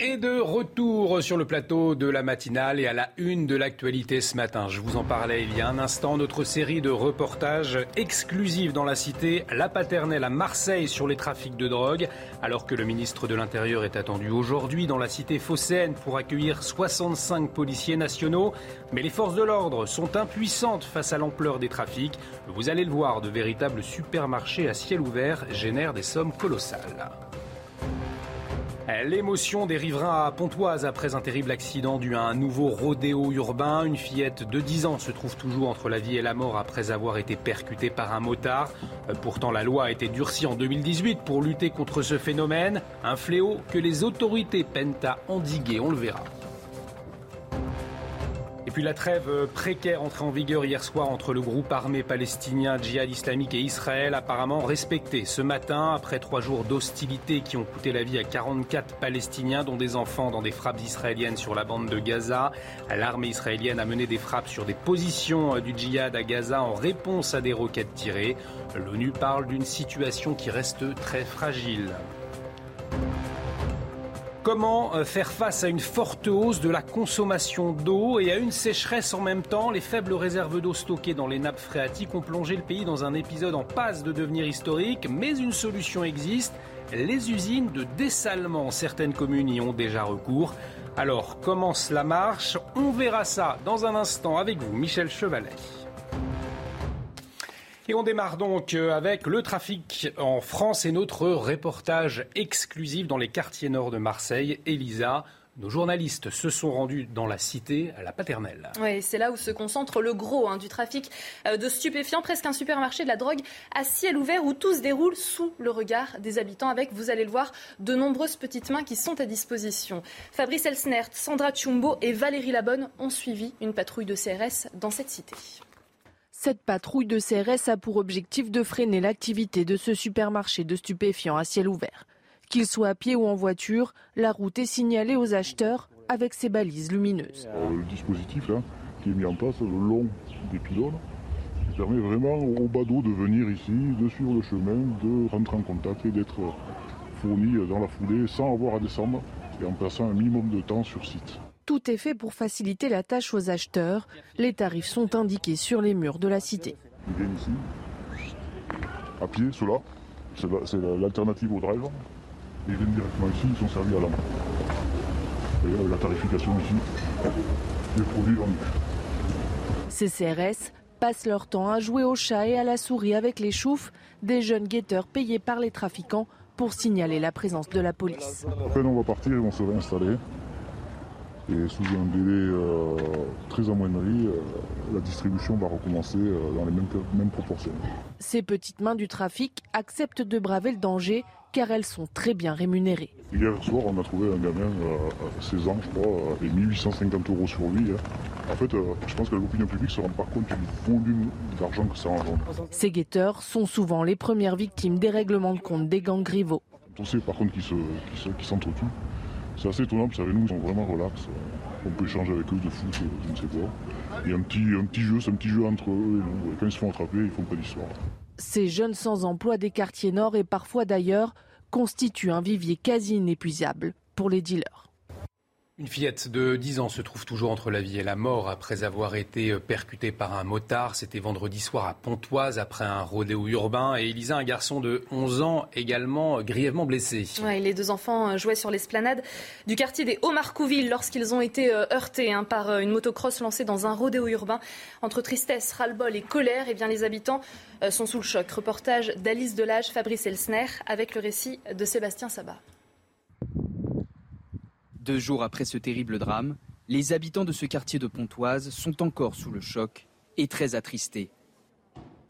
Et de retour sur le plateau de la matinale et à la une de l'actualité ce matin. Je vous en parlais il y a un instant. Notre série de reportages exclusifs dans la cité, la paternelle à Marseille sur les trafics de drogue. Alors que le ministre de l'Intérieur est attendu aujourd'hui dans la cité phocéenne pour accueillir 65 policiers nationaux. Mais les forces de l'ordre sont impuissantes face à l'ampleur des trafics. Vous allez le voir, de véritables supermarchés à ciel ouvert génèrent des sommes colossales. L'émotion des riverains à Pontoise après un terrible accident dû à un nouveau rodéo urbain. Une fillette de 10 ans se trouve toujours entre la vie et la mort après avoir été percutée par un motard. Pourtant, la loi a été durcie en 2018 pour lutter contre ce phénomène. Un fléau que les autorités peinent à endiguer, on le verra. Puis la trêve précaire entrée en vigueur hier soir entre le groupe armé palestinien Djihad islamique et Israël, apparemment respectée ce matin, après trois jours d'hostilité qui ont coûté la vie à 44 Palestiniens, dont des enfants, dans des frappes israéliennes sur la bande de Gaza. L'armée israélienne a mené des frappes sur des positions du djihad à Gaza en réponse à des roquettes tirées. L'ONU parle d'une situation qui reste très fragile. Comment faire face à une forte hausse de la consommation d'eau et à une sécheresse en même temps? Les faibles réserves d'eau stockées dans les nappes phréatiques ont plongé le pays dans un épisode en passe de devenir historique, mais une solution existe. Les usines de dessalement, certaines communes y ont déjà recours. Alors, comment cela marche? On verra ça dans un instant avec vous, Michel Chevalet. Et on démarre donc avec le trafic en France et notre reportage exclusif dans les quartiers nord de Marseille. Elisa, nos journalistes se sont rendus dans la cité, à la paternelle. Oui, c'est là où se concentre le gros hein, du trafic de stupéfiants, presque un supermarché de la drogue à ciel ouvert où tout se déroule sous le regard des habitants avec, vous allez le voir, de nombreuses petites mains qui sont à disposition. Fabrice Elsnert, Sandra Chumbo et Valérie Labonne ont suivi une patrouille de CRS dans cette cité. Cette patrouille de CRS a pour objectif de freiner l'activité de ce supermarché de stupéfiants à ciel ouvert. Qu'il soit à pied ou en voiture, la route est signalée aux acheteurs avec ses balises lumineuses. Le dispositif qui est mis en place le long des pylônes permet vraiment aux badauds de venir ici, de suivre le chemin, de rentrer en contact et d'être fournis dans la foulée sans avoir à descendre et en passant un minimum de temps sur site. Tout est fait pour faciliter la tâche aux acheteurs. Les tarifs sont indiqués sur les murs de la cité. Ils viennent ici, à pied, ceux-là. C'est l'alternative au drive. Ils viennent directement ici, ils sont servis à la main. Et la tarification ici, les produits vendus. Ces CRS passent leur temps à jouer au chat et à la souris avec les choufs, des jeunes guetteurs payés par les trafiquants pour signaler la présence de la police. Après, on va partir, ils vont se réinstaller. Et sous un délai euh, très amoindri, euh, la distribution va recommencer euh, dans les mêmes, mêmes, proportions. Ces petites mains du trafic acceptent de braver le danger car elles sont très bien rémunérées. Hier soir, on a trouvé un gamin à 16 ans, je crois, et 1850 euros sur lui. Hein. En fait, je pense que l'opinion publique se rend pas compte du volume d'argent que ça engendre. Ces guetteurs sont souvent les premières victimes des règlements de compte des gangs rivaux. On sait par contre qu'ils s'entretuent. C'est assez étonnant, vous savez, nous, ils sont vraiment relax. On peut échanger avec eux de foot, je ne sais quoi. Il y a un petit, un petit jeu, c'est un petit jeu entre eux. Quand ils se font attraper, ils font pas d'histoire. Ces jeunes sans emploi des quartiers nord et parfois d'ailleurs constituent un vivier quasi inépuisable pour les dealers. Une fillette de 10 ans se trouve toujours entre la vie et la mort après avoir été percutée par un motard. C'était vendredi soir à Pontoise après un rodéo urbain. Et Elisa, un garçon de 11 ans, également grièvement blessé. Les deux enfants jouaient sur l'esplanade du quartier des Hauts-Marcouville lorsqu'ils ont été heurtés hein, par une motocross lancée dans un rodéo urbain. Entre tristesse, ras-le-bol et colère, eh bien, les habitants sont sous le choc. Reportage d'Alice Delage, Fabrice Elsner, avec le récit de Sébastien Sabat. Deux jours après ce terrible drame, les habitants de ce quartier de Pontoise sont encore sous le choc et très attristés.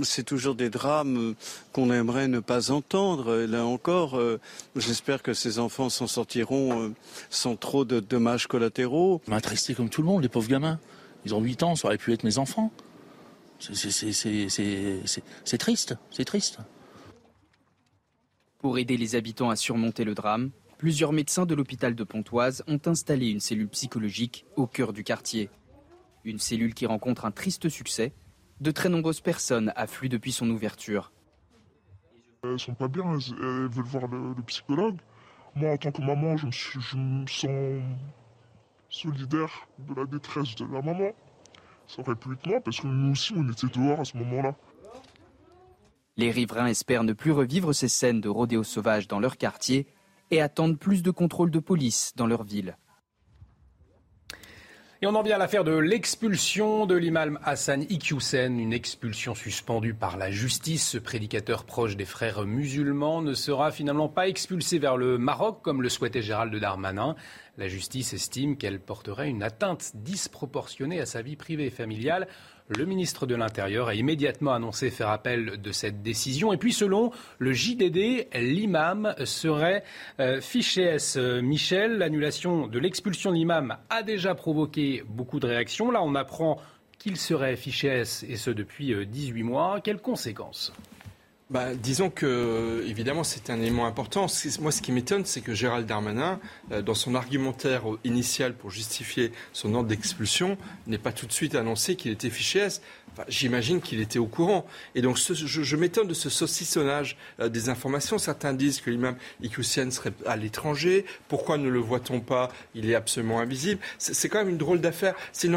C'est toujours des drames qu'on aimerait ne pas entendre. Et là encore, euh, j'espère que ces enfants s'en sortiront euh, sans trop de dommages collatéraux. Je attristé comme tout le monde, les pauvres gamins. Ils ont 8 ans, ça aurait pu être mes enfants. C'est triste, c'est triste. Pour aider les habitants à surmonter le drame, plusieurs médecins de l'hôpital de Pontoise ont installé une cellule psychologique au cœur du quartier. Une cellule qui rencontre un triste succès. De très nombreuses personnes affluent depuis son ouverture. Elles sont pas bien, elles veulent voir le, le psychologue. moi, en tant que maman, je me, sens solidaire de la détresse de la maman. Ça aurait pu être moi, parce que nous aussi, on était dehors à ce moment-là. Les riverains espèrent ne plus revivre ces scènes de rodéo sauvage dans leur quartier et attendent plus de contrôle de police dans leur ville. Et on en vient à l'affaire de l'expulsion de l'imam Hassan Iqiyoussen, une expulsion suspendue par la justice. Ce prédicateur proche des frères musulmans ne sera finalement pas expulsé vers le Maroc comme le souhaitait Gérald Darmanin. La justice estime qu'elle porterait une atteinte disproportionnée à sa vie privée et familiale. Le ministre de l'Intérieur a immédiatement annoncé faire appel de cette décision. Et puis, selon le JDD, l'imam serait euh, fiché S. Michel. L'annulation de l'expulsion de l'imam a déjà provoqué beaucoup de réactions. Là, on apprend qu'il serait fiché S, et ce depuis 18 euh, mois. Quelles conséquences? Bah, disons que, évidemment, c'est un élément important. Moi, ce qui m'étonne, c'est que Gérald Darmanin, euh, dans son argumentaire initial pour justifier son ordre d'expulsion, n'ait pas tout de suite annoncé qu'il était fiché S. J'imagine qu'il était au courant. Et donc, je, m'étonne de ce saucissonnage euh, des informations. Certains disent que l'imam Iqiyoussen serait à l'étranger. Pourquoi ne le voit-on pas? Il est absolument invisible. C'est quand même une drôle d'affaire. C'est une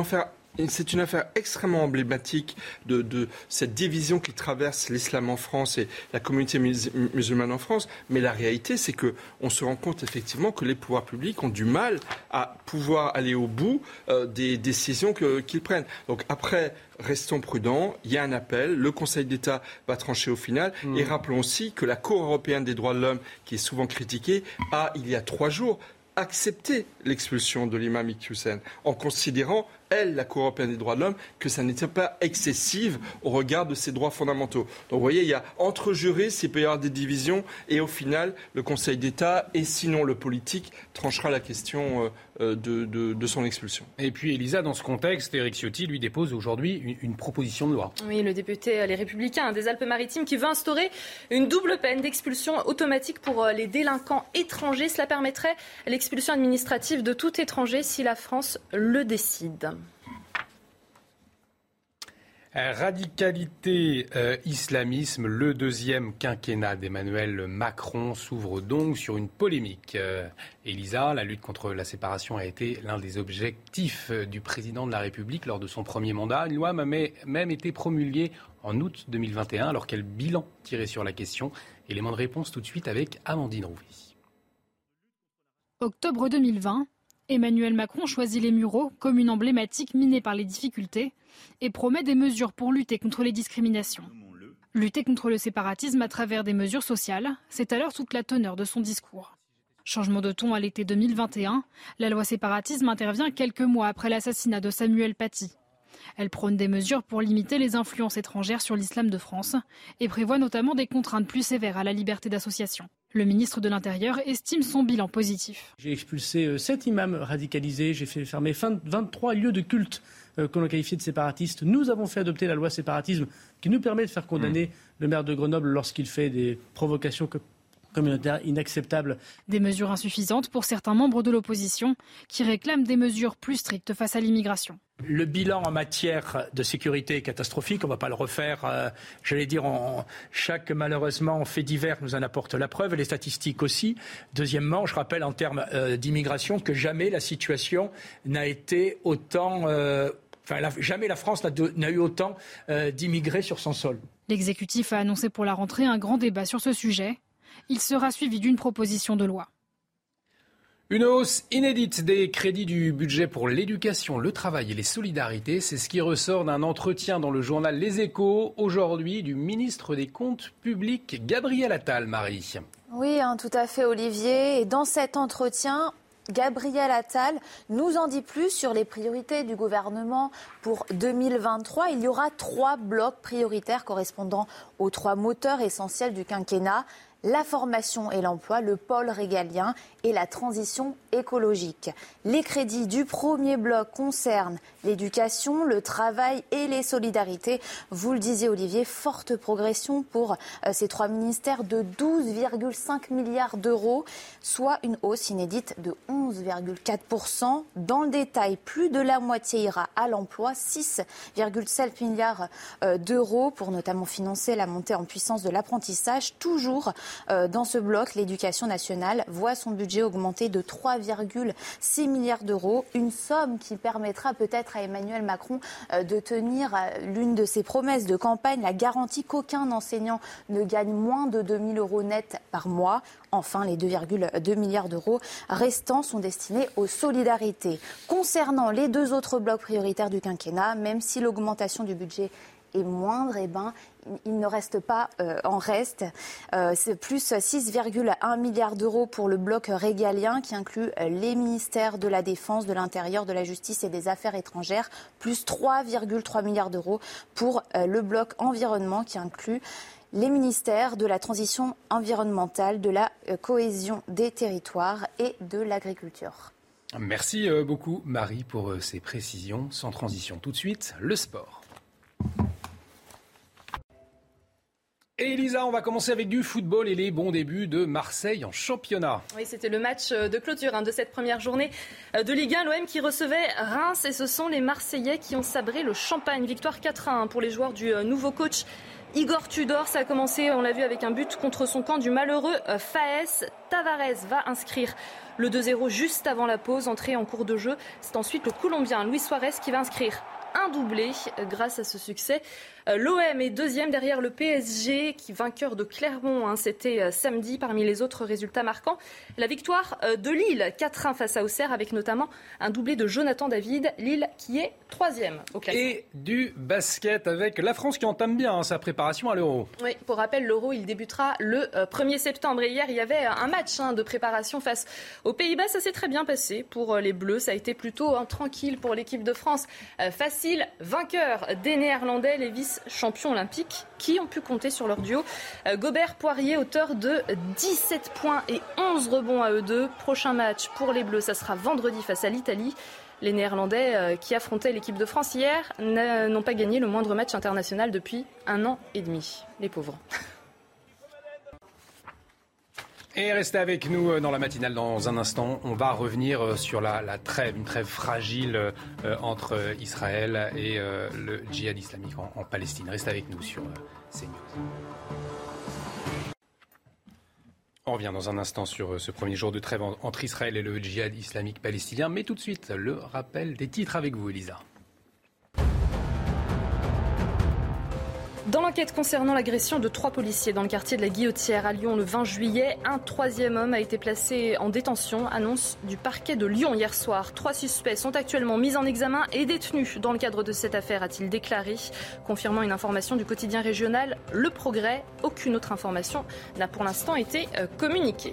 c'est une affaire extrêmement emblématique de, cette division qui traverse l'islam en France et la communauté musulmane en France. Mais la réalité, c'est qu'on se rend compte effectivement que les pouvoirs publics ont du mal à pouvoir aller au bout euh, des décisions qu'ils prennent. Donc après, restons prudents. Il y a un appel. Le Conseil d'État va trancher au final. Mmh. Et rappelons aussi que la Cour européenne des droits de l'homme, qui est souvent critiquée, a, il y a trois jours, accepté l'expulsion de l'imam Iqiyoussen en considérant elle, la Cour européenne des droits de l'homme, que ça n'était pas excessive au regard de ses droits fondamentaux. Donc vous voyez, il y a entre juristes, il peut y avoir des divisions, et au final, le Conseil d'État, et sinon le politique, tranchera la question euh, euh, de, son expulsion. Et puis, Elisa, dans ce contexte, Éric Ciotti lui dépose aujourd'hui une, proposition de loi. Oui, le député Les Républicains des Alpes-Maritimes qui veut instaurer une double peine d'expulsion automatique pour euh, les délinquants étrangers. Cela permettrait l'expulsion administrative de tout étranger si la France le décide. Radicalité, euh, islamisme, le deuxième quinquennat d'Emmanuel Macron s'ouvre donc sur une polémique. Euh, Elisa, la lutte contre la séparation a été l'un des objectifs euh, du président de la République lors de son premier mandat. Une loi a même été promulguée en août 2021. Alors quel bilan tiré sur la question? Élément de réponse tout de suite avec Amandine Rouvi. Octobre 2020, Emmanuel Macron choisit les Mureaux comme une emblématique minée par les difficultés et promet des mesures pour lutter contre les discriminations. Lutter contre le séparatisme à travers des mesures sociales, c'est alors toute la teneur de son discours. Changement de ton à l'été 2021, la loi séparatisme intervient quelques mois après l'assassinat de Samuel Paty. Elle prône des mesures pour limiter les influences étrangères sur l'islam de France et prévoit notamment des contraintes plus sévères à la liberté d'association. Le ministre de l'Intérieur estime son bilan positif. J'ai expulsé 7 euh, imams radicalisés, j'ai fait fermer 23 lieux de culte euh, qu'on a qualifiés de séparatistes. Nous avons fait adopter la loi séparatisme qui nous permet de faire condamner mmh. le maire de Grenoble lorsqu'il fait des provocations communautaires inacceptables. Des mesures insuffisantes pour certains membres de l'opposition qui réclament des mesures plus strictes face à l'immigration. Le bilan en matière de sécurité est catastrophique. On ne va pas le refaire. Euh, j'allais dire, chaque malheureusement fait divers nous en apporte la preuve, les statistiques aussi. Deuxièmement, je rappelle en termes euh, d'immigration que jamais la situation n'a été autant. Euh, enfin, jamais la France n'a eu autant d'immigrés sur son sol. L'exécutif a annoncé pour la rentrée un grand débat sur ce sujet. Il sera suivi d'une proposition de loi. Une hausse inédite des crédits du budget pour l'éducation, le travail et les solidarités, c'est ce qui ressort d'un entretien dans le journal Les Échos aujourd'hui du ministre des Comptes publics, Gabriel Attal, Marie. Oui, hein, tout à fait, Olivier. Et dans cet entretien, Gabriel Attal nous en dit plus sur les priorités du gouvernement pour 2023. Il y aura trois blocs prioritaires correspondant aux trois moteurs essentiels du quinquennat la formation et l'emploi, le pôle régalien et la transition écologique. Les crédits du premier bloc concernent l'éducation, le travail et les solidarités. Vous le disiez Olivier, forte progression pour euh, ces trois ministères de 12,5 milliards d'euros, soit une hausse inédite de 11,4%. Dans le détail, plus de la moitié ira à l'emploi, 6,7 milliards euh, d'euros pour notamment financer la montée en puissance de l'apprentissage, toujours dans ce bloc, l'éducation nationale voit son budget augmenter de 3,6 milliards d'euros, une somme qui permettra peut-être à Emmanuel Macron de tenir l'une de ses promesses de campagne, la garantie qu'aucun enseignant ne gagne moins de 2 000 euros net par mois. Enfin, les 2,2 milliards d'euros restants sont destinés aux solidarités. Concernant les deux autres blocs prioritaires du quinquennat, même si l'augmentation du budget est moindre, eh ben, il ne reste pas euh, en reste. Euh, c'est plus 6,1 milliards d'euros pour le bloc régalien qui inclut euh, les ministères de la Défense, de l'Intérieur, de la Justice et des Affaires étrangères, plus 3,3 milliards d'euros pour le bloc environnement qui inclut les ministères de la transition environnementale, de la cohésion des territoires et de l'agriculture. Merci beaucoup Marie pour ces précisions. Sans transition tout de suite, le sport. Et Elisa, on va commencer avec du football et les bons débuts de Marseille en championnat. Oui, c'était le match euh, de clôture hein, de cette première journée euh, de Ligue 1. L'OM qui recevait Reims et ce sont les Marseillais qui ont sabré le champagne. Victoire 4-1 hein, pour les joueurs du euh, nouveau coach. Igor Tudor, ça a commencé, on l'a vu, avec un but contre son camp du malheureux Faes. Tavares va inscrire le 2-0 juste avant la pause, entrée en cours de jeu. C'est ensuite le Colombien Luis Suarez qui va inscrire un doublé grâce à ce succès. Euh, L'OM est deuxième derrière le PSG, qui vainqueur de Clermont. Hein, C'était euh, samedi parmi les autres résultats marquants. La victoire euh, de Lille, 4-1 face à Auxerre, avec notamment un doublé de Jonathan David. Lille qui est troisième au classement. Et du basket avec la France qui entame bien hein, sa préparation à l'Euro. Oui, pour rappel, l'Euro, il débutera le 1er septembre. Et hier, il y avait un match hein, de préparation face aux Pays-Bas. Ça s'est très bien passé pour les Bleus. Ça a été plutôt tranquille pour l'équipe de France. facile, vainqueur des Néerlandais, les vice champions olympiques qui ont pu compter sur leur duo. Euh, Gobert-Poirier, auteur de 17 points et 11 rebonds à eux deux. Prochain match pour les Bleus, ça sera vendredi face à l'Italie. Les Néerlandais euh, qui affrontaient l'équipe de France hier n'ont pas gagné le moindre match international depuis un an et demi. Les pauvres. Et restez avec nous euh, dans la matinale dans un instant. On va revenir euh, sur la, trêve, une trêve fragile euh, entre Israël et le djihad islamique en, Palestine. Restez avec nous sur CNews. On revient dans un instant sur ce premier jour de trêve entre Israël et le djihad islamique palestinien. Mais tout de suite, le rappel des titres avec vous, Elisa. Dans l'enquête concernant l'agression de trois policiers dans le quartier de la Guillotière à Lyon le 20 juillet, un troisième homme a été placé en détention, annonce du parquet de Lyon hier soir. Trois suspects sont actuellement mis en examen et détenus dans le cadre de cette affaire, a-t-il déclaré, confirmant une information du quotidien régional Le Progrès. Aucune autre information n'a pour l'instant été euh, communiquée.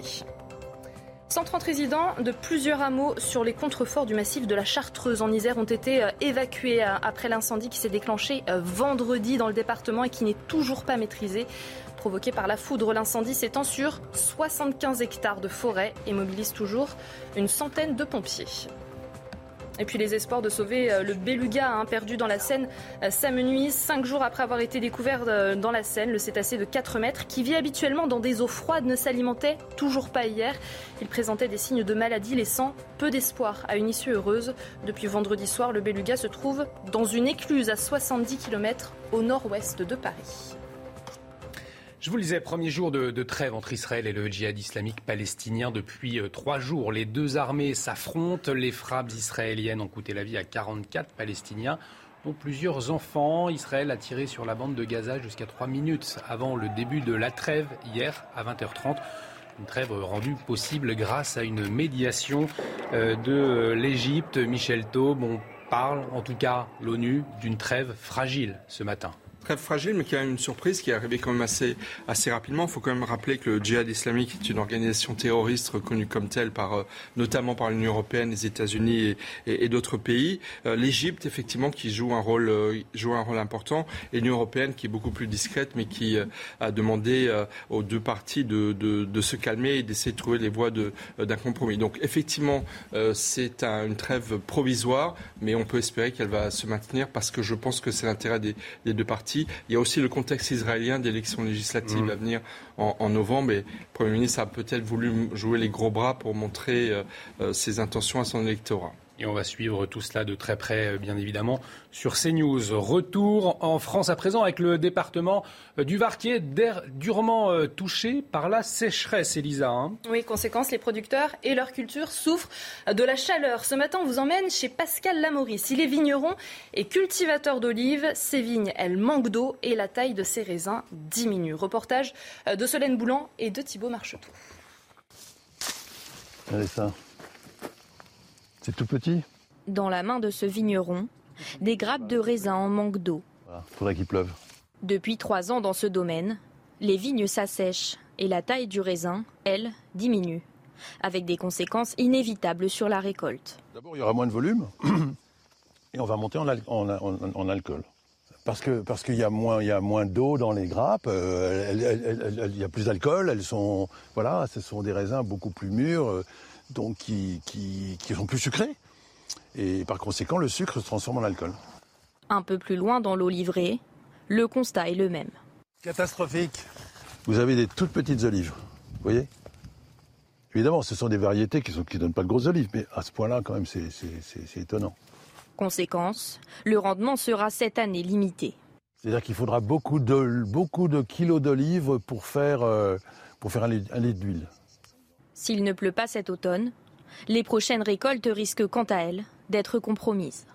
130 résidents de plusieurs hameaux sur les contreforts du massif de la Chartreuse en Isère ont été euh, évacués euh, après l'incendie qui s'est déclenché euh, vendredi dans le département et qui n'est toujours pas maîtrisé. Provoqué par la foudre, l'incendie s'étend sur 75 hectares de forêt et mobilise toujours une centaine de pompiers. Et puis les espoirs de sauver euh, le beluga hein, perdu dans la Seine euh, s'amenuisent cinq jours après avoir été découvert euh, dans la Seine. Le cétacé de 4 mètres, qui vit habituellement dans des eaux froides, ne s'alimentait toujours pas hier. Il présentait des signes de maladie, laissant peu d'espoir à une issue heureuse. Depuis vendredi soir, le beluga se trouve dans une écluse à 70 km au nord-ouest de Paris. Je vous le disais, premier jour de, trêve entre Israël et le djihad islamique palestinien. Depuis euh, trois jours, les deux armées s'affrontent. Les frappes israéliennes ont coûté la vie à 44 Palestiniens dont plusieurs enfants. Israël a tiré sur la bande de Gaza jusqu'à trois minutes avant le début de la trêve hier à 20h30. Une trêve rendue possible grâce à une médiation euh, de l'Égypte. Michel Taube, on parle, en tout cas l'ONU, d'une trêve fragile ce matin très fragile, mais qui a une surprise qui est arrivée quand même assez, assez rapidement. Il faut quand même rappeler que le djihad islamique est une organisation terroriste reconnue comme telle par, euh, notamment par l'Union européenne, les États-Unis et, d'autres pays. Euh, L'Égypte, effectivement, qui joue un rôle, euh, joue un rôle important, et l'Union européenne qui est beaucoup plus discrète, mais qui a demandé aux deux parties de, de, se calmer et d'essayer de trouver les voies d'un compromis. Donc, effectivement, c'est un, une trêve provisoire, mais on peut espérer qu'elle va se maintenir parce que je pense que c'est l'intérêt des, des deux parties il y a aussi le contexte israélien d'élections législatives mm. à venir en, novembre. Et le Premier ministre a peut-être voulu jouer les gros bras pour montrer euh, euh, ses intentions à son électorat. Et on va suivre tout cela de très près, euh, bien évidemment, sur CNews. Retour en France à présent avec le département euh, du Var qui est durement euh, touché par la sécheresse, Elisa. Hein. Oui, conséquence, les producteurs et leur culture souffrent de la chaleur. Ce matin, on vous emmène chez Pascal Lamoris. Il est vigneron et cultivateur d'olives. Ses vignes, elles manquent d'eau et la taille de ses raisins diminue. Reportage de Solène Boulan et de Thibault Marcheteau. Allez, ça. C'est tout petit Dans la main de ce vigneron, des grappes de raisin en manque d'eau. Il faudrait qu'il pleuve. Depuis trois ans dans ce domaine, les vignes s'assèchent et la taille du raisin, elle, diminue, avec des conséquences inévitables sur la récolte. D'abord, il y aura moins de volume et on va monter en, alcool. Parce qu'il parce qu'il y a moins, il y a moins d'eau dans les grappes, euh, il y a plus d'alcool, elles sont, voilà, ce sont des raisins beaucoup plus mûrs. Euh, donc qui, qui, sont plus sucrés. Et par conséquent, le sucre se transforme en alcool. Un peu plus loin dans l'eau livrée, le constat est le même. Catastrophique. Vous avez des toutes petites olives, vous voyez? Évidemment, ce sont des variétés qui ne qui donnent pas de grosses olives, mais à ce point-là, quand même, c'est étonnant. Conséquence, le rendement sera cette année limité. C'est-à-dire qu'il faudra beaucoup de, beaucoup de kilos d'olives pour faire, euh, pour faire un litre d'huile. S'il ne pleut pas cet automne, les prochaines récoltes risquent quant à elles d'être compromises.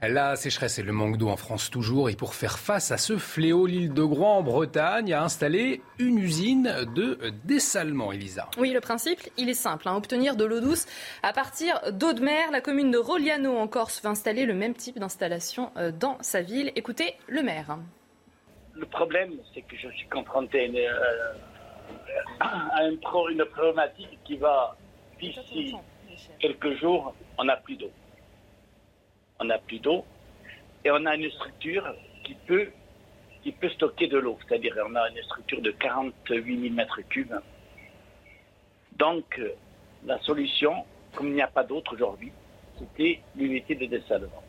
La sécheresse et le manque d'eau en France toujours. Et pour faire face à ce fléau, l'île de Groix en Bretagne a installé une usine de dessalement, Elisa. Oui, le principe, il est simple. Hein. obtenir de l'eau douce à partir d'eau de mer. La commune de Roliano en Corse va installer le même type d'installation euh, dans sa ville. Écoutez le maire. Le problème, c'est que je suis confronté à une, euh, à une problématique qui va, d'ici quelques jours, on n'a plus d'eau. On n'a plus d'eau et on a une structure qui peut, qui peut stocker de l'eau. C'est-à-dire on a une structure de 48 000 mètres cubes. Donc, la solution, comme il n'y a pas d'autre aujourd'hui, c'était l'unité de dessalement.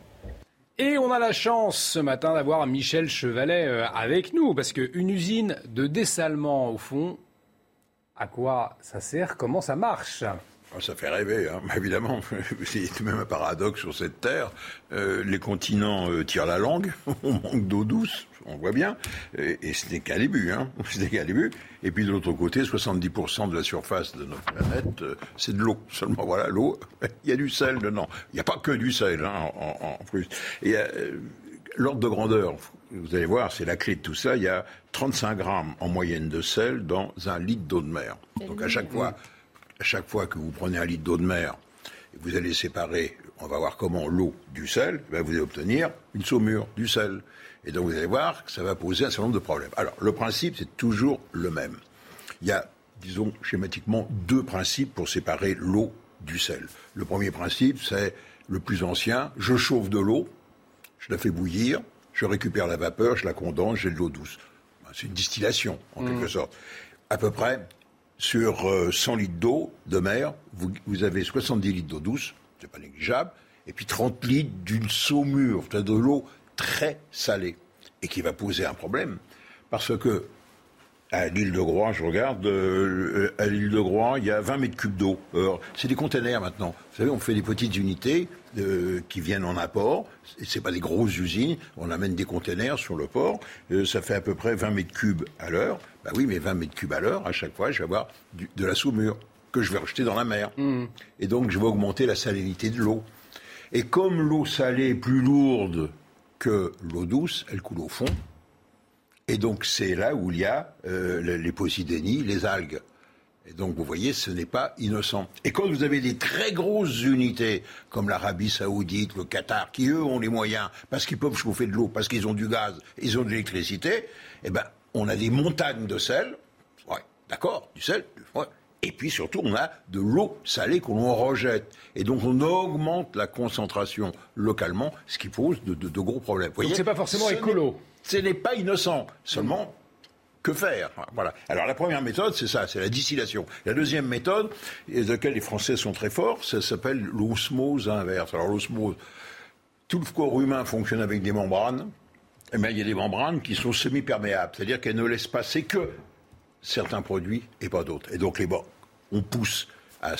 Et on a la chance ce matin d'avoir Michel Chevalet euh, avec nous, parce qu'une usine de dessalement, au fond, à quoi ça sert, comment ça marche? Ah, ça fait rêver, hein. évidemment. C'est même un paradoxe sur cette terre. Euh, les continents euh, tirent la langue, on manque d'eau douce, on voit bien, et, ce n'est qu'un début. Hein. Qu'un début. Et puis de l'autre côté, 70% de la surface de notre planète, euh, c'est de l'eau. Seulement voilà, l'eau, il y a du sel dedans. Il n'y a pas que du sel, hein, en, plus. Et l'ordre de grandeur, vous allez voir, c'est la clé de tout ça. Il y a 35 grammes en moyenne de sel dans un litre d'eau de mer. Donc à chaque fois, à chaque fois que vous prenez un litre d'eau de mer, vous allez séparer, on va voir comment l'eau du sel, ben, vous allez obtenir une saumure du sel. Et donc vous allez voir que ça va poser un certain nombre de problèmes. Alors le principe, c'est toujours le même. Il y a, disons, schématiquement deux principes pour séparer l'eau du sel. Le premier principe, c'est le plus ancien, je chauffe de l'eau, je la fais bouillir, je récupère la vapeur, je la condense, j'ai de l'eau douce. C'est une distillation, en quelque mmh. sorte. À peu près, sur 100 euh, litres d'eau de mer, vous, avez 70 litres d'eau douce, c'est pas négligeable, et puis 30 litres d'une saumure, de l'eau très salée, et qui va poser un problème. Parce que à l'île de Groix, je regarde, euh, à l'île de Groix, il y a 20 mètres cubes d'eau. C'est des containers maintenant. Vous savez, on fait des petites unités euh, qui viennent en apport. C'est pas des grosses usines. On amène des containers sur le port. Euh, ça fait à peu près 20 mètres cubes à l'heure. Bah oui, mais 20 mètres cubes à l'heure, à chaque fois, je vais avoir de la saumure que je vais rejeter dans la mer. Mmh. Et donc, je vais augmenter la salinité de l'eau. Et comme l'eau salée est plus lourde que l'eau douce, elle coule au fond. Et donc c'est là où il y a euh, les posidénies, les algues. Et donc vous voyez, ce n'est pas innocent. Et quand vous avez des très grosses unités comme l'Arabie saoudite, le Qatar, qui eux ont les moyens, parce qu'ils peuvent chauffer de l'eau, parce qu'ils ont du gaz, ils ont de l'électricité, eh ben on a des montagnes de sel, ouais, d'accord, du sel, ouais. Et puis surtout, on a de l'eau salée qu'on rejette. Et donc, on augmente la concentration localement, ce qui pose de, gros problèmes. Vous donc, c'est pas forcément écolo ce n'est pas innocent. Seulement, que faire? Voilà. Alors la première méthode, c'est ça, c'est la distillation. La deuxième méthode, et de laquelle les Français sont très forts, ça s'appelle l'osmose inverse. Alors l'osmose, tout le corps humain fonctionne avec des membranes. Mais eh il y a des membranes qui sont semi-perméables, c'est-à-dire qu'elles ne laissent passer que certains produits et pas d'autres. Et donc les on pousse à,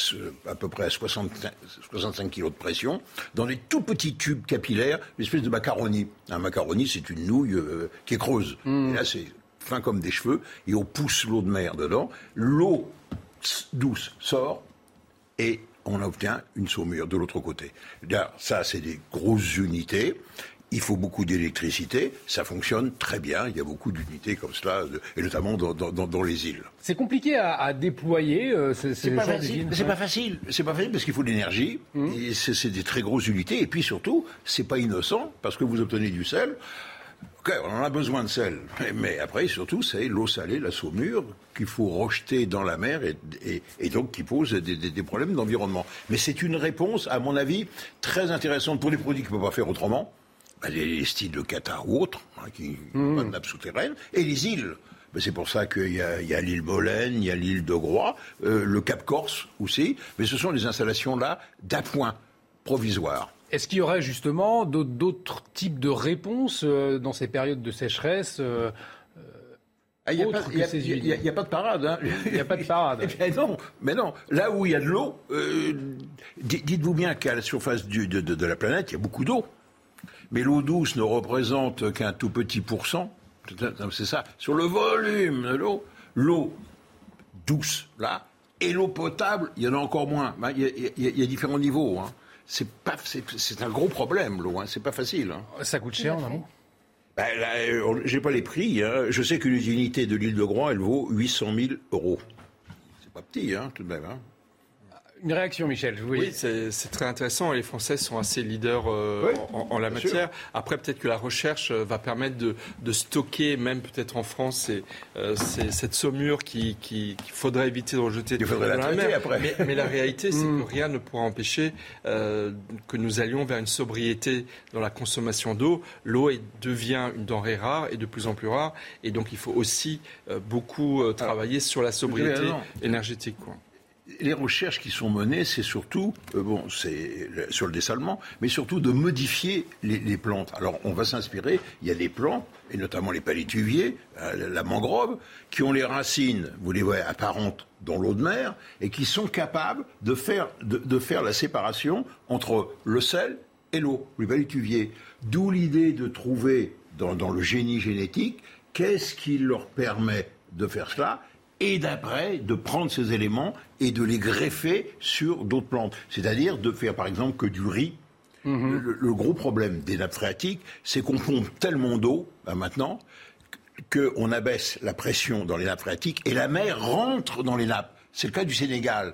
à peu près à 65, 65 kg de pression, dans des tout petits tubes capillaires, une espèce de macaroni. Un macaroni, c'est une nouille euh, qui est creuse. Et là, c'est fin comme des cheveux, et on pousse l'eau de mer dedans. L'eau douce sort, et on obtient une saumure de l'autre côté. Là, ça, c'est des grosses unités. Il faut beaucoup d'électricité, ça fonctionne très bien, il y a beaucoup d'unités comme cela, et notamment dans, dans, dans les îles. C'est compliqué à, à déployer euh, ces, ces C'est pas, facile, c'est pas facile. C'est pas facile parce qu'il faut de l'énergie. C'est c'est des très grosses unités. Et puis surtout, c'est pas innocent parce que vous obtenez du sel. Ok, on en a besoin de sel. Mais- Mais après, surtout, c'est l'eau salée, la saumure, qu'il faut rejeter dans la mer et, et- et donc qui pose des, des- des problèmes d'environnement. Mais c'est une réponse, à mon avis, très intéressante pour des produits qu'on ne peut pas faire autrement. Bah, les, les styles de Qatar ou autres, hein, qui de nappe souterraine, et les îles. C'est pour ça qu'il y a, l'île Bolène, il y a l'île de Groix, euh, le Cap Corse aussi, mais ce sont des installations là d'appoint provisoire. Est-ce qu'il y aurait justement d'autres- types de réponses euh, dans ces périodes de sécheresse euh, Ah, Il n'y a, pas- a- a- de parade. hein. Il n'y a pas de parade. Eh bien non, mais non. Là où il y a de l'eau, euh, di- dites-vous bien qu'à la surface du- de, de- de la planète, il y a beaucoup d'eau. Mais l'eau douce ne représente qu'un tout petit pourcent. C'est ça. Sur le volume de l'eau, l'eau douce, là, et l'eau potable, il y en a encore moins. Ben, Il y a, il y a- il y a différents niveaux. hein. C'est pas, c'est, c'est un gros problème, l'eau. Hein. C'est pas facile. hein. Ça coûte cher en amont? Ben, j'ai pas les prix. hein. Je sais qu'une unité de l'île de Groix, elle vaut 800 000 euros. C'est pas petit, hein, tout de même. hein. Une réaction, Michel, je vous Oui, c'est très intéressant. Les Français sont assez leaders euh, Oui, en, en la matière. Après, peut-être que la recherche euh, va permettre de, de stocker, même peut-être en France, euh, cette saumure qui- qui- qu'il faudrait éviter de rejeter Il faudrait dans la la traiter mer. après. Mais, mais la réalité, c'est Mm. que rien ne pourra empêcher euh, que nous allions vers une sobriété dans la consommation d'eau. L'eau devient une denrée rare et de plus en plus rare. Et donc, il faut aussi euh, beaucoup euh, travailler sur la sobriété énergétique. Quoi. Les recherches qui sont menées, c'est surtout, euh, sur le dessalement, mais surtout de modifier les, plantes. Alors, on va s'inspirer. Il y a des plantes, et notamment les palétuviers, euh, la mangrove, qui ont les racines, vous les voyez, apparentes dans l'eau de mer, et qui sont capables de faire, la séparation entre le sel et l'eau, les palétuviers. D'où l'idée de trouver dans, dans le génie génétique qu'est-ce qui leur permet de faire cela? Et d'après de prendre ces éléments et de les greffer sur d'autres plantes. C'est-à-dire de faire par exemple que du riz. Le, le gros problème des nappes phréatiques, c'est qu'on pompe tellement d'eau ben, maintenant qu'on abaisse la pression dans les nappes phréatiques et la mer rentre dans les nappes. C'est le cas du Sénégal.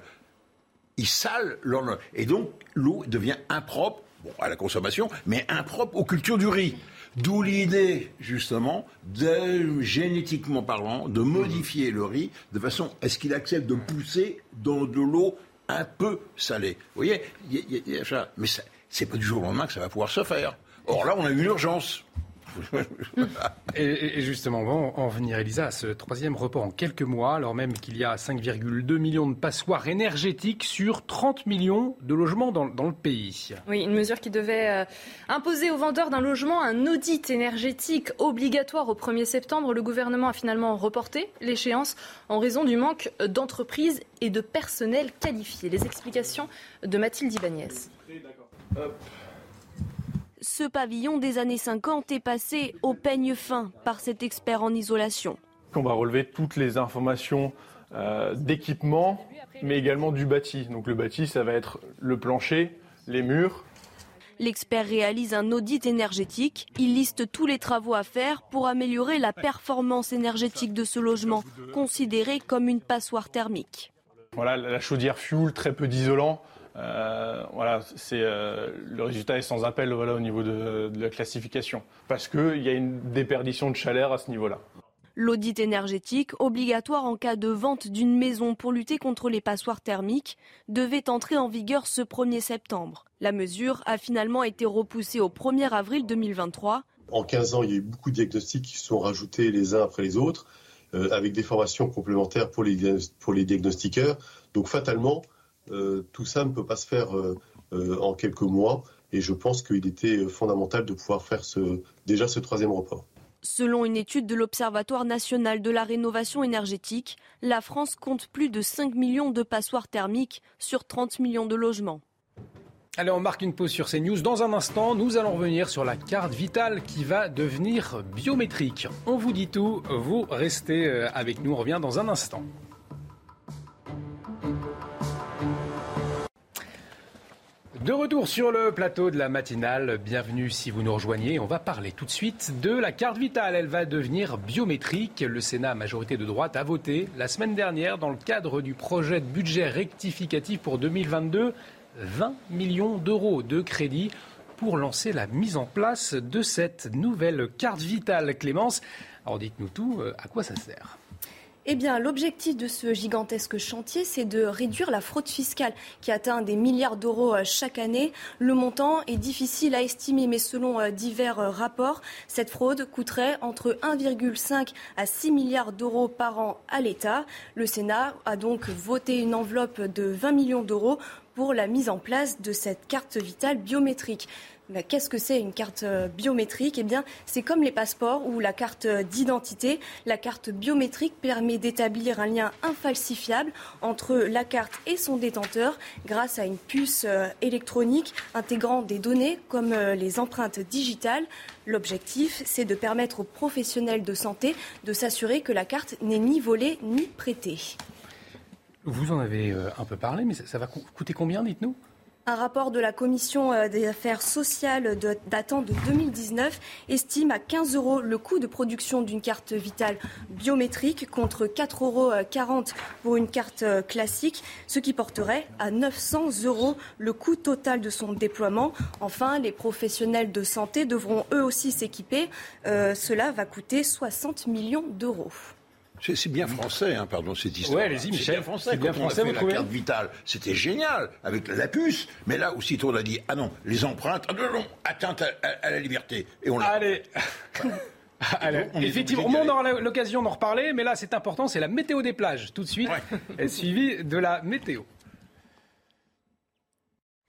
Ils salent leur... Et donc l'eau devient impropre bon, à la consommation, mais impropre aux cultures du riz. D'où l'idée, justement, de, génétiquement parlant, de modifier le riz de façon à ce qu'il accepte de pousser dans de l'eau un peu salée. Vous voyez, y y a- ça. mais c'est pas du jour au lendemain que ça va pouvoir se faire. Or là, on a une urgence. Et, et- justement, on va en- en venir, Elisa, à ce troisième report en quelques mois, alors même qu'il y a 5,2 millions de passoires énergétiques sur 30 millions de logements dans, dans le pays. Oui, une mesure qui devait euh, imposer aux vendeurs d'un logement un audit énergétique obligatoire au 1er septembre. Le gouvernement a finalement reporté l'échéance en raison du manque d'entreprises et de personnel qualifié. Les explications de Mathilde Ibanez. Ce pavillon des années 50 est passé au peigne fin par cet expert en isolation. On va relever toutes les informations euh, d'équipement, mais également du bâti. Donc le bâti, ça va être le plancher, les murs. L'expert réalise un audit énergétique. Il liste tous les travaux à faire pour améliorer la performance énergétique de ce logement, considéré comme une passoire thermique. Voilà, la chaudière fuel, très peu d'isolant. Euh, voilà, c'est euh, le résultat est sans appel voilà, au niveau de, de la classification, parce qu'il y a une déperdition de chaleur à ce niveau-là. L'audit énergétique, obligatoire en cas de vente d'une maison pour lutter contre les passoires thermiques, devait entrer en vigueur ce 1er septembre. La mesure a finalement été repoussée au 1er avril 2023. En 15 ans, il y a eu beaucoup de diagnostics qui se sont rajoutés les uns après les autres, euh, avec des formations complémentaires pour les, pour les diagnostiqueurs. Donc fatalement, euh, tout ça ne peut pas se faire euh, euh, en quelques mois. Et je pense qu'il était fondamental de pouvoir faire ce, déjà ce troisième report. Selon une étude de l'Observatoire national de la rénovation énergétique, la France compte plus de 5 millions de passoires thermiques sur 30 millions de logements. Allez, on marque une pause sur ces news. Dans un instant, nous allons revenir sur la carte vitale qui va devenir biométrique. On vous dit tout, vous restez euh, avec nous, on revient dans un instant. De retour sur le plateau de la matinale, bienvenue si vous nous rejoignez. On va parler tout de suite de la carte vitale. Elle va devenir biométrique. Le Sénat, majorité de droite, a voté la semaine dernière dans le cadre du projet de budget rectificatif pour 2022 20 millions d'euros de crédit pour lancer la mise en place de cette nouvelle carte vitale. Clémence, alors dites-nous tout, euh, à quoi ça sert? Eh bien, l'objectif de ce gigantesque chantier, c'est de réduire la fraude fiscale qui atteint des milliards d'euros euh, chaque année. Le montant est difficile à estimer, mais selon euh, divers euh, rapports, cette fraude coûterait entre 1,5 à 6 milliards d'euros par an à l'État. Le Sénat a donc voté une enveloppe de 20 millions d'euros pour la mise en place de cette carte vitale biométrique. Qu'est-ce que c'est une carte euh, biométrique? Eh bien, c'est comme les passeports ou la carte euh, d'identité. La carte biométrique permet d'établir un lien infalsifiable entre la carte et son détenteur grâce à une puce euh, électronique intégrant des données comme les empreintes digitales. L'objectif, c'est de permettre aux professionnels de santé de s'assurer que la carte n'est ni volée ni prêtée. Vous en avez un peu parlé, mais ça va coûter combien, dites-nous? Un rapport de la Commission euh, des affaires sociales datant de 2019 estime à 15 euros le coût de production d'une carte vitale biométrique contre 4,40 euros pour une carte euh, classique, ce qui porterait à 900 euros le coût total de son déploiement. Enfin, les professionnels de santé devront eux aussi s'équiper. Euh, cela va coûter 60 millions d'euros. C'est bien français, hein, pardon, cette histoire. Oui, allez-y, Michel. C'est bien français. C'est bien français, a fait la carte vitale, c'était génial, avec la puce. Mais là, aussitôt, on a dit, ah non, les empreintes, ah non, non, atteinte à, la liberté. Et on l'a. Allez. Allez, effectivement, on aura l'occasion d'en reparler, mais là, c'est important, c'est la météo des plages, tout de suite, ouais. suivi de la météo.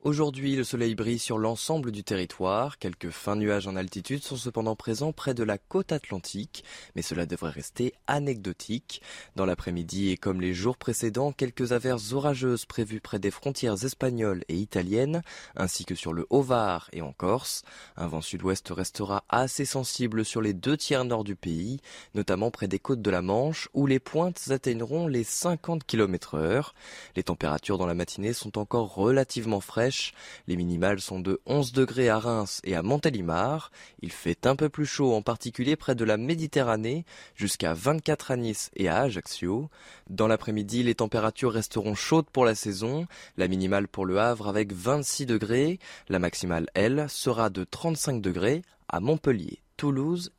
Aujourd'hui, le soleil brille sur l'ensemble du territoire. Quelques fins nuages en altitude sont cependant présents près de la côte atlantique, mais cela devrait rester anecdotique. Dans l'après-midi et comme les jours précédents, quelques averses orageuses prévues près des frontières espagnoles et italiennes, ainsi que sur le Haut-Var et en Corse. Un vent sud-ouest restera assez sensible sur les deux tiers nord du pays, notamment près des côtes de la Manche, où les pointes atteindront les 50 km heure. Les températures dans la matinée sont encore relativement fraîches les minimales sont de 11 degrés à Reims et à Montélimar. Il fait un peu plus chaud, en particulier près de la Méditerranée, jusqu'à 24 à Nice et à Ajaccio. Dans l'après-midi, les températures resteront chaudes pour la saison. La minimale pour le Havre avec 26 degrés. La maximale, elle, sera de 35 degrés à Montpellier, Toulouse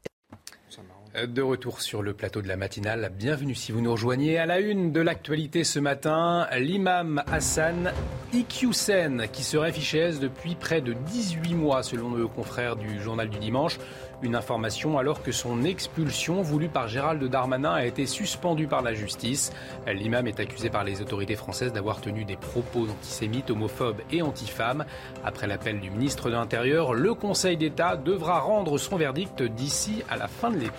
de retour sur le plateau de la matinale. Bienvenue si vous nous rejoignez. À la une de l'actualité ce matin, l'imam Hassan Iqiyoussen, qui serait fiché depuis près de 18 mois, selon le confrère du journal du dimanche. Une information alors que son expulsion voulue par Gérald Darmanin a été suspendue par la justice. L'imam est accusé par les autorités françaises d'avoir tenu des propos antisémites, homophobes et antifemmes. Après l'appel du ministre de l'Intérieur, le Conseil d'État devra rendre son verdict d'ici à la fin de l'été.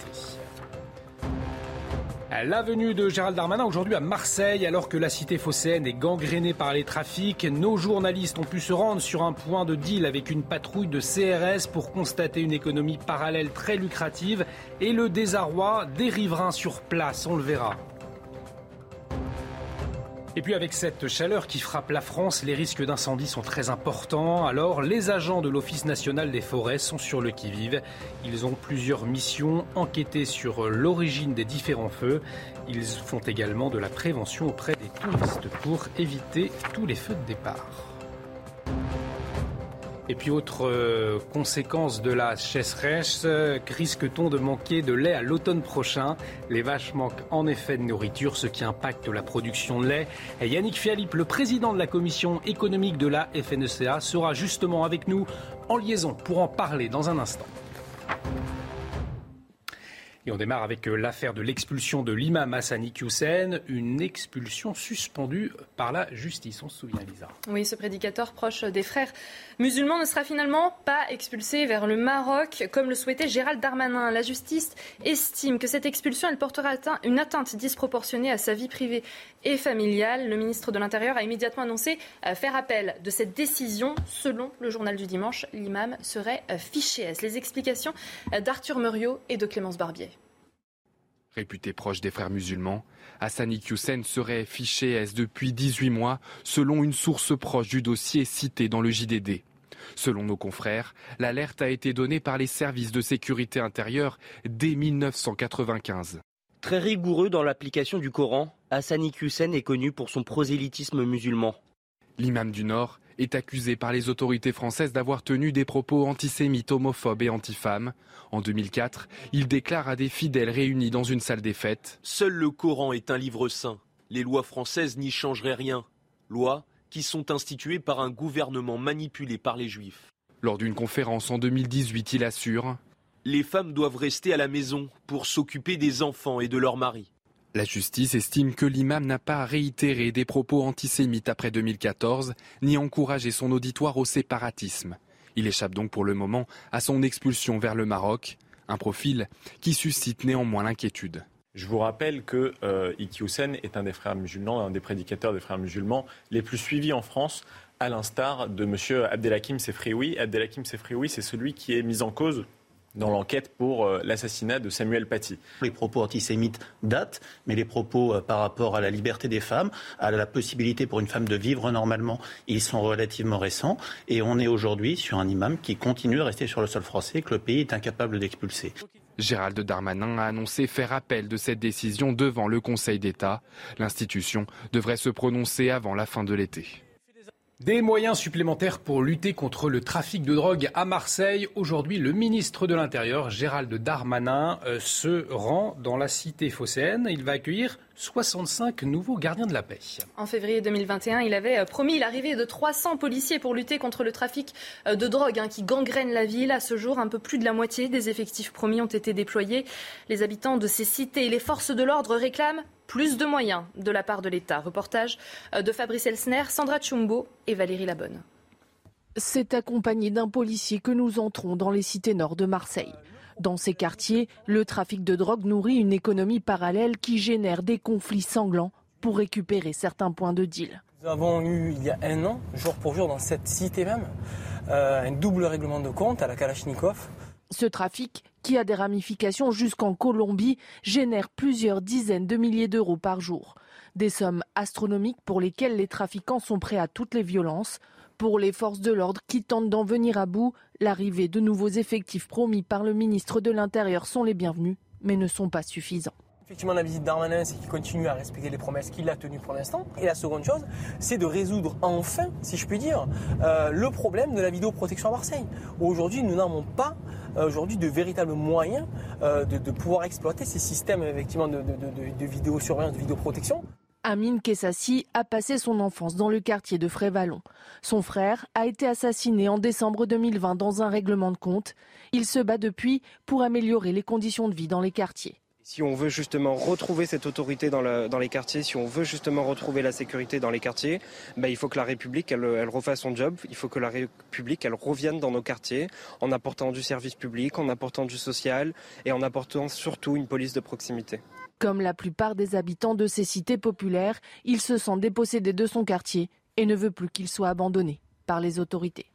La venue de Gérald Darmanin aujourd'hui à Marseille, alors que la cité phocéenne est gangrénée par les trafics, nos journalistes ont pu se rendre sur un point de deal avec une patrouille de CRS pour constater une économie parallèle très lucrative et le désarroi des riverains sur place, on le verra. Et puis avec cette chaleur qui frappe la France, les risques d'incendie sont très importants. Alors les agents de l'Office national des forêts sont sur le qui-vive. Ils ont plusieurs missions, enquêter sur l'origine des différents feux. Ils font également de la prévention auprès des touristes pour éviter tous les feux de départ. Et puis autre euh, conséquence de la sécheresse, risque-t-on de manquer de lait à l'automne prochain? Les vaches manquent en effet de nourriture, ce qui impacte la production de lait. Et Yannick Fialip, le président de la commission économique de la FNECA, sera justement avec nous en liaison pour en parler dans un instant. Et on démarre avec euh, l'affaire de l'expulsion de l'imam Hassani Hussein, une expulsion suspendue par la justice. On se souvient, Lisa. Oui, ce prédicateur proche des frères musulmans ne sera finalement pas expulsé vers le Maroc, comme le souhaitait Gérald Darmanin. La justice estime que cette expulsion elle portera une atteinte disproportionnée à sa vie privée et familiale. Le ministre de l'Intérieur a immédiatement annoncé euh, faire appel de cette décision. Selon le journal du dimanche, l'imam serait euh, fiché S. Les explications d'Arthur Muriot et de Clémence Barbier? Réputé proche des frères musulmans, Hassani Hussein serait fiché S depuis 18 mois, selon une source proche du dossier cité dans le JDD. Selon nos confrères, l'alerte a été donnée par les services de sécurité intérieure dès 1995. Très rigoureux dans l'application du Coran, Hassani Hussein est connu pour son prosélytisme musulman. L'imam du Nord est accusé par les autorités françaises d'avoir tenu des propos antisémites, homophobes et antifemmes. En 2004, il déclare à des fidèles réunis dans une salle des fêtes Seul le Coran est un livre saint. Les lois françaises n'y changeraient rien. Lois qui sont instituées par un gouvernement manipulé par les juifs. Lors d'une conférence en 2018, il assure Les femmes doivent rester à la maison pour s'occuper des enfants et de leurs maris. La justice estime que l'imam n'a pas réitéré des propos antisémites après 2014, ni encouragé son auditoire au séparatisme. Il échappe donc pour le moment à son expulsion vers le Maroc, un profil qui suscite néanmoins l'inquiétude. Je vous rappelle que euh, Iki Hussein est un des frères musulmans, un des prédicateurs des frères musulmans les plus suivis en France, à l'instar de M. Abdelhakim Sefrioui. Abdelhakim Sefrioui, c'est celui qui est mis en cause dans l'enquête pour euh, l'assassinat de Samuel Paty. Les propos antisémites datent, mais les propos euh, par rapport à la liberté des femmes, à la possibilité pour une femme de vivre normalement, ils sont relativement récents. Et on est aujourd'hui sur un imam qui continue à rester sur le sol français, que le pays est incapable d'expulser. Gérald Darmanin a annoncé faire appel de cette décision devant le Conseil d'État. L'institution devrait se prononcer avant la fin de l'été. Des moyens supplémentaires pour lutter contre le trafic de drogue à Marseille. Aujourd'hui, le ministre de l'Intérieur, Gérald Darmanin, euh, se rend dans la cité phocéenne. Il va accueillir 65 nouveaux gardiens de la paix. En février 2021, il avait euh, promis l'arrivée de 300 policiers pour lutter contre le trafic euh, de drogue hein, qui gangrène la ville. À ce jour, un peu plus de la moitié des effectifs promis ont été déployés. Les habitants de ces cités et les forces de l'ordre réclament plus de moyens de la part de l'État. Reportage euh, de Fabrice Elsner, Sandra Chumbo et Valérie Labonne. C'est accompagné d'un policier que nous entrons dans les cités nord de Marseille. Dans ces quartiers, le trafic de drogue nourrit une économie parallèle qui génère des conflits sanglants pour récupérer certains points de deal. Nous avons eu il y a un an, jour pour jour, dans cette cité même, euh, un double règlement de compte à la Kalachnikov. Ce trafic qui a des ramifications jusqu'en Colombie, génère plusieurs dizaines de milliers d'euros par jour. Des sommes astronomiques pour lesquelles les trafiquants sont prêts à toutes les violences. Pour les forces de l'ordre qui tentent d'en venir à bout, l'arrivée de nouveaux effectifs promis par le ministre de l'Intérieur sont les bienvenus, mais ne sont pas suffisants. Effectivement, la visite d'Armanin, c'est qu'il continue à respecter les promesses qu'il a tenues pour l'instant. Et la seconde chose, c'est de résoudre enfin, si je puis dire, euh, le problème de la vidéoprotection à Marseille. Aujourd'hui, nous n'avons pas euh, aujourd'hui de véritables moyens euh, de, pouvoir exploiter ces systèmes effectivement de, de, vidéosurveillance, de vidéoprotection. Amine Kessassi a passé son enfance dans le quartier de Frévalon. Son frère a été assassiné en décembre 2020 dans un règlement de compte. Il se bat depuis pour améliorer les conditions de vie dans les quartiers. Si on veut justement retrouver cette autorité dans, les quartiers, si on veut justement retrouver la sécurité dans les quartiers, ben, il faut que la République elle, refasse son job. Il faut que la République elle revienne dans nos quartiers en apportant du service public, en apportant du social et en apportant surtout une police de proximité. Comme la plupart des habitants de ces cités populaires, il se sent dépossédé de son quartier et ne veut plus qu'il soit abandonné par les autorités.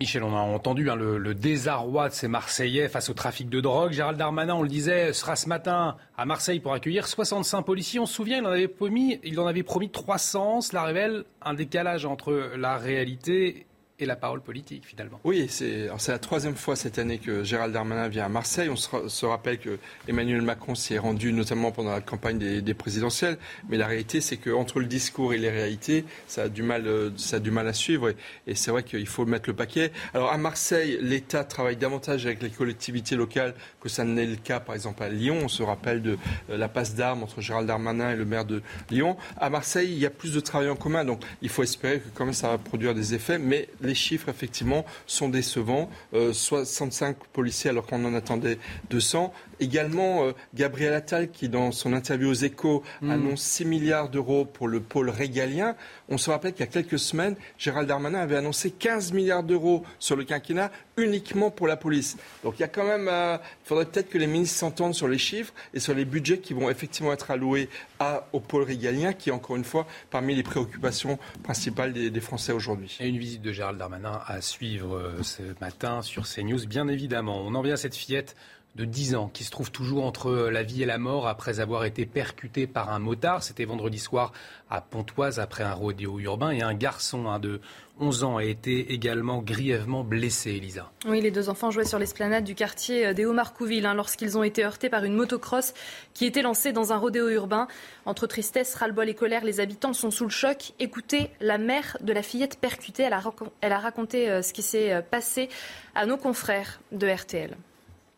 Michel, on a entendu hein, le, désarroi de ces Marseillais face au trafic de drogue. Gérald Darmanin, on le disait, sera ce matin à Marseille pour accueillir 65 policiers. On se souvient, il en avait promis, il en avait promis 300. Cela révèle un décalage entre la réalité et la parole politique finalement. Oui, c'est la troisième fois cette année que Gérald Darmanin vient à Marseille. On se, rappelle que Emmanuel Macron s'y est rendu notamment pendant la campagne des, présidentielles, mais la réalité c'est qu'entre le discours et les réalités, ça a du mal, euh, ça a du mal à suivre et, c'est vrai qu'il faut mettre le paquet. Alors à Marseille, l'État travaille davantage avec les collectivités locales que ça n'est le cas par exemple à Lyon. On se rappelle de euh, la passe d'armes entre Gérald Darmanin et le maire de Lyon. À Marseille, il y a plus de travail en commun, donc il faut espérer que quand même ça va produire des effets, mais les chiffres, effectivement, sont décevants. 65 policiers alors qu'on en attendait 200. Également, Gabriel Attal, qui dans son interview aux échos mm. annonce 6 milliards d'euros pour le pôle régalien. On se rappelle qu'il y a quelques semaines, Gérald Darmanin avait annoncé 15 milliards d'euros sur le quinquennat uniquement pour la police. Donc il y a quand même, il faudrait peut-être que les ministres s'entendent sur les chiffres et sur les budgets qui vont effectivement être alloués à, au pôle régalien, qui est encore une fois parmi les préoccupations principales des, des Français aujourd'hui. Et une visite de Gérald Darmanin à suivre euh, ce matin sur CNews, bien évidemment. On en vient à cette fillette de 10 ans qui se trouve toujours entre la vie et la mort après avoir été percuté par un motard. C'était vendredi soir à Pontoise après un rodéo urbain et un garçon de 11 ans a été également grièvement blessé, Elisa. Oui, les deux enfants jouaient sur l'esplanade du quartier des Hauts-Marcouville hein, lorsqu'ils ont été heurtés par une motocross qui était lancée dans un rodéo urbain. Entre tristesse, ras-le-bol et colère, les habitants sont sous le choc. Écoutez, la mère de la fillette percutée, elle a, elle a raconté euh, ce qui s'est euh, passé à nos confrères de RTL.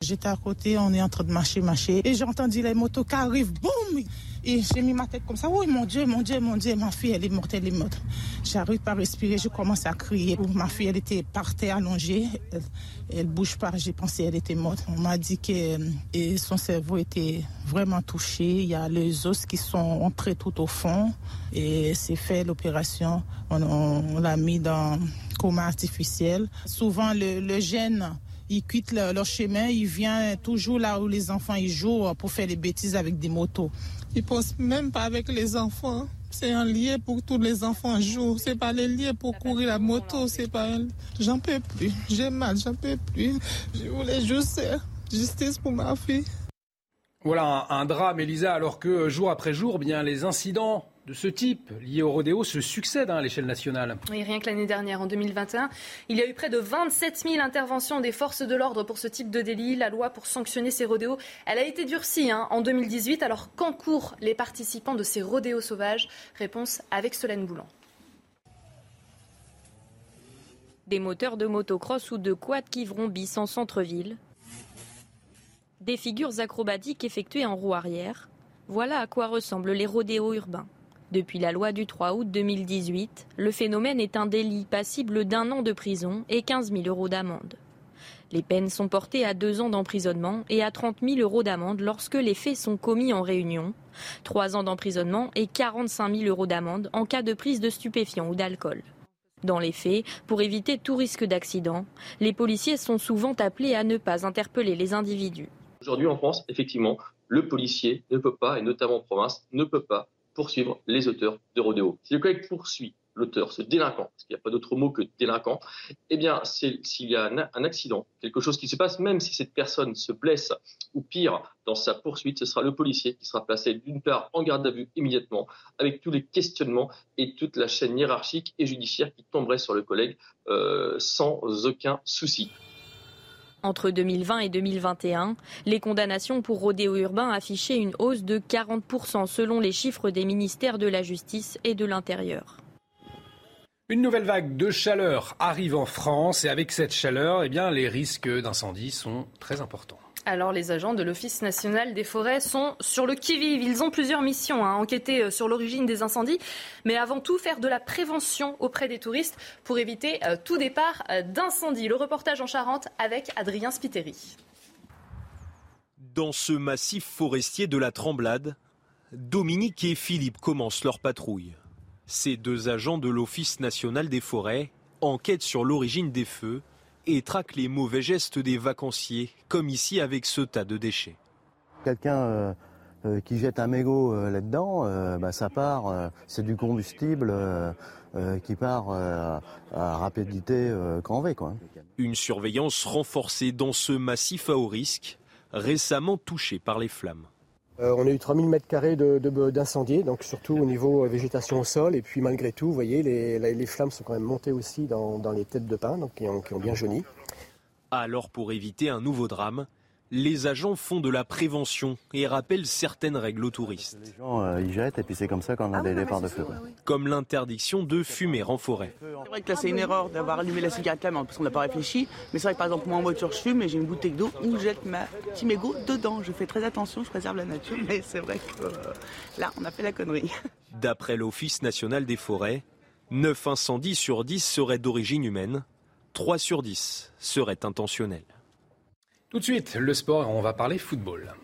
J'étais à côté, on est en train de marcher, marcher. Et j'ai entendu les motos qui arrivent, boum Et j'ai mis ma tête comme ça. Oui, mon Dieu, mon Dieu, mon Dieu, ma fille, elle est morte, elle est morte. J'arrive pas à respirer, je commence à crier. Ma fille, elle était par terre allongée. Elle, ne bouge pas, j'ai pensé qu'elle était morte. On m'a dit que et son cerveau était vraiment touché. Il y a les os qui sont entrés tout au fond. Et c'est fait l'opération. On, l'a mis dans coma artificiel. Souvent, le gène ils quittent leur, chemin, ils viennent toujours là où les enfants ils jouent pour faire des bêtises avec des motos. Ils pensent même pas avec les enfants. C'est un lien pour tous les enfants jouent. C'est pas les liens pour courir la moto. C'est pas. J'en peux plus. J'ai mal. J'en peux plus. Je voulais juste justice pour ma fille. Voilà un, un drame, Elisa, alors que jour après jour, bien les incidents de ce type lié au rodéo se succèdent hein, à l'échelle nationale. Oui, rien que l'année dernière, en 2021, il y a eu près de 27 000 interventions des forces de l'ordre pour ce type de délit. La loi pour sanctionner ces rodéos, elle a été durcie hein, en 2018. Alors qu'encourent les participants de ces rodéos sauvages? Réponse avec Solène Boulan. Des moteurs de motocross ou de quad qui vrombissent en centre-ville. Des figures acrobatiques effectuées en roue arrière. Voilà à quoi ressemblent les rodéos urbains. Depuis la loi du 3 août 2018, le phénomène est un délit passible d'un an de prison et 15 000 euros d'amende. Les peines sont portées à deux ans d'emprisonnement et à 30 000 euros d'amende lorsque les faits sont commis en réunion, trois ans d'emprisonnement et 45 000 euros d'amende en cas de prise de stupéfiants ou d'alcool. Dans les faits, pour éviter tout risque d'accident, les policiers sont souvent appelés à ne pas interpeller les individus. Aujourd'hui en France, effectivement, le policier ne peut pas, et notamment en province, ne peut pas poursuivre les auteurs de rodéo. Si le collègue poursuit l'auteur, ce délinquant, parce qu'il n'y a pas d'autre mot que délinquant, eh bien, s'il y a un, accident, quelque chose qui se passe, même si cette personne se blesse ou pire dans sa poursuite, ce sera le policier qui sera placé d'une part en garde à vue immédiatement, avec tous les questionnements et toute la chaîne hiérarchique et judiciaire qui tomberait sur le collègue euh, sans aucun souci. Entre 2020 et 2021, les condamnations pour rodéo urbain affichaient une hausse de 40% selon les chiffres des ministères de la Justice et de l'Intérieur. Une nouvelle vague de chaleur arrive en France et avec cette chaleur, eh les risques d'incendie sont très importants. Alors les agents de l'Office national des forêts sont sur le qui-vive. Ils ont plusieurs missions, hein. enquêter euh, sur l'origine des incendies, mais avant tout faire de la prévention auprès des touristes pour éviter euh, tout départ euh, d'incendie. Le reportage en Charente avec Adrien Spiteri. Dans ce massif forestier de la Tremblade, Dominique et Philippe commencent leur patrouille. Ces deux agents de l'Office national des forêts enquêtent sur l'origine des feux et traque les mauvais gestes des vacanciers, comme ici avec ce tas de déchets. Quelqu'un euh, euh, qui jette un mégot euh, là-dedans, bah, ça part, c'est du combustible qui part à rapidité grand V. Quoi. Une surveillance renforcée dans ce massif à haut risque, récemment touché par les flammes. Euh, on a eu 3000 mètres carrés d'incendie, donc surtout au niveau euh, végétation au sol. Et puis malgré tout, vous voyez, les, flammes sont quand même montées aussi dans, les têtes de pin, donc qui ont, qui ont bien jauni. Alors pour éviter un nouveau drame, les agents font de la prévention et rappellent certaines règles aux touristes. Les gens euh, ils jettent et puis c'est comme ça qu'on a ah des départs de feu. Comme l'interdiction de fumer en forêt. C'est vrai que là c'est une erreur d'avoir allumé la cigarette là parce qu'on n'a pas réfléchi. Mais c'est vrai que par exemple moi en voiture je fume et j'ai une bouteille d'eau où je jette ma petit mégot dedans. Je fais très attention, je préserve la nature. Mais c'est vrai que euh, là on a fait la connerie. D'après l'Office national des forêts, 9 incendies sur 10 seraient d'origine humaine, 3 sur 10 seraient intentionnels. Tout de suite, le sport, on va parler football.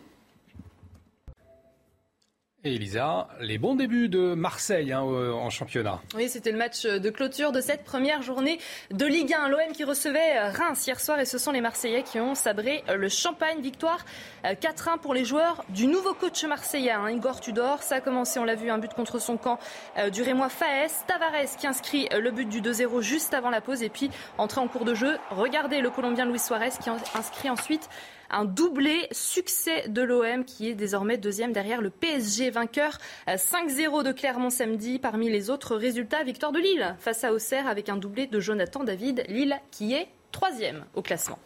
Et Elisa, les bons débuts de Marseille hein, en championnat. Oui, c'était le match de clôture de cette première journée de Ligue 1. L'OM qui recevait Reims hier soir et ce sont les Marseillais qui ont sabré le champagne. Victoire 4-1 pour les joueurs du nouveau coach marseillais, hein, Igor Tudor. Ça a commencé, on l'a vu, un but contre son camp euh, du Rémois Faès. Tavares qui inscrit le but du 2-0 juste avant la pause et puis entrée en cours de jeu. Regardez le Colombien Luis Suarez qui inscrit ensuite un doublé succès de l'OM qui est désormais deuxième derrière le PSG vainqueur 5-0 de Clermont samedi. Parmi les autres résultats, victoire de Lille face à Auxerre avec un doublé de Jonathan David. Lille qui est troisième au classement.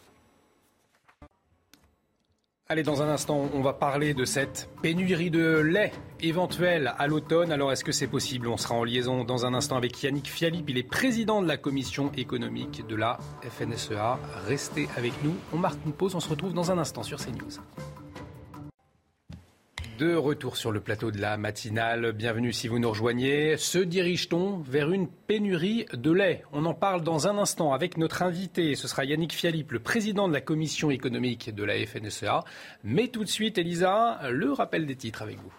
Allez, dans un instant, on va parler de cette pénurie de lait éventuelle à l'automne. Alors, est-ce que c'est possible? On sera en liaison dans un instant avec Yannick Fialip. Il est président de la commission économique de la FNSEA. Restez avec nous. On marque une pause. On se retrouve dans un instant sur CNews. De retour sur le plateau de la matinale, bienvenue si vous nous rejoignez. Se dirige-t-on vers une pénurie de lait? On en parle dans un instant avec notre invité. Ce sera Yannick Fialip, le président de la commission économique de la FNSEA. Mais tout de suite, Elisa, le rappel des titres avec vous.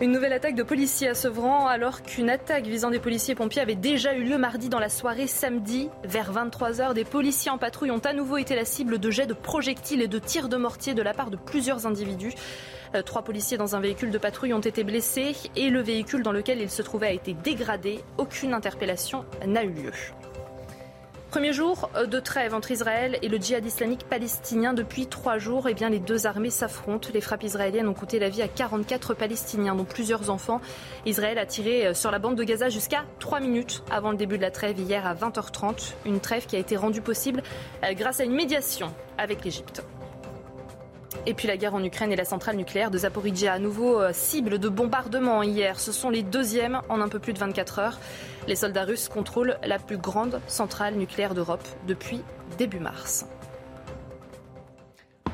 Une nouvelle attaque de policiers à Sevran alors qu'une attaque visant des policiers pompiers avait déjà eu lieu mardi dans la soirée samedi. Vers 23h, des policiers en patrouille ont à nouveau été la cible de jets de projectiles et de tirs de mortier de la part de plusieurs individus. Euh, trois policiers dans un véhicule de patrouille ont été blessés et le véhicule dans lequel ils se trouvaient a été dégradé. Aucune interpellation n'a eu lieu. Premier jour euh, de trêve entre Israël et le djihad islamique palestinien depuis trois jours. Eh bien, les deux armées s'affrontent. Les frappes israéliennes ont coûté la vie à 44 Palestiniens, dont plusieurs enfants. Israël a tiré euh, sur la bande de Gaza jusqu'à trois minutes avant le début de la trêve hier à 20h30. Une trêve qui a été rendue possible euh, grâce à une médiation avec l'Égypte. Et puis la guerre en Ukraine et la centrale nucléaire de Zaporizhia, à nouveau cible de bombardement hier. Ce sont les deuxièmes en un peu plus de 24 heures. Les soldats russes contrôlent la plus grande centrale nucléaire d'Europe depuis début mars.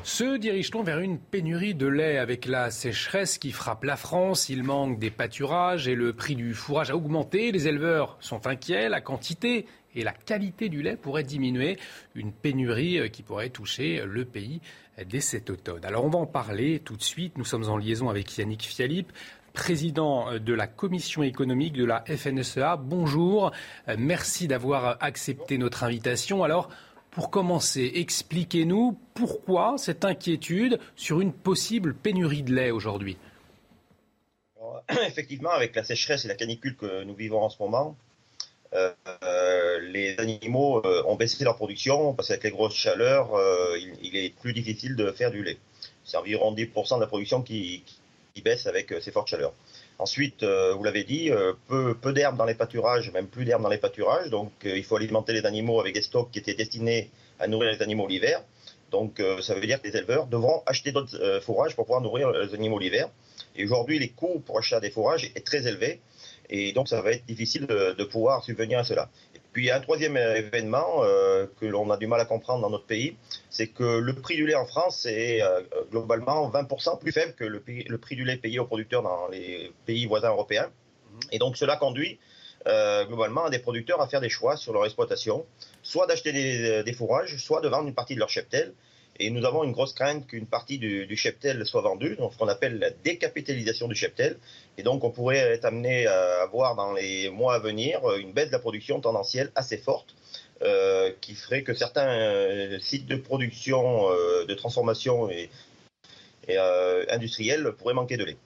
Se dirige-t-on vers une pénurie de lait avec la sécheresse qui frappe la France? Il manque des pâturages et le prix du fourrage a augmenté. Les éleveurs sont inquiets. La quantité et la qualité du lait pourraient diminuer. Une pénurie qui pourrait toucher le pays dès cet automne. Alors on va en parler tout de suite. Nous sommes en liaison avec Yannick Fialip, président de la commission économique de la FNSEA. Bonjour, merci d'avoir accepté notre invitation. Alors, pour commencer, expliquez-nous pourquoi cette inquiétude sur une possible pénurie de lait aujourd'hui? Effectivement, avec la sécheresse et la canicule que nous vivons en ce moment, euh, les animaux euh, ont baissé leur production parce qu'avec les grosses chaleurs, euh, il, est plus difficile de faire du lait. C'est environ 10% de la production qui, baisse avec ces fortes chaleurs. Ensuite, vous l'avez dit, peu, peu d'herbe dans les pâturages, même plus d'herbe dans les pâturages. Donc, il faut alimenter les animaux avec des stocks qui étaient destinés à nourrir les animaux l'hiver. Donc, ça veut dire que les éleveurs devront acheter d'autres fourrages pour pouvoir nourrir les animaux l'hiver. Et aujourd'hui, les coûts pour acheter des fourrages est très élevé. Et donc, ça va être difficile de, de pouvoir subvenir à cela. Puis un troisième événement euh, que l'on a du mal à comprendre dans notre pays, c'est que le prix du lait en France est euh, globalement 20% plus faible que le, prix du lait payé aux producteurs dans les pays voisins européens. Mhm. Et donc cela conduit euh, globalement des producteurs à faire des choix sur leur exploitation, soit d'acheter des, des, fourrages, soit de vendre une partie de leur cheptel. Et nous avons une grosse crainte qu'une partie du, cheptel soit vendue, donc ce qu'on appelle la décapitalisation du cheptel. Et donc on pourrait être amené à avoir dans les mois à venir une baisse de la production tendancielle assez forte. Euh, qui ferait que certains euh, sites de production, euh, de transformation et, et industriels pourraient manquer de lait.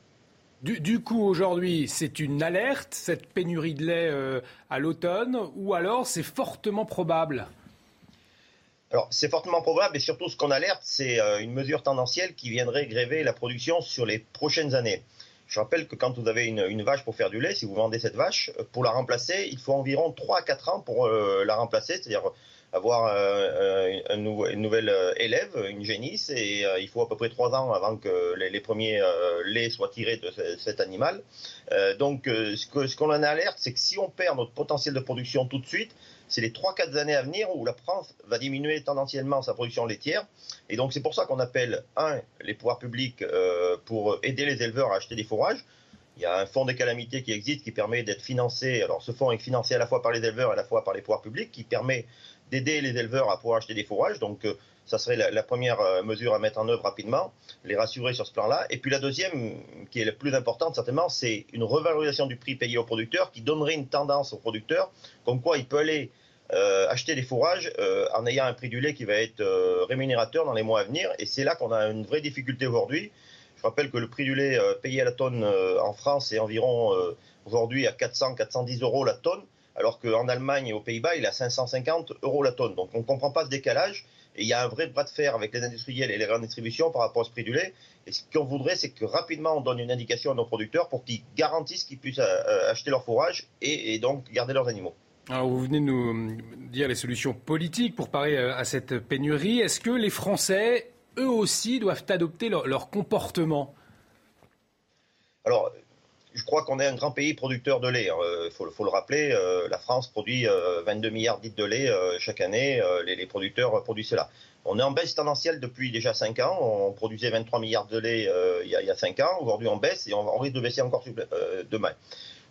Du, coup, aujourd'hui, c'est une alerte, cette pénurie de lait à l'automne, ou alors c'est fortement probable? Alors, c'est fortement probable et surtout ce qu'on alerte, c'est euh, une mesure tendancielle qui viendrait gréver la production sur les prochaines années. Je rappelle que quand vous avez une, vache pour faire du lait, si vous vendez cette vache, euh, pour la remplacer, il faut environ 3 à 4 ans pour euh, la remplacer, c'est-à-dire avoir un, un, une nouvelle élève, une génisse, et il faut à peu près 3 ans avant que les, premiers laits soient tirés de ce, cet animal. donc, ce qu'on en alerte, c'est que si on perd notre potentiel de production tout de suite, c'est les 3-4 années à venir où la France va diminuer tendanciellement sa production laitière. Et donc c'est pour ça qu'on appelle, un, les pouvoirs publics euh, pour aider les éleveurs à acheter des fourrages. Il y a un fonds des calamités qui existe qui permet d'être financé. Alors ce fonds est financé à la fois par les éleveurs et à la fois par les pouvoirs publics, qui permet d'aider les éleveurs à pouvoir acheter des fourrages. Donc euh, ça serait la, première euh, mesure à mettre en œuvre rapidement, les rassurer sur ce plan-là. Et puis la deuxième, qui est la plus importante certainement, c'est une revalorisation du prix payé aux producteurs qui donnerait une tendance aux producteurs, comme quoi il peut aller euh, acheter des fourrages en ayant un prix du lait qui va être rémunérateur dans les mois à venir. Et c'est là qu'on a une vraie difficulté aujourd'hui. Je rappelle que le prix du lait payé à la tonne en France est environ aujourd'hui à 400-410 euros la tonne alors qu'en Allemagne et aux Pays-Bas, il est à 550 euros la tonne. Donc on ne comprend pas ce décalage. Et il y a un vrai bras de fer avec les industriels et les grandes distributions par rapport au prix du lait. Et ce qu'on voudrait, c'est que rapidement on donne une indication à nos producteurs pour qu'ils garantissent qu'ils puissent euh, euh, acheter leur fourrage et, donc garder leurs animaux. Alors vous venez de nous dire les solutions politiques pour parer euh, à cette pénurie. Est-ce que les Français, eux aussi, doivent adopter leur, leur comportement? Alors, je crois qu'on est un grand pays producteur de lait. Il hein. euh, faut, le rappeler, euh, la France produit 22 euh, milliards de litres de lait chaque année. Les, producteurs produisent cela. On est en baisse tendancielle depuis déjà 5 ans. On produisait 23 milliards de lait il, y a, 5 ans. Aujourd'hui, on baisse et on, risque de baisser encore demain.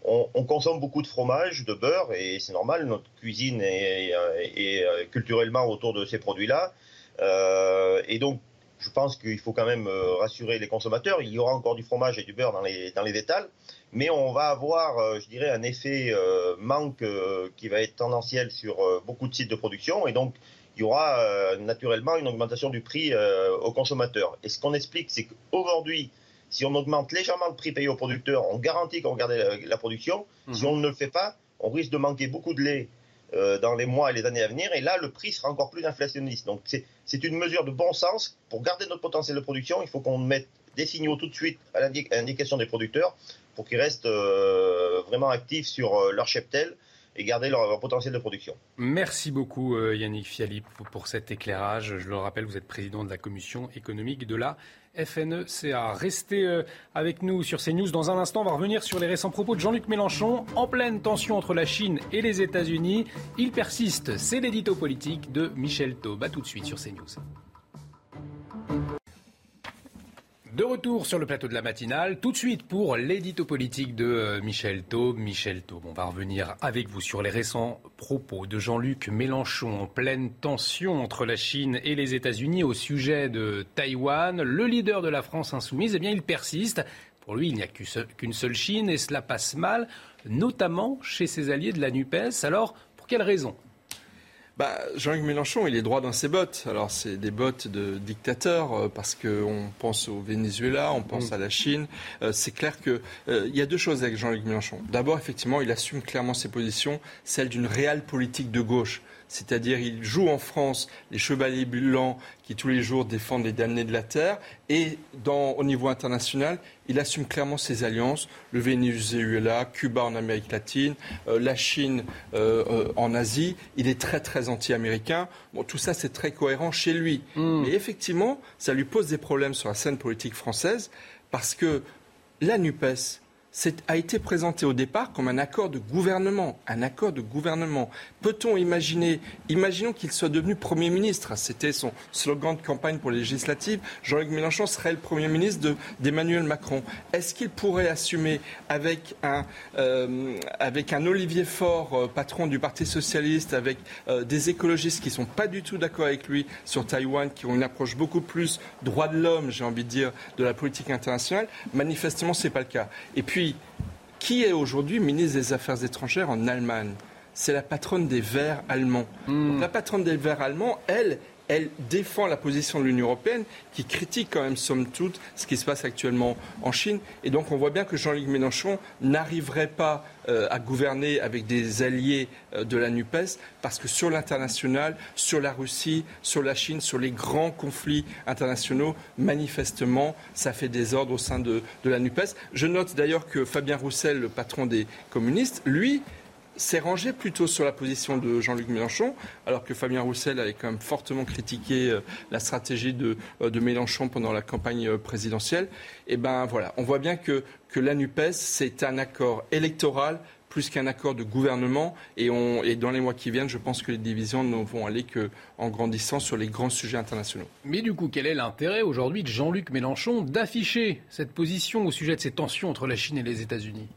On, on, consomme beaucoup de fromage, de beurre, et c'est normal. Notre cuisine est, culturellement autour de ces produits-là. et donc, je pense qu'il faut quand même euh, rassurer les consommateurs. Il y aura encore du fromage et du beurre dans les, dans les étals, mais on va avoir, euh, je dirais, un effet euh, manque qui va être tendanciel sur beaucoup de sites de production, et donc il y aura naturellement une augmentation du prix aux consommateurs. Et ce qu'on explique, c'est qu'aujourd'hui, si on augmente légèrement le prix payé aux producteurs, on garantit qu'on garde la, production. Si mhm. on ne le fait pas, on risque de manquer beaucoup de lait euh, dans les mois et les années à venir. Et là, le prix sera encore plus inflationniste. Donc c'est une mesure de bon sens. Pour garder notre potentiel de production, il faut qu'on mette des signaux tout de suite à l'indication des producteurs pour qu'ils restent euh, vraiment actifs sur euh, leur cheptel et garder leur, potentiel de production. Merci beaucoup Yannick Fialip pour cet éclairage. Je le rappelle, vous êtes président de la commission économique de la FNECA. Restez euh, avec nous sur CNews. Dans un instant, on va revenir sur les récents propos de Jean-Luc Mélenchon. En pleine tension entre la Chine et les États-Unis, il persiste. C'est l'édito politique de Michel Taube. A tout de suite sur CNews. De retour sur le plateau de la matinale, tout de suite pour l'édito politique de euh, Michel Taube. Michel Taube, on va revenir avec vous sur les récents propos de Jean-Luc Mélenchon en pleine tension entre la Chine et les États-Unis au sujet de Taïwan. Le leader de la France insoumise, eh bien, il persiste. Pour lui, il n'y a qu'une seule Chine et cela passe mal, notamment chez ses alliés de la NUPES. Alors, pour quelle raison? Bah, Jean-Luc Mélenchon, il est droit dans ses bottes. Alors, c'est des bottes de dictateur euh, parce qu'on pense au Venezuela, on pense mm. à la Chine. Euh, c'est clair qu'il euh, il y a deux choses avec Jean-Luc Mélenchon. D'abord, effectivement, il assume clairement ses positions, celle d'une réelle politique de gauche c'est-à-dire il joue en France les chevaliers blancs qui tous les jours défendent les damnés de la terre, et au niveau international, il assume clairement ses alliances, le Venezuela, Cuba en Amérique latine, euh, la Chine euh, euh, en Asie, il est très très anti-américain. Bon, tout ça c'est très cohérent chez lui. Hmm. Mais effectivement, ça lui pose des problèmes sur la scène politique française, parce que la NUPES, a été présenté au départ comme un accord de gouvernement. Un accord de gouvernement. Peut-on imaginer, imaginons qu'il soit devenu Premier ministre, c'était son slogan de campagne pour les législatives, Jean-Luc Mélenchon serait le Premier ministre d'Emmanuel Macron. Est-ce qu'il pourrait assumer avec un, euh, Olivier Faure, euh, patron du Parti Socialiste, avec euh, des écologistes qui ne sont pas du tout d'accord avec lui sur Taïwan, qui ont une approche beaucoup plus droit de l'homme, j'ai envie de dire, de la politique internationale? Manifestement, ce n'est pas le cas. Et puis, qui est aujourd'hui ministre des Affaires étrangères en Allemagne? C'est la patronne des Verts allemands. Hmm. la patronne des Verts allemands, elle, elle défend la position de l'Union européenne qui critique quand même, somme toute, ce qui se passe actuellement en Chine. Et donc on voit bien que Jean-Luc Mélenchon n'arriverait pas euh, à gouverner avec des alliés euh, de la NUPES parce que sur l'international, sur la Russie, sur la Chine, sur les grands conflits internationaux, manifestement, ça fait des ordres au sein de la NUPES. Je note d'ailleurs que Fabien Roussel, le patron des communistes, lui, s'est rangé plutôt sur la position de Jean-Luc Mélenchon, alors que Fabien Roussel avait quand même fortement critiqué euh, la stratégie de, euh, de Mélenchon pendant la campagne euh, présidentielle. Et eh ben voilà, on voit bien que, que la c'est un accord électoral plus qu'un accord de gouvernement. Et, et dans les mois qui viennent, je pense que les divisions ne vont aller qu'en grandissant sur les grands sujets internationaux. Mais du coup, quel est l'intérêt aujourd'hui de Jean-Luc Mélenchon d'afficher cette position au sujet de ces tensions entre la Chine et les États-Unis?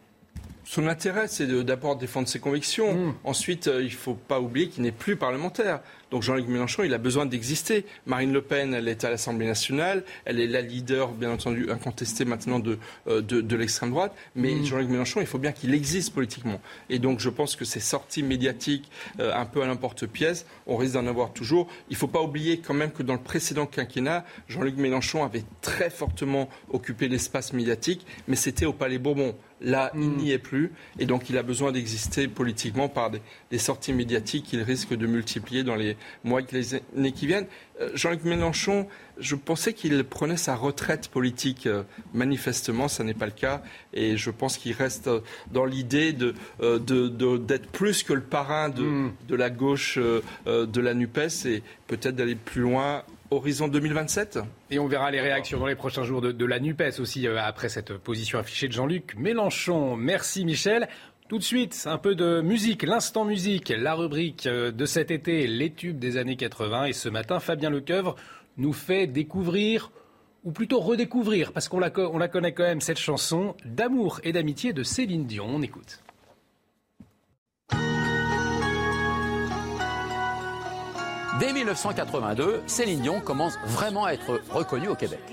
Son intérêt, c'est d'abord défendre ses convictions. Mmh. Ensuite, euh, il ne faut pas oublier qu'il n'est plus parlementaire. Donc Jean-Luc Mélenchon, il a besoin d'exister. Marine Le Pen, elle est à l'Assemblée nationale, elle est la leader, bien entendu, incontestée maintenant de, euh, de, l'extrême droite. Mais mmh. Jean-Luc Mélenchon, il faut bien qu'il existe politiquement. Et donc je pense que ces sorties médiatiques, euh, un peu à l'importe-pièce, on risque d'en avoir toujours. Il ne faut pas oublier quand même que dans le précédent quinquennat, Jean-Luc Mélenchon avait très fortement occupé l'espace médiatique, mais c'était au Palais Bourbon. Là, il hmm. n'y est plus. Et donc, il a besoin d'exister politiquement par des, sorties médiatiques qu'il risque de multiplier dans les mois et les années qui viennent. Euh, Jean-Luc Mélenchon, je pensais qu'il prenait sa retraite politique. Euh, manifestement, ce n'est pas le cas. Et je pense qu'il reste dans l'idée euh, d'être plus que le parrain de, hmm. la gauche de la NUPES et peut-être d'aller plus loin horizon 2027 Et on verra les réactions dans les prochains jours de, la NUPES aussi euh, après cette position affichée de Jean-Luc Mélenchon. Merci Michel. Tout de suite, un peu de musique, l'instant musique, la rubrique euh, de cet été, les tubes des années 80. Et ce matin, Fabien Lecoeuvre nous fait découvrir, ou plutôt redécouvrir, parce qu'on la, la connaît quand même, cette chanson d'amour et d'amitié de Céline Dion. On écoute. Dès 1982, Céline Dion commence vraiment à être reconnue au Québec.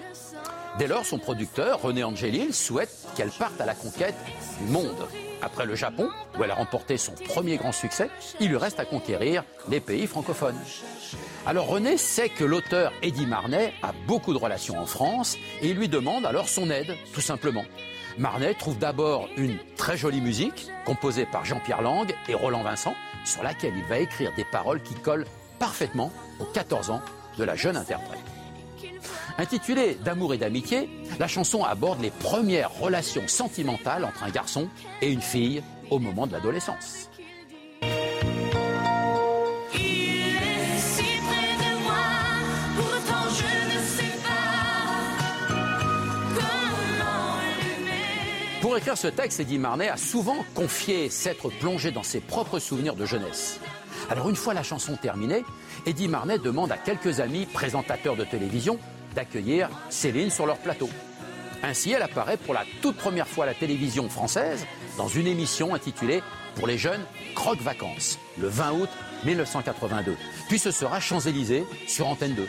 Dès lors, son producteur, René Angélil, souhaite qu'elle parte à la conquête du monde. Après le Japon, où elle a remporté son premier grand succès, il lui reste à conquérir les pays francophones. Alors René sait que l'auteur Eddie Marnet a beaucoup de relations en France et il lui demande alors son aide, tout simplement. Marnet trouve d'abord une très jolie musique, composée par Jean-Pierre Lang et Roland Vincent, sur laquelle il va écrire des paroles qui collent parfaitement aux 14 ans de la jeune interprète. Intitulée D'amour et d'amitié, la chanson aborde les premières relations sentimentales entre un garçon et une fille au moment de l'adolescence. Pour écrire ce texte, Eddie Marnet a souvent confié s'être plongé dans ses propres souvenirs de jeunesse. Alors une fois la chanson terminée, Eddie Marnet demande à quelques amis présentateurs de télévision d'accueillir Céline sur leur plateau. Ainsi, elle apparaît pour la toute première fois à la télévision française dans une émission intitulée Pour les jeunes, Croque Vacances, le 20 août 1982. Puis ce sera Champs-Élysées sur Antenne 2.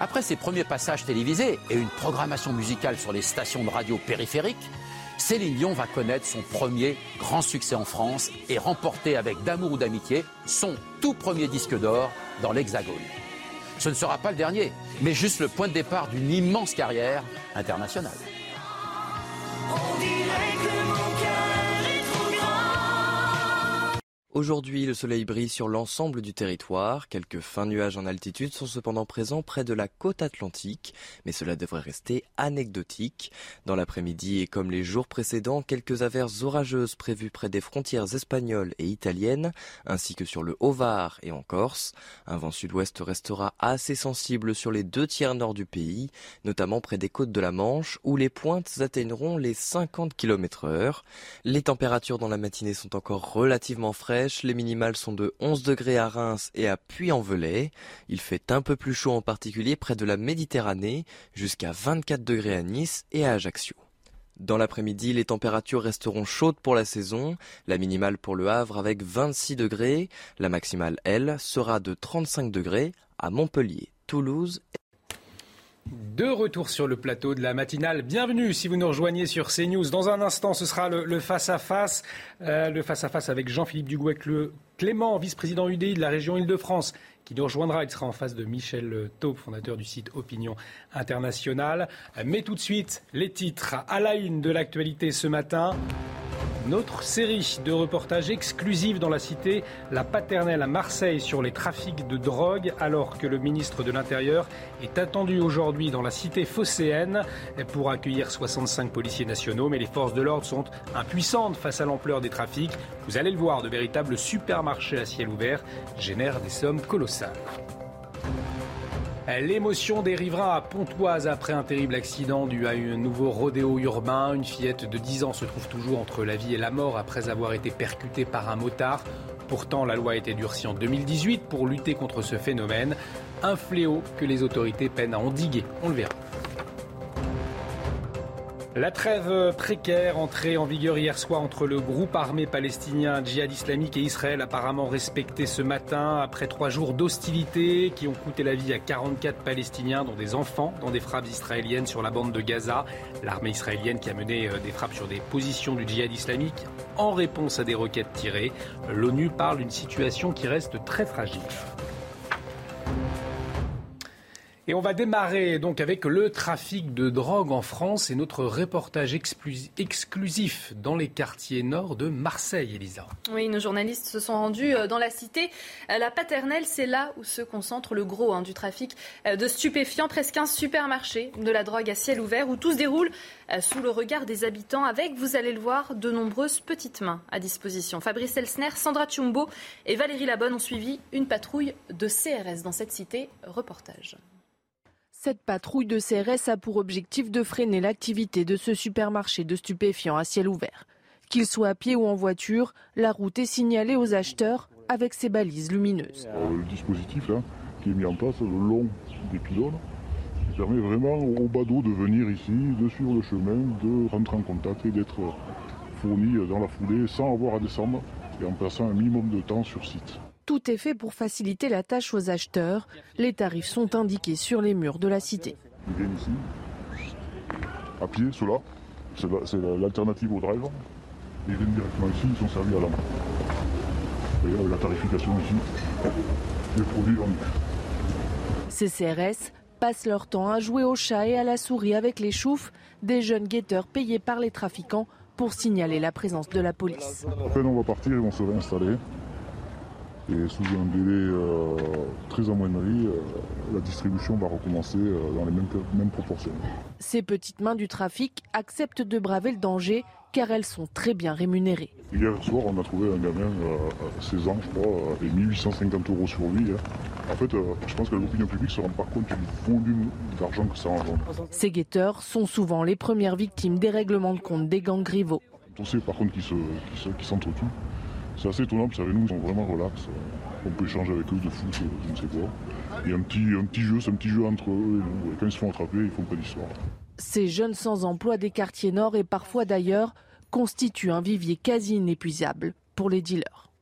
Après ses premiers passages télévisés et une programmation musicale sur les stations de radio périphériques, Céline Dion va connaître son premier grand succès en France et remporter avec D'amour ou d'amitié son tout premier disque d'or dans l'Hexagone. Ce ne sera pas le dernier, mais juste le point de départ d'une immense carrière internationale. Aujourd'hui, le soleil brille sur l'ensemble du territoire. Quelques fins nuages en altitude sont cependant présents près de la côte atlantique, mais cela devrait rester anecdotique. Dans l'après-midi et comme les jours précédents, quelques averses orageuses prévues près des frontières espagnoles et italiennes, ainsi que sur le Haut-Var et en Corse. Un vent sud-ouest restera assez sensible sur les deux tiers nord du pays, notamment près des côtes de la Manche, où les pointes atteindront les 50 km heure. Les températures dans la matinée sont encore relativement fraîches les minimales sont de 11 degrés à Reims et à Puy-en-Velay. Il fait un peu plus chaud en particulier près de la Méditerranée, jusqu'à 24 degrés à Nice et à Ajaccio. Dans l'après-midi, les températures resteront chaudes pour la saison. La minimale pour le Havre avec 26 degrés. La maximale, elle, sera de 35 degrés à Montpellier, Toulouse de retour sur le plateau de la matinale. Bienvenue si vous nous rejoignez sur CNews. Dans un instant, ce sera le face-à-face. Euh, le face-à-face avec Jean-Philippe Dugouec, le Clément, vice-président UDI de la région Île-de-France, qui nous rejoindra. Il sera en face de Michel Taupe, fondateur du site Opinion Internationale. Mais tout de suite, les titres à la une de l'actualité ce matin. Notre série de reportages exclusifs dans la cité, la paternelle à Marseille sur les trafics de drogue, alors que le ministre de l'Intérieur est attendu aujourd'hui dans la cité phocéenne pour accueillir 65 policiers nationaux. Mais les forces de l'ordre sont impuissantes face à l'ampleur des trafics. Vous allez le voir, de véritables supermarchés à ciel ouvert génèrent des sommes colossales. L'émotion des riverains à Pontoise après un terrible accident dû à un nouveau rodéo urbain. Une fillette de 10 ans se trouve toujours entre la vie et la mort après avoir été percutée par un motard. Pourtant, la loi a été durcie en 2018 pour lutter contre ce phénomène. Un fléau que les autorités peinent à endiguer. On le verra. La trêve précaire entrée en vigueur hier soir entre le groupe armé palestinien Djihad islamique et Israël apparemment respectée ce matin après trois jours d'hostilité qui ont coûté la vie à 44 Palestiniens dont des enfants dans des frappes israéliennes sur la bande de Gaza. L'armée israélienne qui a mené euh, des frappes sur des positions du Djihad islamique en réponse à des requêtes tirées. L'ONU parle d'une situation qui reste très fragile. Et on va démarrer donc avec le trafic de drogue en France et notre reportage exclusif dans les quartiers nord de Marseille, Elisa. Oui, nos journalistes se sont rendus euh, dans la cité. Euh, la paternelle, c'est là où se concentre le gros hein, du trafic euh, de stupéfiants, presque un supermarché de la drogue à ciel ouvert où tout se déroule sous le regard des habitants avec, vous allez le voir, de nombreuses petites mains à disposition. Fabrice Elsner, Sandra Chumbo et Valérie Labonne ont suivi une patrouille de CRS dans cette cité. Reportage. Cette patrouille de CRS a pour objectif de freiner l'activité de ce supermarché de stupéfiants à ciel ouvert. Qu'il soit à pied ou en voiture, la route est signalée aux acheteurs avec ses balises lumineuses. Le dispositif qui est mis en place le long des pylônes permet vraiment aux badauds de venir ici, de suivre le chemin, de rentrer en contact et d'être fournis dans la foulée sans avoir à descendre et en passant un minimum de temps sur site. Tout est fait pour faciliter la tâche aux acheteurs. Les tarifs sont indiqués sur les murs de la cité. Ils viennent ici, à pied, ceux-là. C'est l'alternative au drive. Ils viennent directement ici, ils sont servis à la main. Et la tarification ici, les produits vendus. Ces CRS passent leur temps à jouer au chat et à la souris avec les choufs, des jeunes guetteurs payés par les trafiquants pour signaler la présence de la police. Après, on va partir, ils vont se réinstaller. Et sous un délai euh, très amoindri, euh, la distribution va recommencer euh, dans les mêmes, proportions. Ces petites mains du trafic acceptent de braver le danger car elles sont très bien rémunérées. Hier soir, on a trouvé un gamin à 16 ans, je crois, et 1850 euros sur lui. Hein. En fait, je pense que l'opinion publique ne se rend pas compte du volume d'argent que ça engendre. Ces guetteurs sont souvent les premières victimes des règlements de compte des gangs rivaux. On sait par contre qu'ils s'entretuent. C'est assez étonnant, vous savez, nous, ils sont vraiment relax. On peut échanger avec eux de foot, je ne sais quoi. Il y a un petit, un petit jeu, c'est un petit jeu entre eux et nous. quand ils se font attraper, ils font pas d'histoire. Ces jeunes sans emploi des quartiers nord et parfois d'ailleurs constituent un vivier quasi inépuisable pour les dealers.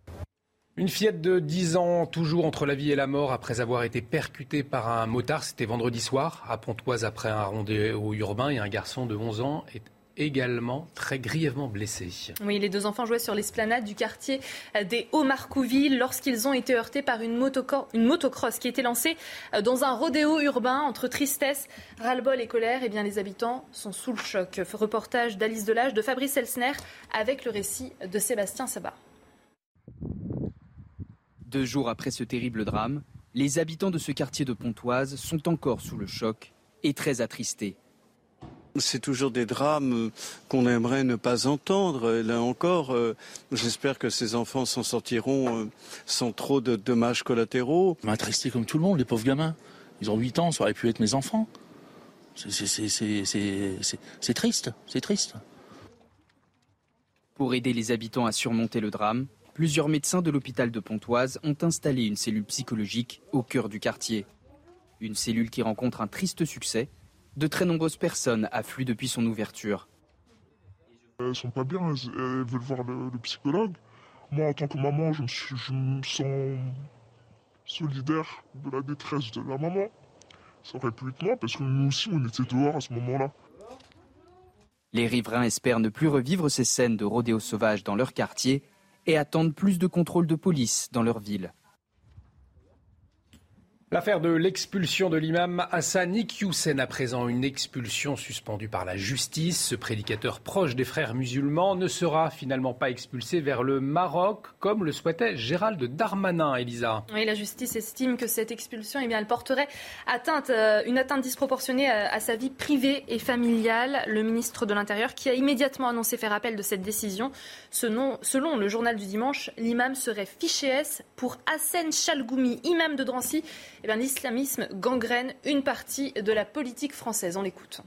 Une fillette de 10 ans, toujours entre la vie et la mort, après avoir été percutée par un motard. C'était vendredi soir, à Pontoise, après un rendez-vous urbain. Et un garçon de 11 ans est également très grièvement blessés. Oui, les deux enfants jouaient sur l'esplanade du quartier des Hauts-Marcouville lorsqu'ils ont été heurtés par une, motocross qui était lancée euh, dans un rodéo urbain entre tristesse, ras-le-bol et colère. Eh bien, les habitants sont sous le choc. Reportage d'Alice Delage, de Fabrice Elsner, avec le récit de Sébastien Sabat. Deux jours après ce terrible drame, les habitants de ce quartier de Pontoise sont encore sous le choc et très attristés. C'est toujours des drames qu'on aimerait ne pas entendre. là encore, euh, j'espère que ces enfants s'en sortiront euh, sans trop de dommages collatéraux. M'attristé comme tout le monde, les pauvres gamins. Ils ont 8 ans, ça aurait pu être mes enfants. C'est triste, c'est triste. Pour aider les habitants à surmonter le drame, plusieurs médecins de l'hôpital de Pontoise ont installé une cellule psychologique au cœur du quartier. Une cellule qui rencontre un triste succès de très nombreuses personnes affluent depuis son ouverture. Elles sont pas bien, elles, veulent voir le, psychologue. Moi, en tant que maman, je me, sens solidaire de la détresse de la maman. Ça aurait pu être moi, parce que nous aussi, on était dehors à ce moment-là. Les riverains espèrent ne plus revivre ces scènes de rodéo sauvage dans leur quartier et attendent plus de contrôle de police dans leur ville. L'affaire de l'expulsion de l'imam Hassan Iqiyoussen, à présent une expulsion suspendue par la justice. Ce prédicateur proche des frères musulmans ne sera finalement pas expulsé vers le Maroc, comme le souhaitait Gérald Darmanin, Elisa. Oui, la justice estime que cette expulsion, eh bien, elle porterait atteinte, euh, une atteinte disproportionnée à, sa vie privée et familiale. Le ministre de l'Intérieur, qui a immédiatement annoncé faire appel de cette décision, selon, selon le journal du dimanche, l'imam serait fiché S pour Hassan Chalgoumi, imam de Drancy eh l'islamisme gangrène une partie de la politique française. On l'écoute.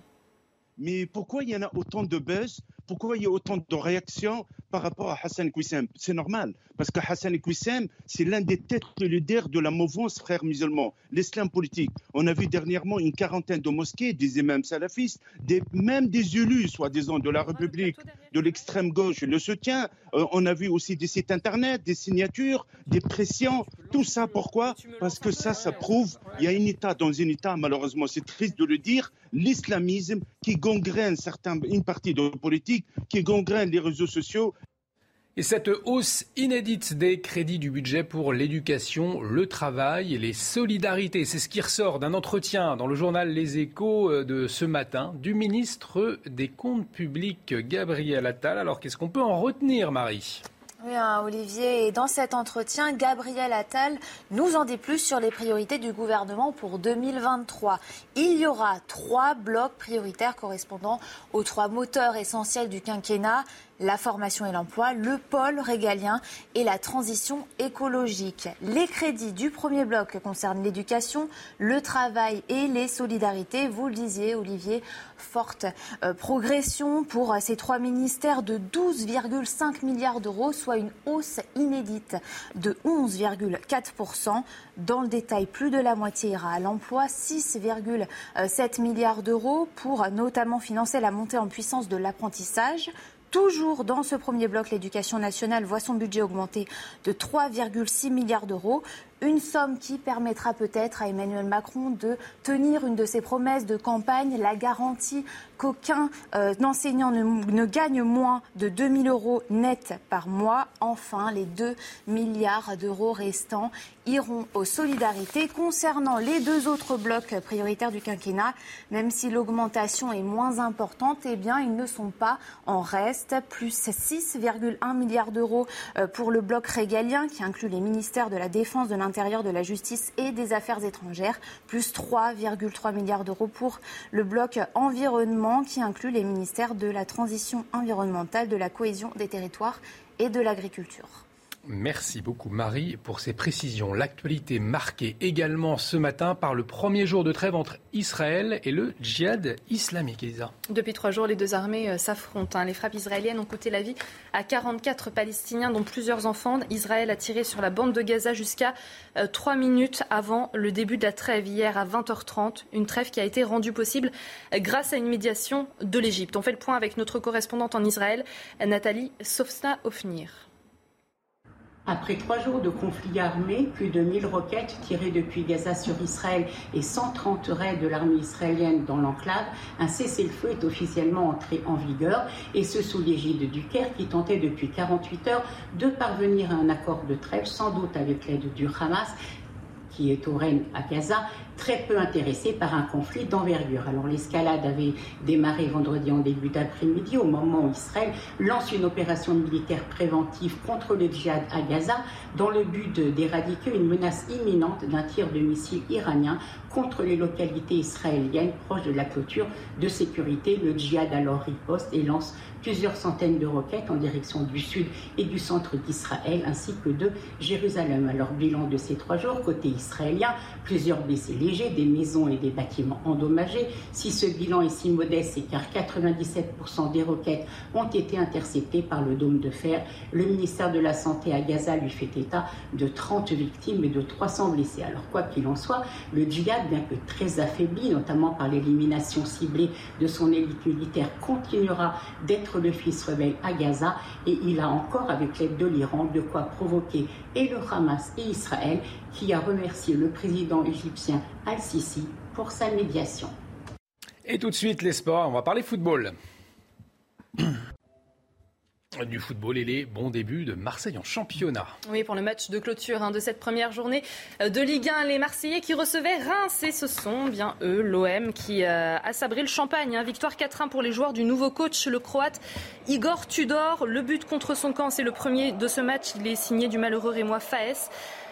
Mais pourquoi il y en a autant de buzz Pourquoi il y a autant de réactions par rapport à Hassan Kouissem? C'est normal, parce que Hassan Kouissem, c'est l'un des têtes de leaders de la mouvance frères musulmans, l'islam politique. On a vu dernièrement une quarantaine de mosquées, des imams salafistes, des, même des élus, soi-disant, de la République, de l'extrême gauche, le soutien. Euh, on a vu aussi des sites internet, des signatures, des pressions. Tout ça, pourquoi Parce que ça, ça prouve, il y a un État dans un État, malheureusement, c'est triste de le dire, l'islamisme qui gangrène certains, une partie de la politique, qui gangrène les réseaux sociaux. Et cette hausse inédite des crédits du budget pour l'éducation, le travail et les solidarités, c'est ce qui ressort d'un entretien dans le journal Les Échos euh, de ce matin du ministre des Comptes publics, Gabriel Attal. Alors qu'est-ce qu'on peut en retenir, Marie? Oui, hein, Olivier. Et dans cet entretien, Gabriel Attal nous en dit plus sur les priorités du gouvernement pour 2023. Il y aura trois blocs prioritaires correspondant aux trois moteurs essentiels du quinquennat la formation et l'emploi, le pôle régalien et la transition écologique. Les crédits du premier bloc concernent l'éducation, le travail et les solidarités. Vous le disiez, Olivier, forte euh, progression pour ces trois ministères de 12,5 milliards d'euros, soit une hausse inédite de 11,4%. Dans le détail, plus de la moitié ira à l'emploi, 6,7 milliards d'euros pour notamment financer la montée en puissance de l'apprentissage. Toujours dans ce premier bloc, l'éducation nationale voit son budget augmenter de 3,6 milliards d'euros. Une somme qui permettra peut-être à Emmanuel Macron de tenir une de ses promesses de campagne, la garantie qu'aucun euh, enseignant ne, gagne moins de 2 000 euros net par mois. Enfin, les 2 milliards d'euros restants iront aux solidarités. Concernant les deux autres blocs prioritaires du quinquennat, même si l'augmentation est moins importante, eh bien, ils ne sont pas en reste. Plus 6,1 milliards d'euros euh, pour le bloc régalien qui inclut les ministères de la Défense, de l'Intérieur, de la Justice et des Affaires étrangères. Plus 3,3 milliards d'euros pour le bloc environnement qui inclut les ministères de la transition environnementale, de la cohésion des territoires et de l'agriculture. Merci beaucoup Marie pour ces précisions. L'actualité marquée également ce matin par le premier jour de trêve entre Israël et le djihad islamique. Depuis trois jours, les deux armées euh, s'affrontent. Hein. Les frappes israéliennes ont coûté la vie à 44 Palestiniens, dont plusieurs enfants. Israël a tiré sur la bande de Gaza jusqu'à euh, trois minutes avant le début de la trêve hier à 20h30. Une trêve qui a été rendue possible euh, grâce à une médiation de l'Égypte. On fait le point avec notre correspondante en Israël, Nathalie Sofsna-Ofnir. Après trois jours de conflit armé, plus de 1000 roquettes tirées depuis Gaza sur Israël et 130 raids de l'armée israélienne dans l'enclave, un cessez-le-feu est officiellement entré en vigueur, et ce sous l'égide du Caire qui tentait depuis 48 heures de parvenir à un accord de trêve, sans doute avec l'aide du Hamas, qui est au règne à Gaza, très peu intéressé par un conflit d'envergure. Alors l'escalade avait démarré vendredi en début d'après-midi, au moment où Israël lance une opération militaire préventive contre le djihad à Gaza, dans le but d'éradiquer une menace imminente d'un tir de missiles iranien contre les localités israéliennes proches de la clôture de sécurité. Le djihad alors riposte et lance plusieurs centaines de roquettes en direction du sud et du centre d'Israël ainsi que de Jérusalem. Alors bilan de ces trois jours, côté israélien, plusieurs blessés des maisons et des bâtiments endommagés. Si ce bilan est si modeste, c'est car 97% des roquettes ont été interceptées par le dôme de fer. Le ministère de la Santé à Gaza lui fait état de 30 victimes et de 300 blessés. Alors quoi qu'il en soit, le djihad, bien que très affaibli, notamment par l'élimination ciblée de son élite militaire, continuera d'être le fils rebelle à Gaza et il a encore, avec l'aide de l'Iran, de quoi provoquer et le Hamas et Israël, qui a remercié le président égyptien Al-Sisi pour sa médiation. Et tout de suite, les sports, on va parler football du football et les bons débuts de Marseille en championnat. Oui, pour le match de clôture hein, de cette première journée euh, de Ligue 1, les Marseillais qui recevaient Reims et ce sont bien eux, l'OM, qui euh, a sabré le champagne. Hein. Victoire 4-1 pour les joueurs du nouveau coach, le croate Igor Tudor. Le but contre son camp, c'est le premier de ce match. Il est signé du malheureux Rémois Faes.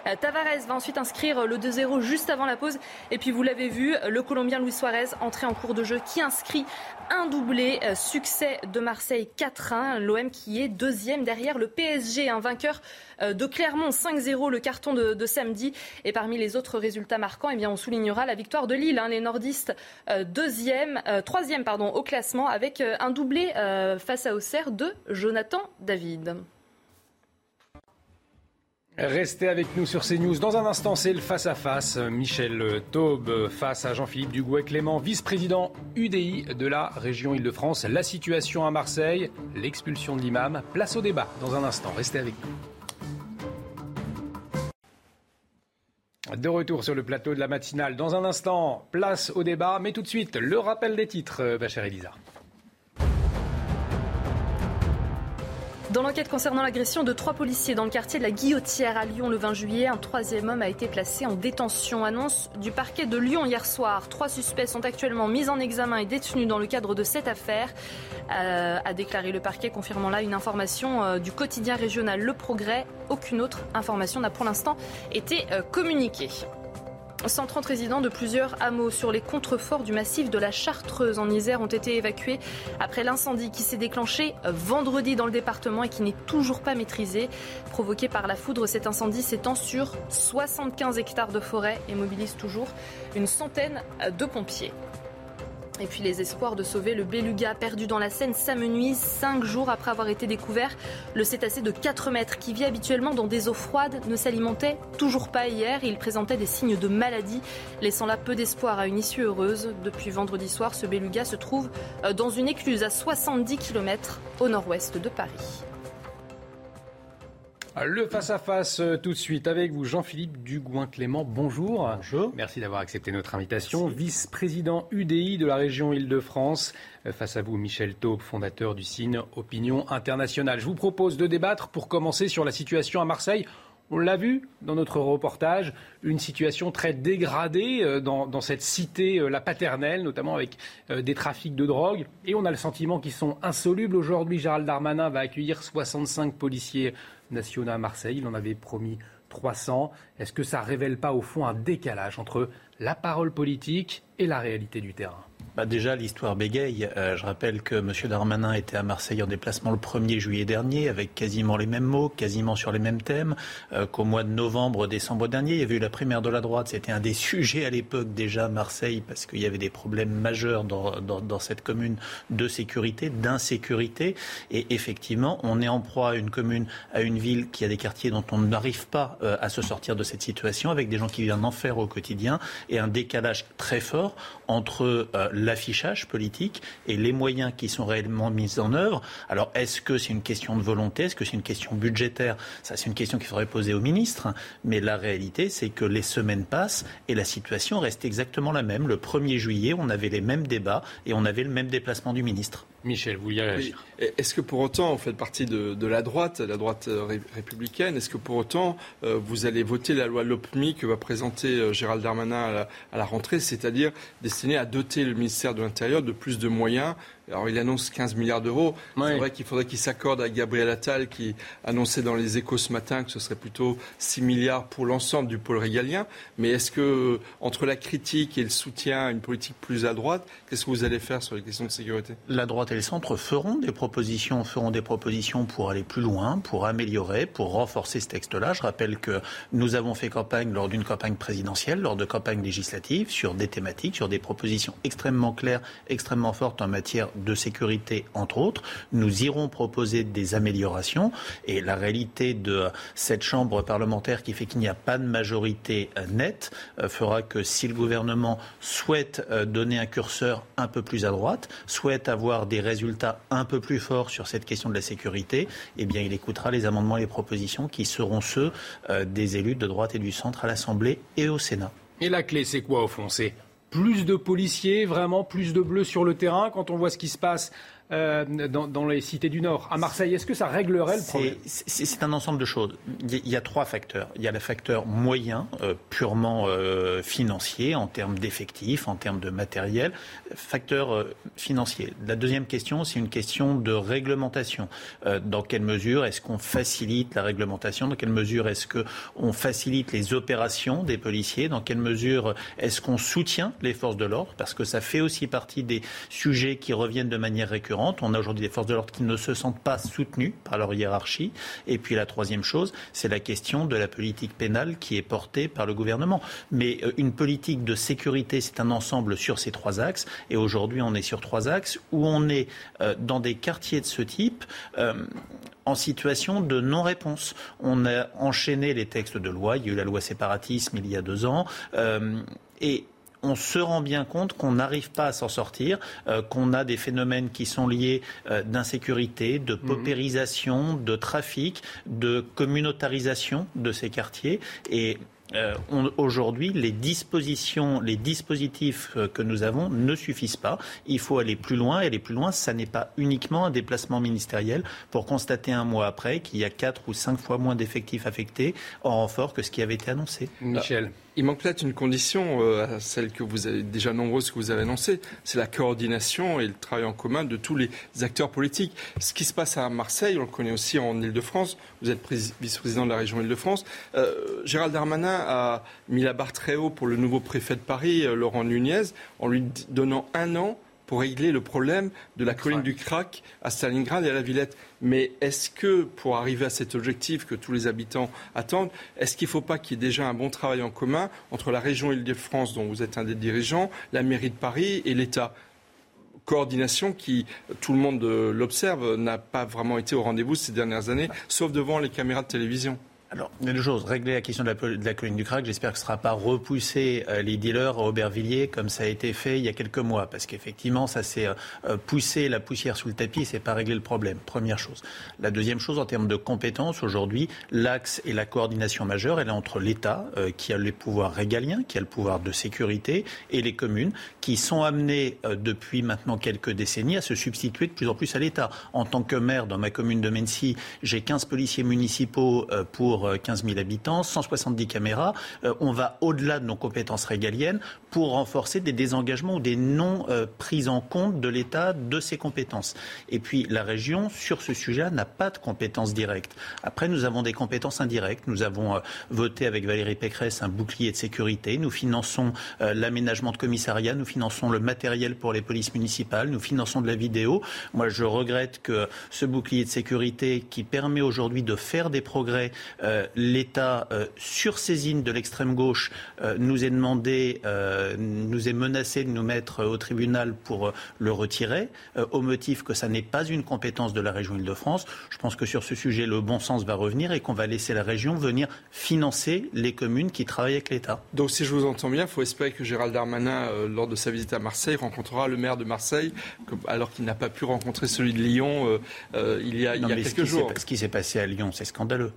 Euh, Tavares va ensuite inscrire le 2-0 juste avant la pause. Et puis vous l'avez vu, le Colombien Luis Suarez entré en cours de jeu qui inscrit un doublé. Succès de Marseille 4-1. L'OM qui Montpellier, deuxième derrière le PSG, un vainqueur euh, de Clermont 5-0 le carton de, samedi. Et parmi les autres résultats marquants, eh bien, on soulignera la victoire de Lille, hein, les nordistes euh, deuxième, euh, troisième pardon, au classement avec un doublé face à Auxerre de Jonathan David. Restez avec nous sur CNews. Dans un instant, c'est le face-à-face. Michel Taube face à Jean-Philippe Dugouet-Clément, vice-président UDI de la région Île-de-France. La situation à Marseille, l'expulsion de l'imam. Place au débat dans un instant. Restez avec nous. De retour sur le plateau de la matinale. Dans un instant, place au débat, mais tout de suite, le rappel des titres, ma chère Elisa. Dans l'enquête concernant l'agression de trois policiers dans le quartier de la Guillotière à Lyon le 20 juillet, un troisième homme a été placé en détention. Annonce du parquet de Lyon hier soir. Trois suspects sont actuellement mis en examen et détenus dans le cadre de cette affaire, euh, a déclaré le parquet, confirmant là une information euh, du quotidien régional Le Progrès. Aucune autre information n'a pour l'instant été euh, communiquée. 130 résidents de plusieurs hameaux sur les contreforts du massif de la Chartreuse en Isère ont été évacués après l'incendie qui s'est déclenché vendredi dans le département et qui n'est toujours pas maîtrisé. Provoqué par la foudre, cet incendie s'étend sur 75 hectares de forêt et mobilise toujours une centaine de pompiers. Et puis les espoirs de sauver le beluga perdu dans la Seine s'amenuisent cinq jours après avoir été découvert. Le cétacé de 4 mètres qui vit habituellement dans des eaux froides ne s'alimentait toujours pas hier. Il présentait des signes de maladie, laissant là peu d'espoir à une issue heureuse. Depuis vendredi soir, ce beluga se trouve euh, dans une écluse à 70 km au nord-ouest de Paris. Le face-à-face euh, tout de suite avec vous, Jean-Philippe Dugouin-Clément. Bonjour. Bonjour. Merci d'avoir accepté notre invitation. Vice-président UDI de la région Île-de-France. Euh, face à vous, Michel Taube, fondateur du signe Opinion Internationale. Je vous propose de débattre pour commencer sur la situation à Marseille. On l'a vu dans notre reportage, une situation très dégradée euh, dans, cette cité, la paternelle, notamment avec des trafics de drogue. Et on a le sentiment qu'ils sont insolubles. Aujourd'hui, Gérald Darmanin va accueillir 65 policiers nationaux à Marseille. Il en avait promis 300. Est-ce que ça révèle pas au fond un décalage entre la parole politique et la réalité du terrain? Bah déjà, l'histoire bégaye. Euh, je rappelle que M. Darmanin était à Marseille en déplacement le 1er juillet dernier, avec quasiment les mêmes mots, quasiment sur les mêmes thèmes, euh, qu'au mois de novembre, décembre dernier. Il y avait eu la primaire de la droite. C'était un des sujets à l'époque déjà, Marseille, parce qu'il y avait des problèmes majeurs dans, cette commune de sécurité, d'insécurité. Et effectivement, on est en proie à une commune, à une ville qui a des quartiers dont on n'arrive pas euh, à se sortir de cette situation, avec des gens qui vivent en enfer au quotidien, et un décalage très fort entre l'affichage politique et les moyens qui sont réellement mis en œuvre. Alors, est-ce que c'est une question de volonté? Est-ce que c'est une question budgétaire? Ça, c'est une question qu'il faudrait poser au ministre. Mais la réalité, c'est que les semaines passent et la situation reste exactement la même. Le 1er juillet, on avait les mêmes débats et on avait le même déplacement du ministre. Michel, vous vouliez réagir. Est-ce que pour autant, vous faites partie de, la droite, la droite euh, républicaine Est-ce que pour autant, euh, vous allez voter la loi LOPMI que va présenter euh, Gérald Darmanin à la rentrée, c'est-à-dire destinée à doter le ministère de l'Intérieur de plus de moyens alors il annonce 15 milliards d'euros. C'est vrai qu'il faudrait qu'il s'accorde avec Gabriel Attal qui annonçait dans les échos ce matin que ce serait plutôt 6 milliards pour l'ensemble du pôle régalien. Mais est-ce que entre la critique et le soutien à une politique plus à droite, qu'est-ce que vous allez faire sur les questions de sécurité? La droite et le centre feront des propositions, feront des propositions pour aller plus loin, pour améliorer, pour renforcer ce texte-là. Je rappelle que nous avons fait campagne lors d'une campagne présidentielle, lors de campagnes législatives, sur des thématiques, sur des propositions extrêmement claires, extrêmement fortes en matière de sécurité, entre autres. Nous irons proposer des améliorations. Et la réalité de cette Chambre parlementaire qui fait qu'il n'y a pas de majorité euh, nette euh, fera que si le gouvernement souhaite euh, donner un curseur un peu plus à droite, souhaite avoir des résultats un peu plus forts sur cette question de la sécurité, eh bien, il écoutera les amendements et les propositions qui seront ceux des élus de droite et du centre à l'Assemblée et au Sénat. Et la clé, c'est quoi au fond? Plus de policiers, vraiment plus de bleus sur le terrain. Quand on voit ce qui se passe euh, dans, les cités du Nord. À Marseille, est-ce que ça réglerait le problème? C'est un ensemble de choses. Il y a trois facteurs. Il y a le facteur moyen, euh, purement euh, financier, en termes d'effectifs, en termes de matériel. Facteur financier. La deuxième question, c'est une question de réglementation. dans quelle mesure est-ce qu'on facilite la réglementation? Dans quelle mesure est-ce qu'on facilite les opérations des policiers? Dans quelle mesure est-ce qu'on soutient les forces de l'ordre? Parce que ça fait aussi partie des sujets qui reviennent de manière récurrente On a aujourd'hui des forces de l'ordre qui ne se sentent pas soutenues par leur hiérarchie. Et puis la troisième chose, c'est la question de la politique pénale qui est portée par le gouvernement. Mais euh, une politique de sécurité, c'est un ensemble sur ces trois axes. Et aujourd'hui, on est sur trois axes où on est euh, dans des quartiers de ce type. Euh, en situation de non-réponse. On a enchaîné les textes de loi. Il y a eu la loi séparatisme il y a deux ans. On se rend bien compte qu'on n'arrive pas à s'en sortir, euh, qu'on a des phénomènes qui sont liés euh, d'insécurité, de mhm. paupérisation, de trafic, de communautarisation de ces quartiers. Et euh, aujourd'hui, les dispositions, les dispositifs que nous avons ne suffisent pas. Il faut aller plus loin. Et aller plus loin, ça n'est pas uniquement un déplacement ministériel pour constater un mois après qu'il y a quatre ou cinq fois moins d'effectifs affectés en renfort que ce qui avait été annoncé. Michel. Il manque peut-être une condition, euh, celle que vous avez déjà nombreuses que vous avez annoncées, c'est la coordination et le travail en commun de tous les acteurs politiques. Ce qui se passe à Marseille, on le connaît aussi en Ile-de-France, vous êtes vice-président de la région Ile-de-France. Euh, Gérald Darmanin a mis la barre très haut pour le nouveau préfet de Paris, euh, Laurent Nunez, en lui donnant un an pour régler le problème de la colline du crack à Stalingrad et à la Villette. Mais est-ce que, pour arriver à cet objectif que tous les habitants attendent, est-ce qu'il ne faut pas qu'il y ait déjà un bon travail en commun entre la région Île-de-France, dont vous êtes un des dirigeants, la mairie de Paris et l'État? Coordination qui, tout le monde l'observe, n'a pas vraiment été au rendez-vous ces dernières années, sauf devant les caméras de télévision. Alors, deux choses. Régler la question de la, colline du crack, j'espère que ce ne sera pas repousser euh, les dealers à Aubervilliers comme ça a été fait il y a quelques mois. Parce qu'effectivement, ça s'est euh, poussé la poussière sous le tapis c'est pas réglé le problème. Première chose. La deuxième chose, en termes de compétences, aujourd'hui, l'axe et la coordination majeure, elle est entre l'État, euh, qui a les pouvoirs régaliens, qui a le pouvoir de sécurité, et les communes, qui sont amenées depuis maintenant quelques décennies à se substituer de plus en plus à l'État. En tant que maire, dans ma commune de Mency, j'ai 15 policiers municipaux pour 15 000 habitants, 170 caméras. Euh, on va au-delà de nos compétences régaliennes pour renforcer des désengagements ou des non euh, prises en compte de l'État de ses compétences. Et puis la région, sur ce sujet n'a pas de compétences directes. Après, nous avons des compétences indirectes. Nous avons euh, voté avec Valérie Pécresse un bouclier de sécurité. Nous finançons l'aménagement de commissariats. Nous finançons le matériel pour les polices municipales. Nous finançons de la vidéo. Moi, je regrette que ce bouclier de sécurité qui permet aujourd'hui de faire des progrès euh, l'État euh, sur saisine de l'extrême gauche euh, nous est demandé, nous est menacé de nous mettre au tribunal pour le retirer, au motif que ça n'est pas une compétence de la région Île-de-France. Je pense que sur ce sujet, le bon sens va revenir et qu'on va laisser la région venir financer les communes qui travaillent avec l'État. Donc, si je vous entends bien, il faut espérer que Gérald Darmanin, lors de sa visite à Marseille, rencontrera le maire de Marseille, alors qu'il n'a pas pu rencontrer celui de Lyon il y a, il y a quelques jours. Ce qui s'est passé à Lyon, c'est scandaleux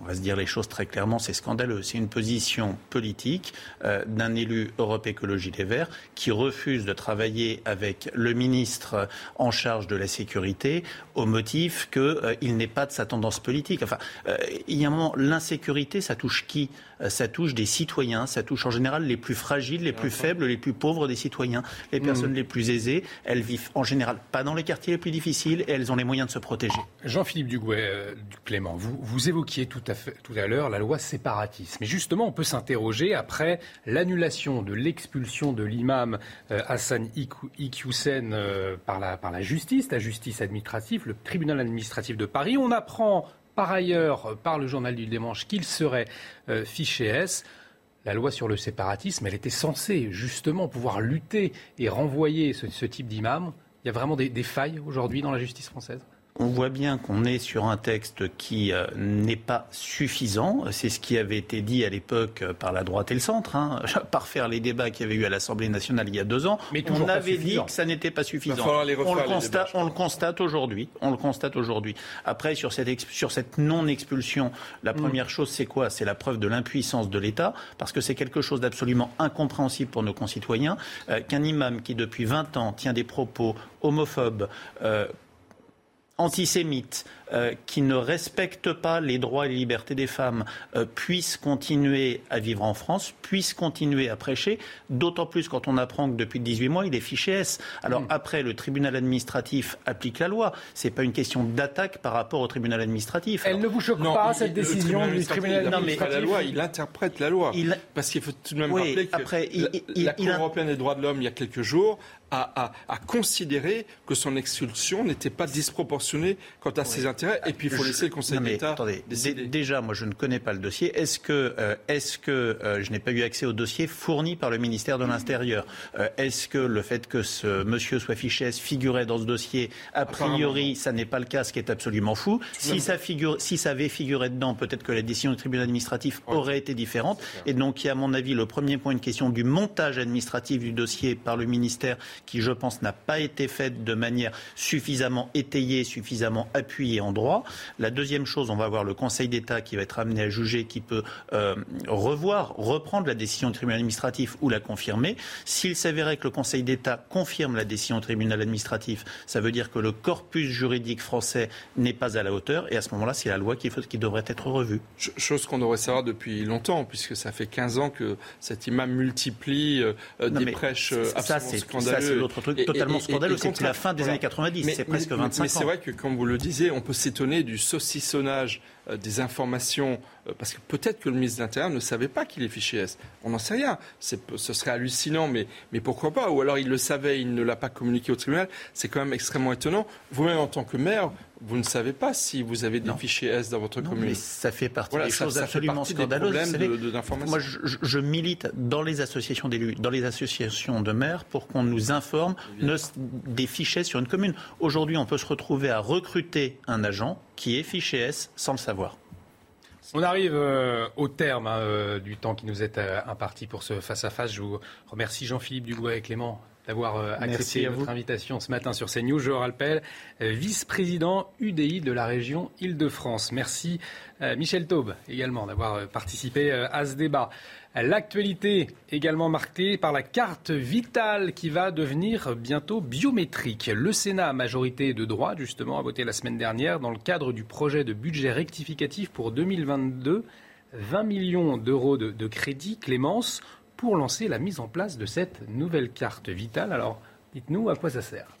on va se dire les choses très clairement, c'est scandaleux. C'est une position politique euh, d'un élu Europe Écologie Les Verts qui refuse de travailler avec le ministre en charge de la sécurité au motif qu'il euh, n'est pas de sa tendance politique. Enfin, euh, il y a un moment, l'insécurité, ça touche qui? Ça touche des citoyens, ça touche en général les plus fragiles, les plus faibles, les plus pauvres des citoyens. Les mmh. personnes les plus aisées, elles vivent en général pas dans les quartiers les plus difficiles et elles ont les moyens de se protéger. Jean-Philippe Dugouet, Clément, vous, vous évoquiez tout tout à l'heure la loi séparatisme. Mais justement, on peut s'interroger après l'annulation de l'expulsion de l'imam euh, Hassan Iqiyoussen euh, par, la, par la justice, la justice administrative, le tribunal administratif de Paris. On apprend par ailleurs euh, par le journal du dimanche qu'il serait fiché S. La loi sur le séparatisme, elle était censée justement pouvoir lutter et renvoyer ce, type d'imam. Il y a vraiment des failles aujourd'hui dans la justice française? On voit bien qu'on est sur un texte qui euh, n'est pas suffisant. C'est ce qui avait été dit à l'époque euh, par la droite et le centre, hein, par faire les débats qu'il y avait eu à l'Assemblée nationale il y a deux ans. Mais on avait dit que ça n'était pas suffisant. on, le constate, on le constate aujourd'hui. On le constate aujourd'hui. Après, sur cette, sur cette non-expulsion, la mm. première chose, c'est quoi? C'est la preuve de l'impuissance de l'État, parce que c'est quelque chose d'absolument incompréhensible pour nos concitoyens, euh, qu'un imam qui depuis 20 ans tient des propos homophobes, antisémites, euh, qui ne respectent pas les droits et les libertés des femmes euh, puissent continuer à vivre en France, puissent continuer à prêcher, d'autant plus quand on apprend que depuis 18 mois, il est fiché S. Alors mm. après, le tribunal administratif applique la loi. Ce n'est pas une question d'attaque par rapport au tribunal administratif. Elle ne vous choque pas, cette décision du tribunal administratif la loi, Il interprète la loi. Parce qu'il faut tout de même rappeler que après, la, Cour européenne des droits de l'homme, il y a quelques jours, à, considérer que son expulsion n'était pas disproportionnée quant à ses intérêts. Et puis il faut laisser le Conseil d'État. Attendez, déjà, moi je ne connais pas le dossier. Est-ce que, euh, est que euh, je n'ai pas eu accès au dossier fourni par le ministère de l'Intérieur? Euh, Est-ce que le fait que ce monsieur soit fiché figurait dans ce dossier, a priori, ça n'est pas le cas, ce qui est absolument fou. Si ça, figure, si ça avait figuré dedans, peut-être que la décision du tribunal administratif aurait été différente. Et donc, il y a, à mon avis, le premier point, une question du montage administratif du dossier par le ministère qui, je pense, n'a pas été faite de manière suffisamment étayée, suffisamment appuyée en droit. La deuxième chose, on va avoir le Conseil d'État qui va être amené à juger, qui peut euh, revoir, reprendre la décision du tribunal administratif ou la confirmer. S'il s'avérait que le Conseil d'État confirme la décision du tribunal administratif, ça veut dire que le corpus juridique français n'est pas à la hauteur et à ce moment-là, c'est la loi qui, qui devrait être revue. Chose qu'on devrait savoir depuis longtemps, puisque ça fait 15 ans que cet imam multiplie euh, des prêches euh, absolument scandaleuses. Ça, c'est l'autre truc totalement scandaleux. C'est la fin des années 90, c'est presque 25 ans. Mais c'est vrai que, comme vous le disiez, on peut s'étonner du saucissonnage euh, des informations, euh, parce que peut-être que le ministre de l'Intérieur ne savait pas qu'il est fiché S. On n'en sait rien. Ce serait hallucinant, mais, mais pourquoi pas? Ou alors il le savait, il ne l'a pas communiqué au tribunal. C'est quand même extrêmement étonnant. Vous-même, en tant que maire, vous ne savez pas si vous avez des fichiers S dans votre commune. Mais ça fait partie des choses absolument scandaleuses. moi, je, je, milite dans les associations d'élus, dans les associations de maires, pour qu'on nous informe des fichiers sur une commune. Aujourd'hui, on peut se retrouver à recruter un agent qui est fiché S sans le savoir. On arrive euh, au terme hein, euh, du temps qui nous est euh, imparti pour ce face-à-face. Je vous remercie Jean-Philippe Dugois et Clément d'avoir accepté votre invitation ce matin sur CNews. Je rappelle, vice-président UDI de la région Île-de-France. Merci Michel Taube également d'avoir participé à ce débat. L'actualité également marquée par la carte vitale qui va devenir bientôt biométrique. Le Sénat, à majorité de droite, justement, a voté la semaine dernière dans le cadre du projet de budget rectificatif pour 2022 20 millions d'euros de, de crédit, Clémence, pour lancer la mise en place de cette nouvelle carte vitale. Alors, dites-nous à quoi ça sert.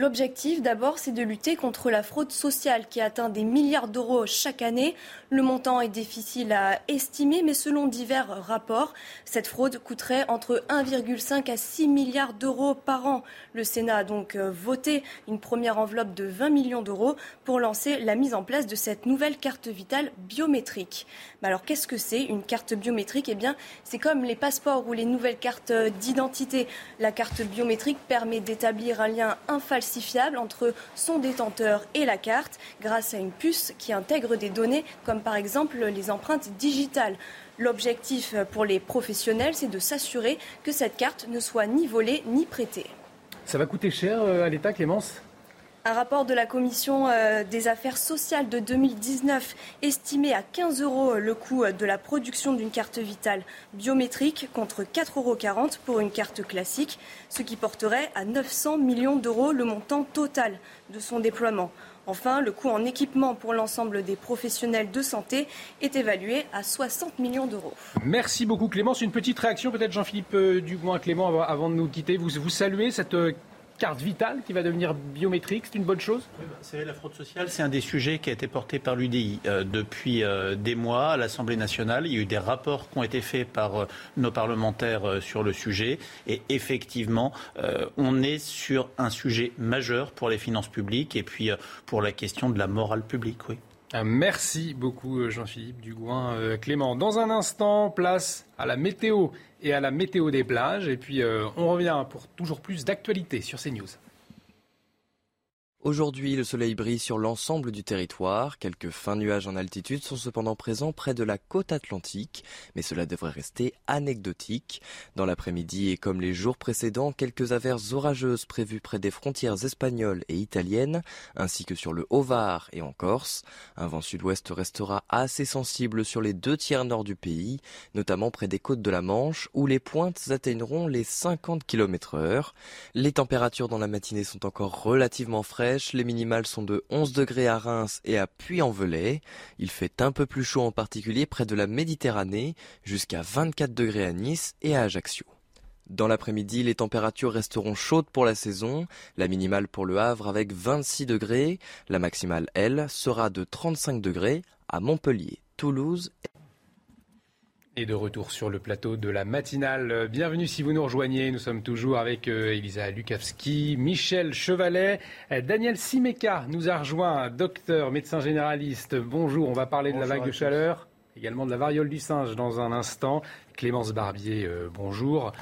L'objectif, d'abord, c'est de lutter contre la fraude sociale qui atteint des milliards d'euros chaque année. Le montant est difficile à estimer, mais selon divers rapports, cette fraude coûterait entre 1,5 à 6 milliards d'euros par an. Le Sénat a donc euh, voté une première enveloppe de 20 millions d'euros pour lancer la mise en place de cette nouvelle carte vitale biométrique. Alors, qu'est-ce que c'est une carte biométrique? Eh bien, c'est comme les passeports ou les nouvelles cartes d'identité. La carte biométrique permet d'établir un lien infalsifiable entre son détenteur et la carte grâce à une puce qui intègre des données comme par exemple les empreintes digitales. L'objectif pour les professionnels, c'est de s'assurer que cette carte ne soit ni volée ni prêtée. Ça va coûter cher euh, à l'État, Clémence? Un rapport de la Commission euh, des affaires sociales de 2019 estimait à 15 euros le coût de la production d'une carte vitale biométrique contre 4,40 euros pour une carte classique, ce qui porterait à 900 millions d'euros le montant total de son déploiement. Enfin, le coût en équipement pour l'ensemble des professionnels de santé est évalué à 60 millions d'euros. Merci beaucoup Clémence. Une petite réaction peut-être Jean-Philippe euh, Dugoin. Clément, avant de nous quitter, vous, vous saluez cette euh, carte vitale qui va devenir biométrique, c'est une bonne chose? Vous savez, la fraude sociale, c'est un des sujets qui a été porté par l'UDI euh, depuis euh, des mois à l'Assemblée nationale. Il y a eu des rapports qui ont été faits par euh, nos parlementaires sur le sujet. Et effectivement, on est sur un sujet majeur pour les finances publiques et puis pour la question de la morale publique, oui. Merci beaucoup Jean-Philippe Dugouin. Clément, dans un instant, place à la météo et à la météo des plages. Et puis euh, on revient pour toujours plus d'actualités sur CNews. Aujourd'hui, le soleil brille sur l'ensemble du territoire. Quelques fins nuages en altitude sont cependant présents près de la côte atlantique, mais cela devrait rester anecdotique. Dans l'après-midi et comme les jours précédents, quelques averses orageuses prévues près des frontières espagnoles et italiennes, ainsi que sur le Haut-Var et en Corse. Un vent sud-ouest restera assez sensible sur les deux tiers nord du pays, notamment près des côtes de la Manche, où les pointes atteindront les 50 km heure. Les températures dans la matinée sont encore relativement fraîches les minimales sont de 11 degrés à Reims et à Puy-en-Velay. Il fait un peu plus chaud en particulier près de la Méditerranée, jusqu'à 24 degrés à Nice et à Ajaccio. Dans l'après-midi, les températures resteront chaudes pour la saison. La minimale pour le Havre avec 26 degrés. La maximale, elle, sera de 35 degrés à Montpellier, Toulouse Et de retour sur le plateau de la matinale. Bienvenue si vous nous rejoignez. Nous sommes toujours avec euh, Elisa Lukavski, Michel Chevalet, euh, Daniel Simeka nous a rejoint, docteur, médecin généraliste. Bonjour, on va parler de la vague de chaleur, également de la variole du singe dans un instant. Clémence Barbier, euh, bonjour.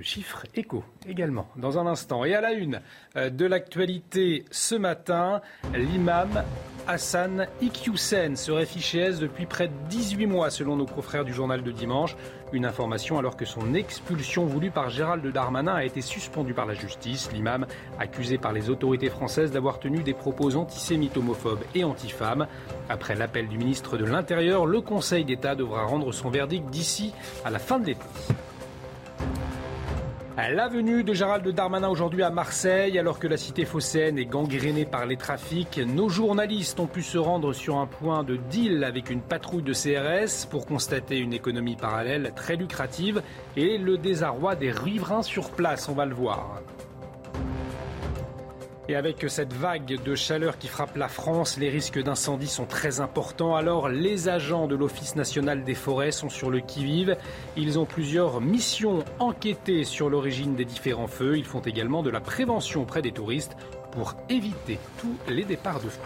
Le chiffre écho également dans un instant. Et à la une de l'actualité ce matin, l'imam Hassan Iqiyoussen serait fiché S depuis près de 18 mois selon nos confrères du journal de dimanche. Une information alors que son expulsion voulue par Gérald Darmanin a été suspendue par la justice. L'imam, accusé par les autorités françaises d'avoir tenu des propos antisémites, homophobes et antifemmes. Après l'appel du ministre de l'Intérieur, le Conseil d'État devra rendre son verdict d'ici à la fin de l'été. La venue de Gérald Darmanin aujourd'hui à Marseille, alors que la cité phocéenne est gangrénée par les trafics, nos journalistes ont pu se rendre sur un point de deal avec une patrouille de CRS pour constater une économie parallèle très lucrative et le désarroi des riverains sur place, on va le voir. Et avec cette vague de chaleur qui frappe la France, les risques d'incendie sont très importants. Alors les agents de l'Office national des forêts sont sur le qui-vive. Ils ont plusieurs missions enquêtées sur l'origine des différents feux. Ils font également de la prévention auprès des touristes pour éviter tous les départs de feu.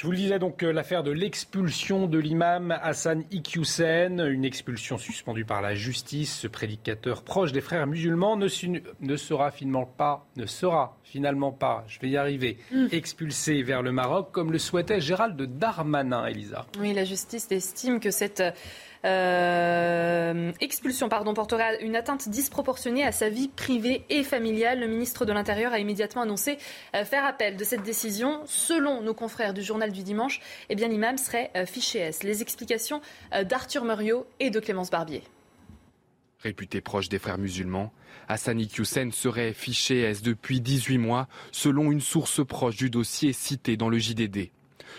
Je vous le disais donc euh, l'affaire de l'expulsion de l'imam Hassan Iqiyoussen, une expulsion suspendue par la justice. Ce prédicateur proche des frères musulmans ne, sera finalement pas, ne sera finalement pas, je vais y arriver, hmm. expulsé vers le Maroc comme le souhaitait Gérald Darmanin, Elisa. Oui, la justice estime que cette euh, expulsion pardon, portera une atteinte disproportionnée à sa vie privée et familiale. Le ministre de l'Intérieur a immédiatement annoncé euh, faire appel de cette décision. Selon nos confrères du journal du dimanche, eh bien, l'imam serait euh, fiché S. Les explications d'Arthur Muriot et de Clémence Barbier. Réputé proche des frères musulmans, Hassani Hussein serait fiché S depuis 18 mois, selon une source proche du dossier cité dans le JDD.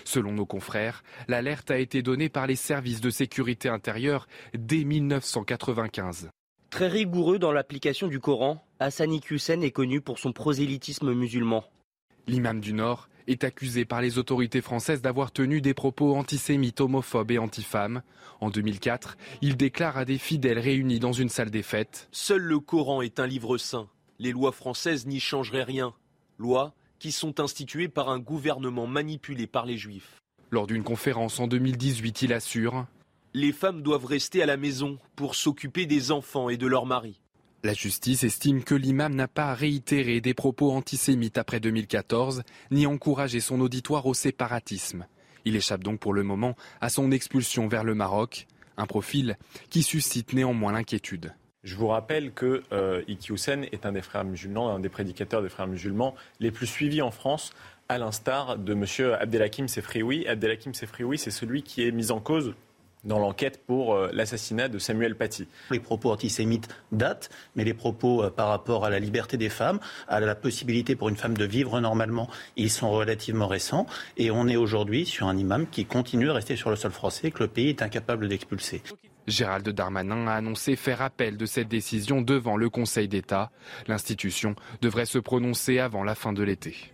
Selon nos confrères, l'alerte a été donnée par les services de sécurité intérieure dès 1995. Très rigoureux dans l'application du Coran, Hassani Hussein est connu pour son prosélytisme musulman. L'imam du Nord est accusé par les autorités françaises d'avoir tenu des propos antisémites, homophobes et antifemmes. En 2004, il déclare à des fidèles réunis dans une salle des fêtes Seul le Coran est un livre saint. Les lois françaises n'y changeraient rien. Loi qui sont institués par un gouvernement manipulé par les juifs. Lors d'une conférence en 2018, il assure Les femmes doivent rester à la maison pour s'occuper des enfants et de leurs maris. La justice estime que l'imam n'a pas réitéré des propos antisémites après 2014, ni encouragé son auditoire au séparatisme. Il échappe donc pour le moment à son expulsion vers le Maroc, un profil qui suscite néanmoins l'inquiétude. Je vous rappelle que euh, Iki est un des frères musulmans, un des prédicateurs des frères musulmans les plus suivis en France, à l'instar de M. Abdelhakim Sefrioui. Abdelhakim Sefrioui, c'est celui qui est mis en cause dans l'enquête pour euh, l'assassinat de Samuel Paty. Les propos antisémites datent, mais les propos euh, par rapport à la liberté des femmes, à la possibilité pour une femme de vivre normalement, ils sont relativement récents. Et on est aujourd'hui sur un imam qui continue de rester sur le sol français que le pays est incapable d'expulser. Gérald Darmanin a annoncé faire appel de cette décision devant le Conseil d'État. L'institution devrait se prononcer avant la fin de l'été.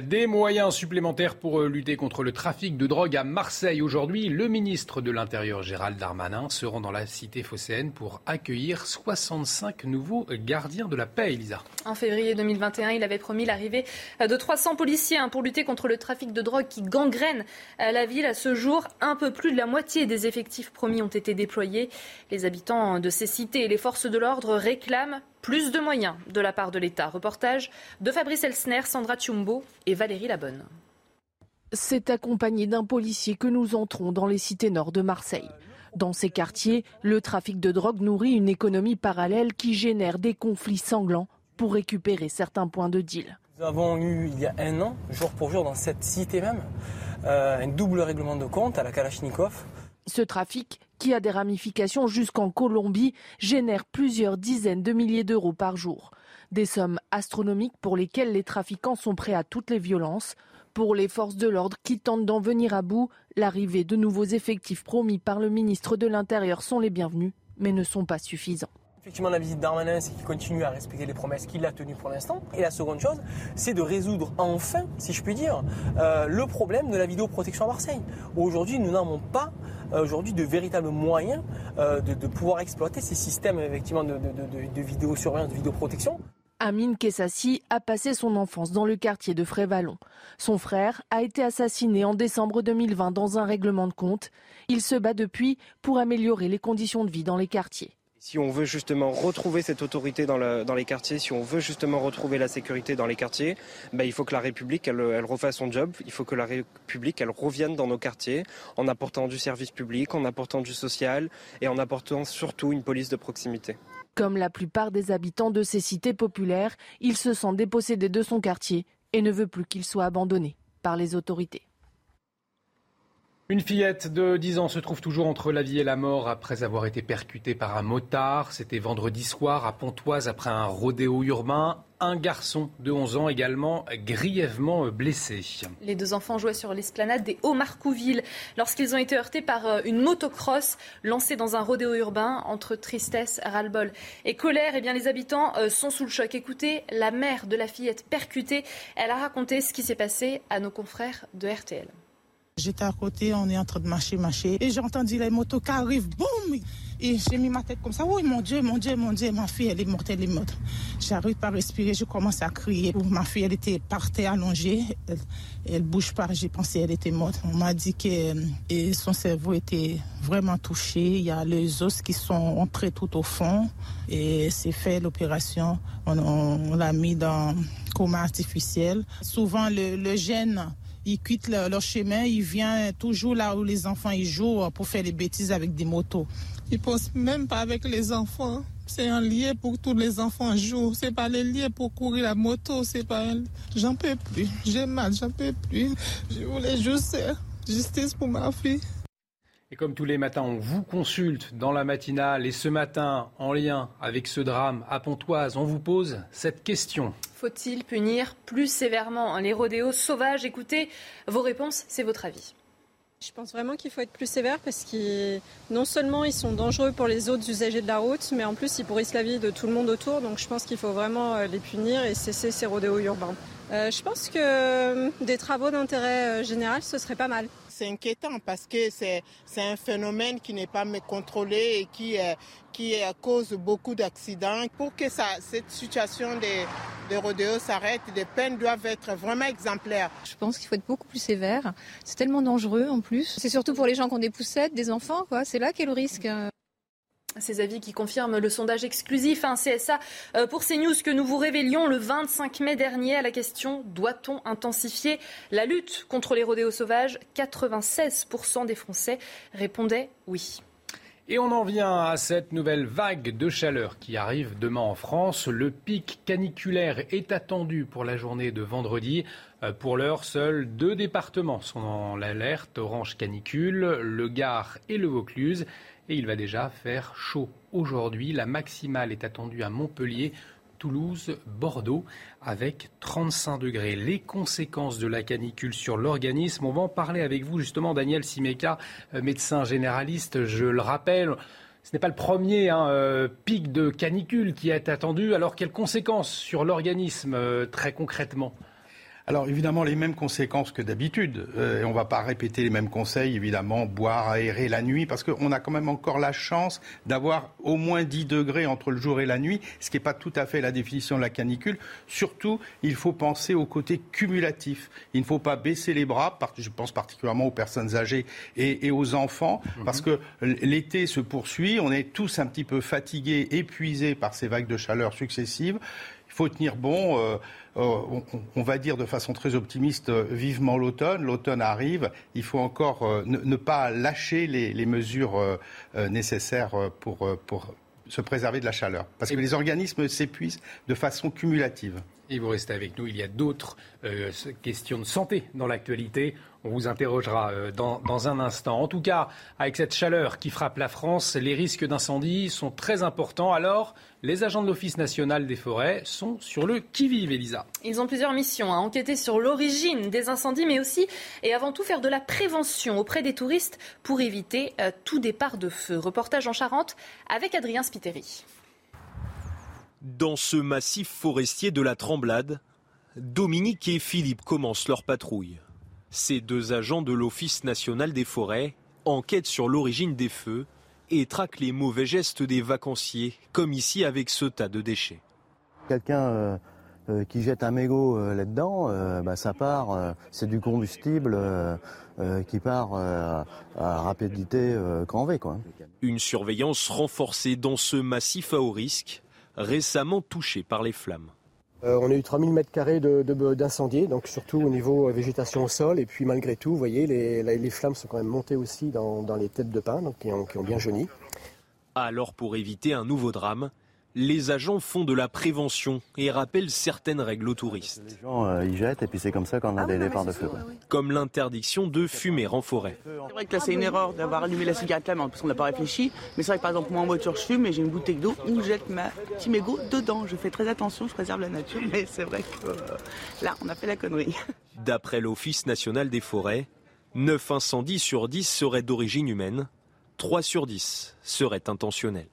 Des moyens supplémentaires pour euh, lutter contre le trafic de drogue à Marseille. Aujourd'hui, le ministre de l'Intérieur Gérald Darmanin se rend dans la cité phocéenne pour accueillir 65 nouveaux gardiens de la paix, Elisa. En février 2021, il avait promis l'arrivée euh, de 300 policiers hein, pour lutter contre le trafic de drogue qui gangrène euh, la ville. À ce jour, un peu plus de la moitié des effectifs promis ont été déployés. Les habitants de ces cités et les forces de l'ordre réclament plus de moyens de la part de l'État. Reportage de Fabrice Elsner, Sandra Tchumbo et Valérie Labonne. C'est accompagné d'un policier que nous entrons dans les cités nord de Marseille. Dans ces quartiers, le trafic de drogue nourrit une économie parallèle qui génère des conflits sanglants pour récupérer certains points de deal. Nous avons eu il y a un an, jour pour jour, dans cette cité même, euh, un double règlement de compte à la Kalachnikov. Ce trafic qui a des ramifications jusqu'en Colombie, génère plusieurs dizaines de milliers d'euros par jour. Des sommes astronomiques pour lesquelles les trafiquants sont prêts à toutes les violences. Pour les forces de l'ordre qui tentent d'en venir à bout, l'arrivée de nouveaux effectifs promis par le ministre de l'Intérieur sont les bienvenus, mais ne sont pas suffisants. Effectivement, la visite d'Armanin, c'est qu'il continue à respecter les promesses qu'il a tenues pour l'instant. Et la seconde chose, c'est de résoudre enfin, si je puis dire, euh, le problème de la vidéoprotection à Marseille. Aujourd'hui, nous n'avons pas euh, aujourd'hui de véritables moyens euh, de, pouvoir exploiter ces systèmes effectivement de, de, de vidéosurveillance, de vidéoprotection. Amine Kessassi a passé son enfance dans le quartier de Frévalon. Son frère a été assassiné en décembre 2020 dans un règlement de compte. Il se bat depuis pour améliorer les conditions de vie dans les quartiers. Si on veut justement retrouver cette autorité dans, les quartiers, si on veut justement retrouver la sécurité dans les quartiers, ben, il faut que la République, refasse son job. Il faut que la République, revienne dans nos quartiers en apportant du service public, en apportant du social et en apportant surtout une police de proximité. Comme la plupart des habitants de ces cités populaires, il se sent dépossédé de son quartier et ne veut plus qu'il soit abandonné par les autorités. Une fillette de 10 ans se trouve toujours entre la vie et la mort après avoir été percutée par un motard. C'était vendredi soir à Pontoise après un rodéo urbain. Un garçon de 11 ans également grièvement blessé. Les deux enfants jouaient sur l'esplanade des Hauts-Marcouville lorsqu'ils ont été heurtés par euh, une motocross lancée dans un rodéo urbain entre tristesse, ras-le-bol et colère. Eh bien, les habitants euh, sont sous le choc. Écoutez, la mère de la fillette percutée, elle a raconté ce qui s'est passé à nos confrères de RTL. J'étais à côté, on est en train de marcher, marcher. Et j'ai entendu les motos qui arrivent, boum Et j'ai mis ma tête comme ça. Oui, mon Dieu, mon Dieu, mon Dieu, ma fille, elle est morte, elle est morte. J'arrive pas à respirer, je commence à crier. Ma fille, elle était par allongée, elle, elle bouge pas. J'ai pensé qu'elle était morte. On m'a dit que et son cerveau était vraiment touché. Il y a les os qui sont entrés tout au fond. Et c'est fait l'opération. On, l'a mis dans coma artificiel. Souvent, le gène ils quittent leur, chemin, ils viennent toujours là où les enfants ils jouent pour faire des bêtises avec des motos. Ils pensent même pas avec les enfants. C'est un lien pour tous les enfants jouent. C'est pas le lien pour courir la moto. C'est pas. J'en peux plus. J'ai mal. J'en peux plus. Je voulais juste justice pour ma fille. Et comme tous les matins, on vous consulte dans la matinale et ce matin, en lien avec ce drame à Pontoise, on vous pose cette question. Faut-il punir plus sévèrement les rodéos sauvages? Écoutez vos réponses, c'est votre avis. Je pense vraiment qu'il faut être plus sévère parce que non seulement ils sont dangereux pour les autres usagers de la route, mais en plus ils pourrissent la vie de tout le monde autour. Donc je pense qu'il faut vraiment euh, les punir et cesser ces rodéos urbains. Euh, je pense que euh, des travaux d'intérêt général, ce serait pas mal c'est inquiétant parce que c'est un phénomène qui n'est pas contrôlé et qui, qui cause beaucoup d'accidents. Pour que ça, cette situation des, des s'arrête, les peines doivent être vraiment exemplaires. Je pense qu'il faut être beaucoup plus sévère. C'est tellement dangereux en plus. C'est surtout pour les gens qui ont des poussettes, des enfants, quoi. C'est là qu'est le risque. Ces avis qui confirment le sondage exclusif un CSA euh, pour CNews que nous vous révélions le 25 mai dernier à la question doit-on intensifier la lutte contre les rodéos sauvages? 96% des Français répondaient oui. Et on en vient à cette nouvelle vague de chaleur qui arrive demain en France. Le pic caniculaire est attendu pour la journée de vendredi. Euh, pour l'heure, seuls deux départements sont en l'alerte orange canicule, le Gard et le Vaucluse et il va déjà faire chaud aujourd'hui. La maximale est attendue à Montpellier, Toulouse, Bordeaux, avec 35 degrés. Les conséquences de la canicule sur l'organisme, on va en parler avec vous justement, Daniel Simeka, euh, médecin généraliste. Je le rappelle, ce n'est pas le premier hein, euh, pic de canicule qui est attendu. Alors, quelles conséquences sur l'organisme euh, très concrètement? Alors évidemment les mêmes conséquences que d'habitude. Euh, et on ne va pas répéter les mêmes conseils, évidemment, boire, aérer la nuit, parce qu'on a quand même encore la chance d'avoir au moins 10 degrés entre le jour et la nuit, ce qui n'est pas tout à fait la définition de la canicule. Surtout, il faut penser au côté cumulatif. Il ne faut pas baisser les bras, je pense particulièrement aux personnes âgées et, aux enfants, mhm. parce que l'été se poursuit, on est tous un petit peu fatigués, épuisés par ces vagues de chaleur successives. Il faut tenir bon. Euh, euh, on, va dire de façon très optimiste, euh, vivement l'automne. L'automne arrive. Il faut encore euh, ne, pas lâcher les, mesures nécessaires pour, se préserver de la chaleur. Parce que les organismes s'épuisent de façon cumulative. Et vous restez avec nous. Il y a d'autres questions de santé dans l'actualité. On vous interrogera euh, dans, un instant. En tout cas, avec cette chaleur qui frappe la France, les risques d'incendie sont très importants. Alors, les agents de l'Office national des forêts sont sur le qui-vive, Elisa. Ils ont plusieurs missions à enquêter sur l'origine des incendies, mais aussi et avant tout faire de la prévention auprès des touristes pour éviter euh, tout départ de feu. Reportage en Charente avec Adrien Spiteri. Dans ce massif forestier de la Tremblade, Dominique et Philippe commencent leur patrouille. Ces deux agents de l'Office national des forêts enquêtent sur l'origine des feux et traquent les mauvais gestes des vacanciers, comme ici avec ce tas de déchets. Quelqu'un euh, euh, qui jette un mégot euh, là-dedans, bah, ça part, c'est du combustible qui part à rapidité grand V. Quoi. Une surveillance renforcée dans ce massif à haut risque, récemment touché par les flammes. On a eu 3000 mètres carrés d'incendie, donc surtout au niveau végétation au sol. Et puis malgré tout, vous voyez, les, flammes sont quand même montées aussi dans, les têtes de pin, donc qui ont, qui ont bien jauni. Alors pour éviter un nouveau drame, les agents font de la prévention et rappellent certaines règles aux touristes. Les gens euh, y jettent et puis c'est comme ça qu'on a ah des départs de feu. Comme l'interdiction de fumer en forêt. C'est vrai que là c'est une erreur d'avoir allumé la cigarette là parce qu'on n'a pas réfléchi. Mais c'est vrai que par exemple moi en voiture je fume et j'ai une bouteille d'eau où je jette ma petit mégot dedans. Je fais très attention, je préserve la nature. Mais c'est vrai que euh, là on a fait la connerie. D'après l'Office national des forêts, 9 incendies sur 10 seraient d'origine humaine, 3 sur 10 seraient intentionnels.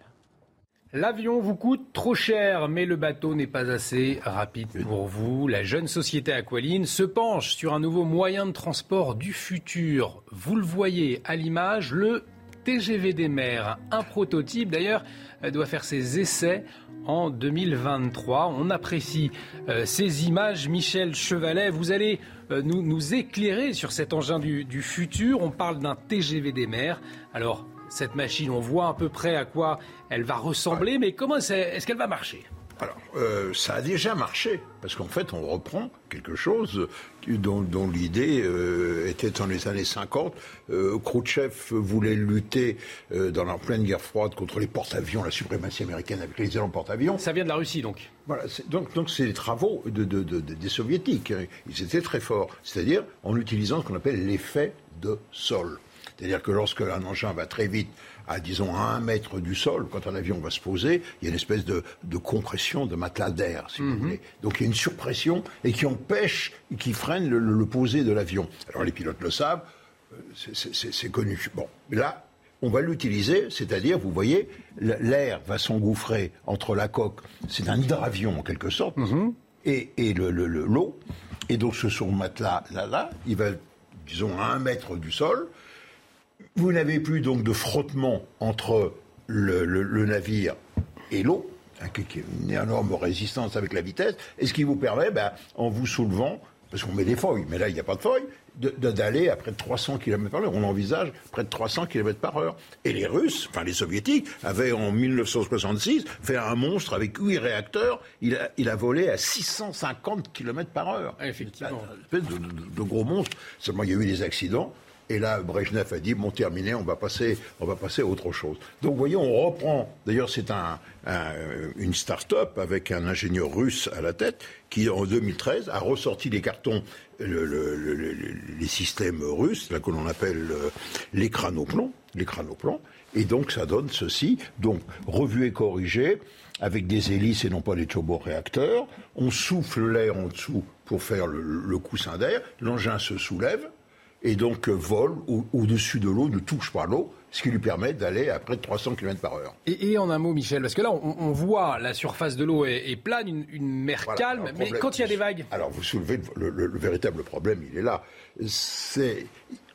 L'avion vous coûte trop cher, mais le bateau n'est pas assez rapide pour vous. La jeune société Aqualine se penche sur un nouveau moyen de transport du futur. Vous le voyez à l'image, le TGV des mers. Un prototype d'ailleurs doit faire ses essais en 2023. On apprécie euh, ces images. Michel Chevalet, vous allez euh, nous, éclairer sur cet engin du, du futur. On parle d'un TGV des mers. Alors, cette machine On voit à peu près à quoi elle va ressembler, mais comment est-ce qu'elle va marcher? Alors, euh, ça a déjà marché, parce qu'en fait, on reprend quelque chose dont, l'idée euh, était dans les années 50. Euh, Khrouchtchev voulait lutter dans la pleine guerre froide contre les porte-avions, la suprématie américaine avec les avions porte-avions. Ça vient de la Russie, donc Voilà, donc, donc c'est les travaux des soviétiques. Ils étaient très forts, c'est-à-dire en utilisant ce qu'on appelle l'effet de sol. C'est-à-dire que lorsque un engin va très vite, à disons à un mètre du sol, quand un avion va se poser, il y a une espèce de, compression de matelas d'air, si vous mhm. voulez. Donc il y a une surpression et qui empêche, qui freine le, le poser de l'avion. Alors les pilotes le savent, euh, c'est connu. Bon, là, on va l'utiliser, c'est-à-dire, vous voyez, l'air va s'engouffrer entre la coque, c'est un hydravion en quelque sorte, mhm. et, et l'eau. Le, et donc ce son matelas là, là, il va, disons, à un mètre du sol, vous n'avez plus donc de frottement entre le, navire et l'eau, hein, qui est une énorme résistance avec la vitesse, et ce qui vous permet, ben, en vous soulevant, parce qu'on met des feuilles, mais là il n'y a pas de feuilles, d'aller à près de 300 km par heure. On envisage près de 300 km par heure. Et les Russes, enfin les Soviétiques, avaient en 1966 fait un monstre avec huit réacteurs. Il a, il a volé à 650 km par heure. Effectivement. Une espèce de, de gros monstre. Seulement, il y a eu des accidents. Et là, Brejnev a dit bon, terminé, on va passer, on va passer à autre chose. Donc, vous voyez, on reprend. D'ailleurs, c'est un, une start-up avec un ingénieur russe à la tête qui, en 2013, a ressorti les cartons, les systèmes russes, là que l'on appelle euh, les cranoplans, les cranoplans. Et donc, ça donne ceci. Donc, revu et corrigé avec des hélices et non pas des turboréacteurs. On souffle l'air en dessous pour faire le coussin d'air. L'engin se soulève et donc euh, vole au-dessus de l'eau, ne touche pas l'eau, ce qui lui permet d'aller à près de 300 km par heure. Et, en un mot, Michel, parce que là, on, voit la surface de l'eau est, plane, une, mer calme, mais quand il y a des vagues Alors, vous soulevez le, véritable problème, il est là. C'est,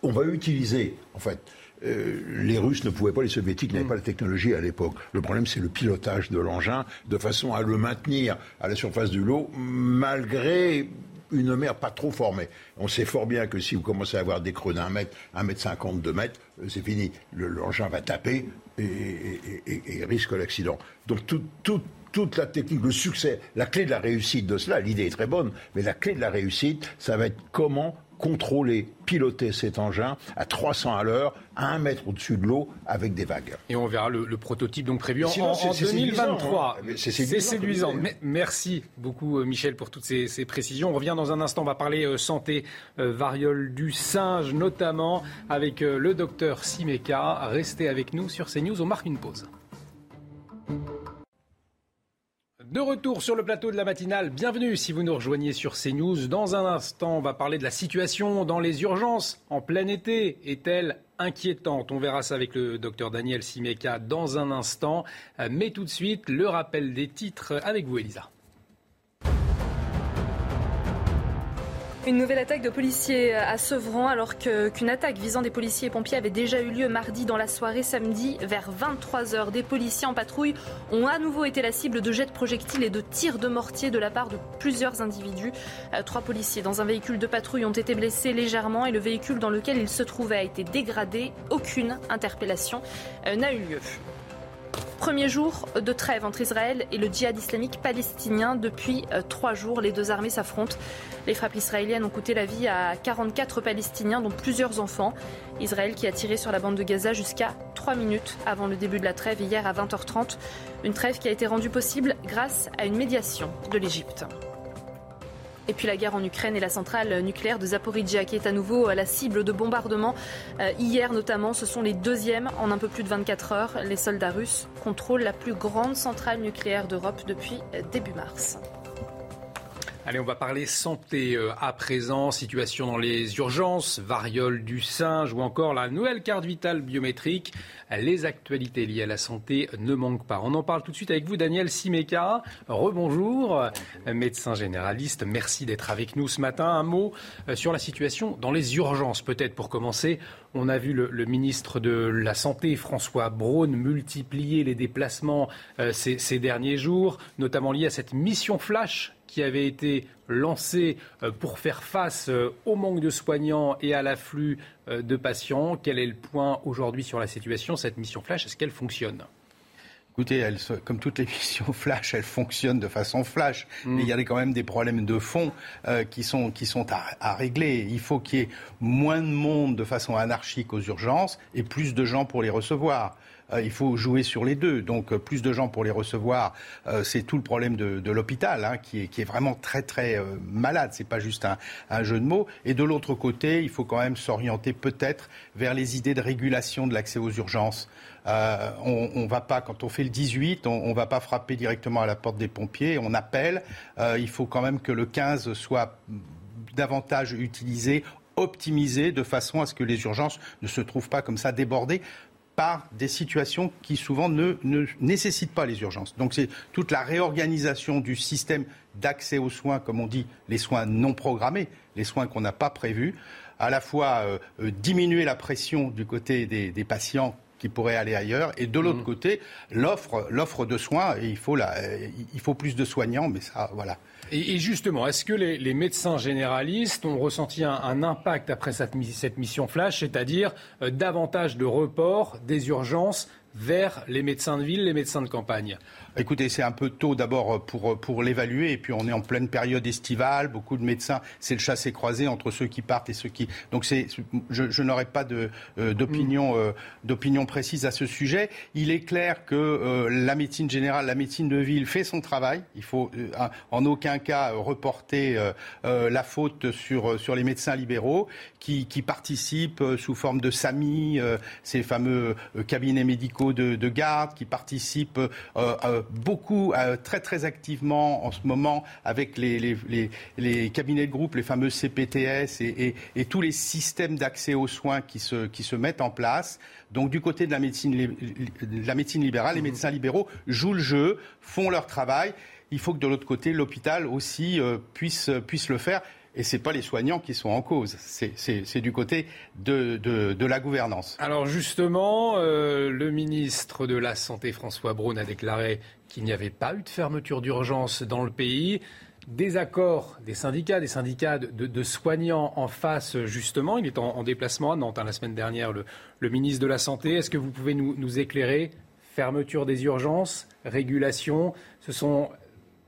on va utiliser, en fait, euh, les Russes ne pouvaient pas, les Soviétiques n'avaient mm. pas la technologie à l'époque. Le problème, c'est le pilotage de l'engin, de façon à le maintenir à la surface de l'eau, malgré une mer pas trop formée. On sait fort bien que si vous commencez à avoir des creux d'un mètre, un mètre cinquante, deux mètres, euh, c'est fini. L'engin va taper et, risque l'accident. Donc toute la technique, le succès, la clé de la réussite de cela, l'idée est très bonne, mais la clé de la réussite, ça va être comment contrôler, piloter cet engin à 300 à l'heure, à un mètre au-dessus de l'eau, avec des vagues. Et on verra le, prototype donc prévu en, 2023. Hein. C'est séduisant. merci beaucoup euh, Michel pour toutes ces, précisions. On revient dans un instant, on va parler euh, santé, euh, variole du singe notamment, avec le docteur Simeka. Restez avec nous sur CNews, on marque une pause. De retour sur le plateau de la matinale, bienvenue si vous nous rejoignez sur CNews. Dans un instant, on va parler de la situation dans les urgences en plein été. Est-elle inquiétante? On verra ça avec le docteur Daniel Simeka dans un instant. Mais tout de suite, le rappel des titres avec vous, Elisa. Une nouvelle attaque de policiers à Sevran alors qu'une attaque visant des policiers et pompiers avait déjà eu lieu mardi dans la soirée samedi vers 23h. Des policiers en patrouille ont à nouveau été la cible de jets de projectiles et de tirs de mortier de la part de plusieurs individus. Euh, trois policiers dans un véhicule de patrouille ont été blessés légèrement et le véhicule dans lequel ils se trouvaient a été dégradé. Aucune interpellation euh, n'a eu lieu. Premier jour de trêve entre Israël et le djihad islamique palestinien. Depuis euh, trois jours, les deux armées s'affrontent. Les frappes israéliennes ont coûté la vie à 44 Palestiniens, dont plusieurs enfants. Israël qui a tiré sur la bande de Gaza jusqu'à trois minutes avant le début de la trêve hier à 20h30. Une trêve qui a été rendue possible grâce à une médiation de l'Égypte. Et puis la guerre en Ukraine et la centrale nucléaire de Zaporizhia qui est à nouveau la cible de bombardements. Euh, hier notamment, ce sont les deuxièmes en un peu plus de 24 heures. Les soldats russes contrôlent la plus grande centrale nucléaire d'Europe depuis début mars. Allez, on va parler santé euh, à présent, situation dans les urgences, variole du singe ou encore la nouvelle carte vitale biométrique. Les actualités liées à la santé ne manquent pas. On en parle tout de suite avec vous, Daniel Simeka. Rebonjour, médecin généraliste. Merci d'être avec nous ce matin. Un mot euh, sur la situation dans les urgences, peut-être pour commencer. On a vu le, ministre de la Santé, François Braun, multiplier les déplacements euh, ces, ces derniers jours, notamment liés à cette mission flash qui avait été lancé euh, pour faire face euh, au manque de soignants et à l'afflux euh, de patients. Quel est le point aujourd'hui sur la situation? Cette mission flash, est-ce qu'elle fonctionne? Écoutez, elle, comme toutes les missions flash, elle fonctionne de façon flash. Mm. Mais il y a quand même des problèmes de fond qui sont, qui sont à, à régler. Il faut qu'il y ait moins de monde de façon anarchique aux urgences et plus de gens pour les recevoir. Euh, il faut jouer sur les deux. Donc euh, plus de gens pour les recevoir, euh, c'est tout le problème de, l'hôpital hein, qui, est, vraiment très très malade. C'est pas juste un, jeu de mots. Et de l'autre côté, il faut quand même s'orienter peut-être vers les idées de régulation de l'accès aux urgences. on, on va pas, quand on fait le 18, on, ne va pas frapper directement à la porte des pompiers, on appelle. il faut quand même que le 15 soit davantage utilisé, optimisé, de façon à ce que les urgences ne se trouvent pas comme ça débordées par des situations qui souvent ne, nécessitent pas les urgences. Donc c'est toute la réorganisation du système d'accès aux soins, comme on dit, les soins non programmés, les soins qu'on n'a pas prévus, à la fois euh, euh, diminuer la pression du côté des, patients qui pourraient aller ailleurs, et de l'autre mmh. côté, l'offre, l'offre de soins, il faut, la, il faut plus de soignants, mais ça, voilà. Et, justement, est-ce que les, médecins généralistes ont ressenti un, impact après cette, mission flash, c'est-à-dire euh, davantage de reports des urgences vers les médecins de ville, les médecins de campagne? Écoutez, c'est un peu tôt d'abord pour, pour l'évaluer. Et puis on est en pleine période estivale. Beaucoup de médecins, c'est le chassé-croisé entre ceux qui partent et ceux qui. Donc c'est, je, je n'aurai pas de, euh, d'opinion, euh, d'opinion précise à ce sujet. Il est clair que euh, la médecine générale, la médecine de ville fait son travail. Il faut en aucun cas reporter la faute sur, sur les médecins libéraux qui, qui participent sous forme de SAMI, ces fameux cabinets médicaux de, de garde, qui participent beaucoup, euh, très très activement en ce moment avec les, les, cabinets de groupe, les fameux CPTS et, tous les systèmes d'accès aux soins qui se, qui se mettent en place. Donc du côté de la médecine, la médecine libérale, les mmh. médecins libéraux jouent le jeu, font leur travail. Il faut que de l'autre côté, l'hôpital aussi euh, puisse, puisse le faire. Et ce n'est pas les soignants qui sont en cause, c'est du côté de, la gouvernance. Alors justement, euh, le ministre de la Santé, François Braun, a déclaré qu'il n'y avait pas eu de fermeture d'urgence dans le pays. Des accords des syndicats, des syndicats de, soignants en face, justement. Il est en, déplacement à Nantes hein, la semaine dernière, le, le, ministre de la Santé. Est-ce que vous pouvez nous, nous éclairer? Fermeture des urgences, régulation, ce sont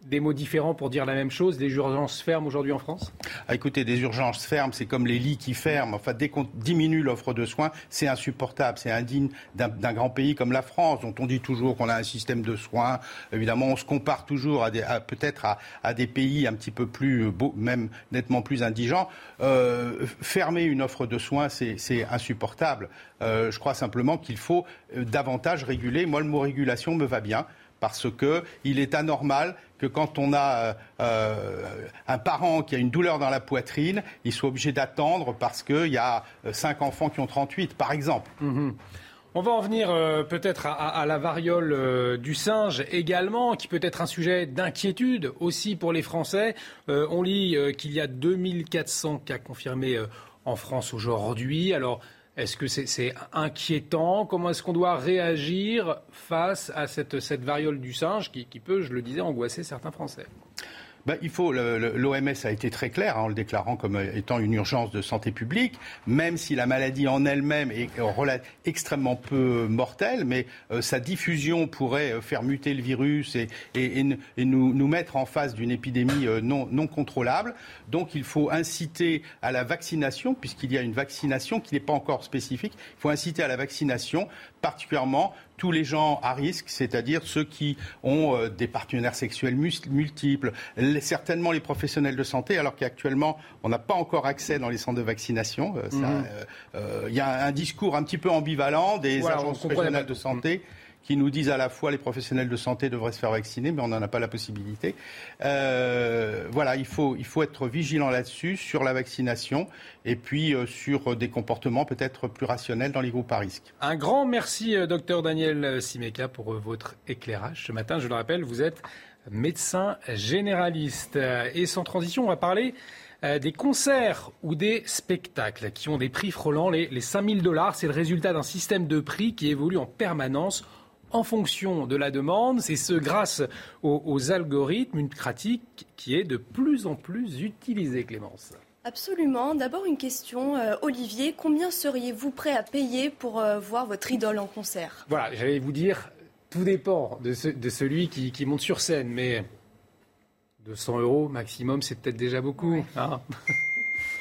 des mots différents pour dire la même chose Les urgences ferment aujourd'hui en France? Ah, Écoutez, des urgences ferment, c'est comme les lits qui ferment. Enfin, dès qu'on diminue l'offre de soins, c'est insupportable. C'est indigne d'un grand pays comme la France, dont on dit toujours qu'on a un système de soins. Évidemment, on se compare toujours à, peut-être à, des pays un petit peu plus, euh, beau, même nettement plus indigents. Euh, fermer une offre de soins, c'est insupportable. Euh, je crois simplement qu'il faut davantage réguler. Moi, le mot régulation me va bien parce qu'il est anormal que quand on a un parent qui a une douleur dans la poitrine, il soit obligé d'attendre parce qu'il y a cinq enfants qui ont 38, par exemple. Mhm. On va en venir euh, peut-être à, la variole euh, du singe également, qui peut être un sujet d'inquiétude aussi pour les Français. Euh, on lit qu'il y a 2400 cas confirmés en France aujourd'hui. Alors, est-ce que c'est inquiétant? Comment est-ce qu'on doit réagir face à cette, variole du singe qui, qui peut, je le disais, angoisser certains Français? Ben, il faut. L'OMS a été très clair hein, en le déclarant comme étant une urgence de santé publique, même si la maladie en elle-même est extrêmement peu mortelle, mais euh, sa diffusion pourrait euh, faire muter le virus et, nous, mettre en face d'une épidémie euh, non contrôlable. Donc il faut inciter à la vaccination, puisqu'il y a une vaccination qui n'est pas encore spécifique. Il faut inciter à la vaccination, particulièrement tous les gens à risque, c'est-à-dire ceux qui ont euh, des partenaires sexuels multiples, certainement les professionnels de santé, alors qu'actuellement, on n'a pas encore accès dans les centres de vaccination. Il euh, mhm. euh, y a un discours un petit peu ambivalent des agences régionales de santé qui nous disent à la fois les professionnels de santé devraient se faire vacciner, mais on n'en a pas la possibilité. Euh, voilà, il faut, il faut être vigilant là-dessus, sur la vaccination, et puis euh, sur des comportements peut-être plus rationnels dans les groupes à risque. Un grand merci, euh, docteur Daniel Simeka, pour votre éclairage. Ce matin, je le rappelle, vous êtes médecin généraliste. Et sans transition, on va parler des concerts ou des spectacles qui ont des prix frôlant les, les 5000 dollars. C'est le résultat d'un système de prix qui évolue en permanence en fonction de la demande. C'est ce grâce aux, algorithmes, une pratique qui est de plus en plus utilisée, Clémence. Absolument. D'abord une question, euh, Olivier, combien seriez-vous prêt à payer pour euh, voir votre idole en concert? Voilà, j'allais vous dire, tout dépend de, celui qui, monte sur scène, mais 200 euros maximum, c'est peut-être déjà beaucoup. Hein?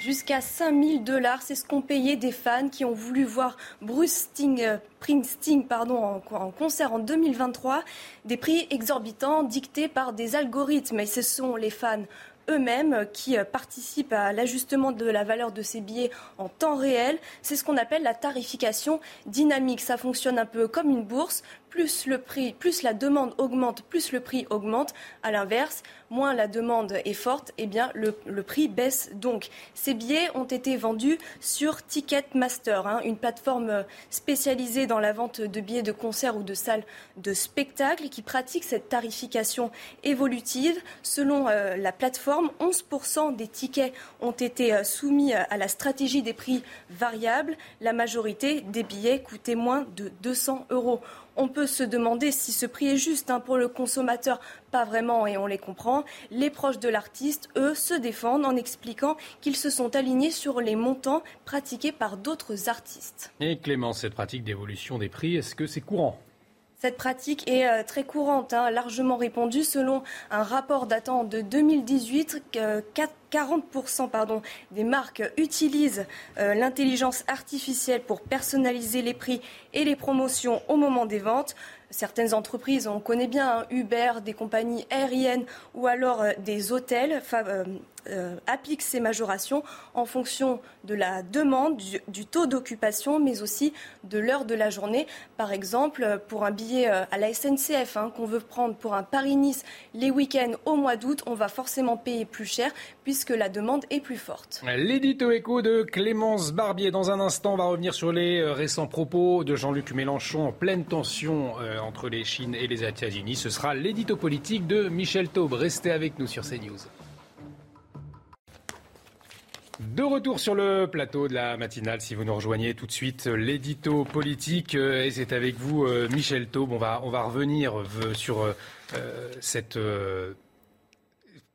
Jusqu'à 5000 dollars, c'est ce qu'ont payé des fans qui ont voulu voir Bruce euh, Springsteen pardon, en, en, concert en 2023. Des prix exorbitants dictés par des algorithmes. Et ce sont les fans eux-mêmes qui euh, participent à l'ajustement de la valeur de ces billets en temps réel. C'est ce qu'on appelle la tarification dynamique. Ça fonctionne un peu comme une bourse plus le prix, plus la demande augmente, plus le prix augmente. À l'inverse, moins la demande est forte, eh bien le, prix baisse donc. Ces billets ont été vendus sur Ticketmaster, hein, une plateforme spécialisée dans la vente de billets de concert ou de salles de spectacle qui pratique cette tarification évolutive. Selon euh, la plateforme, 11% des tickets ont été euh, soumis à la stratégie des prix variables. La majorité des billets coûtaient moins de 200 euros. On peut se demander si ce prix est juste hein, pour le consommateur. Pas vraiment, et on les comprend. Les proches de l'artiste, eux, se défendent en expliquant qu'ils se sont alignés sur les montants pratiqués par d'autres artistes. Et Clément, cette pratique d'évolution des prix, est-ce que c'est courant? Cette pratique est euh, très courante, hein, largement répandue. Selon un rapport datant de 2018, 40% pardon, des marques utilisent euh, l'intelligence artificielle pour personnaliser les prix et les promotions au moment des ventes certaines entreprises, on connaît bien hein, Uber, des compagnies aériennes ou alors euh, des hôtels euh, euh, appliquent ces majorations en fonction de la demande, du, taux d'occupation, mais aussi de l'heure de la journée. Par exemple, pour un billet à la SNCF hein, qu'on veut prendre pour un Paris-Nice les week-ends au mois d'août, on va forcément payer plus cher puisque la demande est plus forte. L'édito écho de Clémence Barbier. Dans un instant, on va revenir sur les récents propos de Jean-Luc Mélenchon en pleine tension entre les Chines et les États-Unis. Ce sera l'édito politique de Michel Taube. Restez avec nous sur CNews. De retour sur le plateau de la matinale, si vous nous rejoignez tout de suite, l'édito politique, euh, et c'est avec vous euh, Michel Taube. On va, on va revenir euh, sur cette...